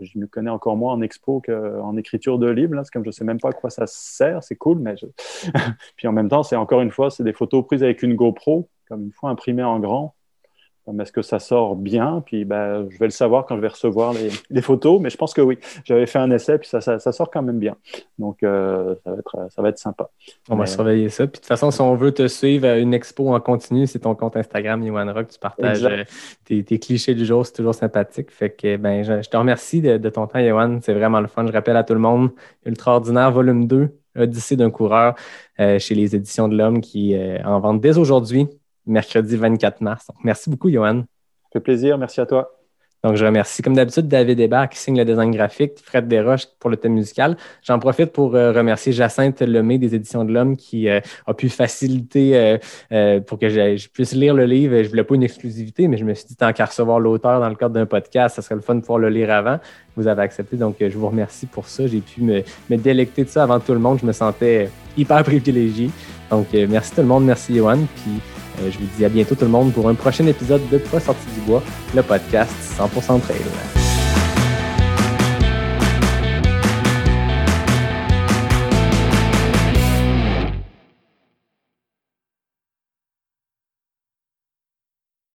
Je me connais encore moins en expo qu'en écriture de livre. C'est comme je sais même pas à quoi ça sert. C'est cool, mais puis en même temps, c'est encore une fois, c'est des photos prises avec une GoPro, comme une fois imprimées en grand est-ce que ça sort bien? Puis ben, je vais le savoir quand je vais recevoir les, photos, mais je pense que oui. J'avais fait un essai, puis ça, ça, sort quand même bien. Donc, euh, ça, va être, ça va être sympa. On va surveiller ça. Puis de toute façon, si on veut te suivre à une expo en continu, c'est ton compte Instagram, Yohan Rock. Tu partages euh, tes, clichés du jour, c'est toujours sympathique. Fait que ben, je, te remercie de, ton temps, Yohan. C'est vraiment le fun. Je rappelle à tout le monde, Ultra Ordinaire, volume 2, Odyssée d'un coureur, euh, chez les Éditions de l'Homme, qui en vendent dès aujourd'hui mercredi 24 mars. merci beaucoup, Johan. Ça fait plaisir. Merci à toi. Donc, je remercie, comme d'habitude, David Hébert qui signe le design graphique, Fred Desroches pour le thème musical. J'en profite pour euh, remercier Jacinthe Lemay des Éditions de l'Homme qui euh, a pu faciliter euh, pour que je puisse lire le livre. Je ne voulais pas une exclusivité, mais je me suis dit, tant qu'à recevoir l'auteur dans le cadre d'un podcast, ça serait le fun de pouvoir le lire avant. Vous avez accepté, donc je vous remercie pour ça. J'ai pu me, me, délecter de ça avant tout le monde. Je me sentais hyper privilégié. Donc, merci tout le monde. Merci, Johan. Puis, je vous dis à bientôt tout le monde pour un prochain épisode de Pas sorti du bois, le podcast 100% trail.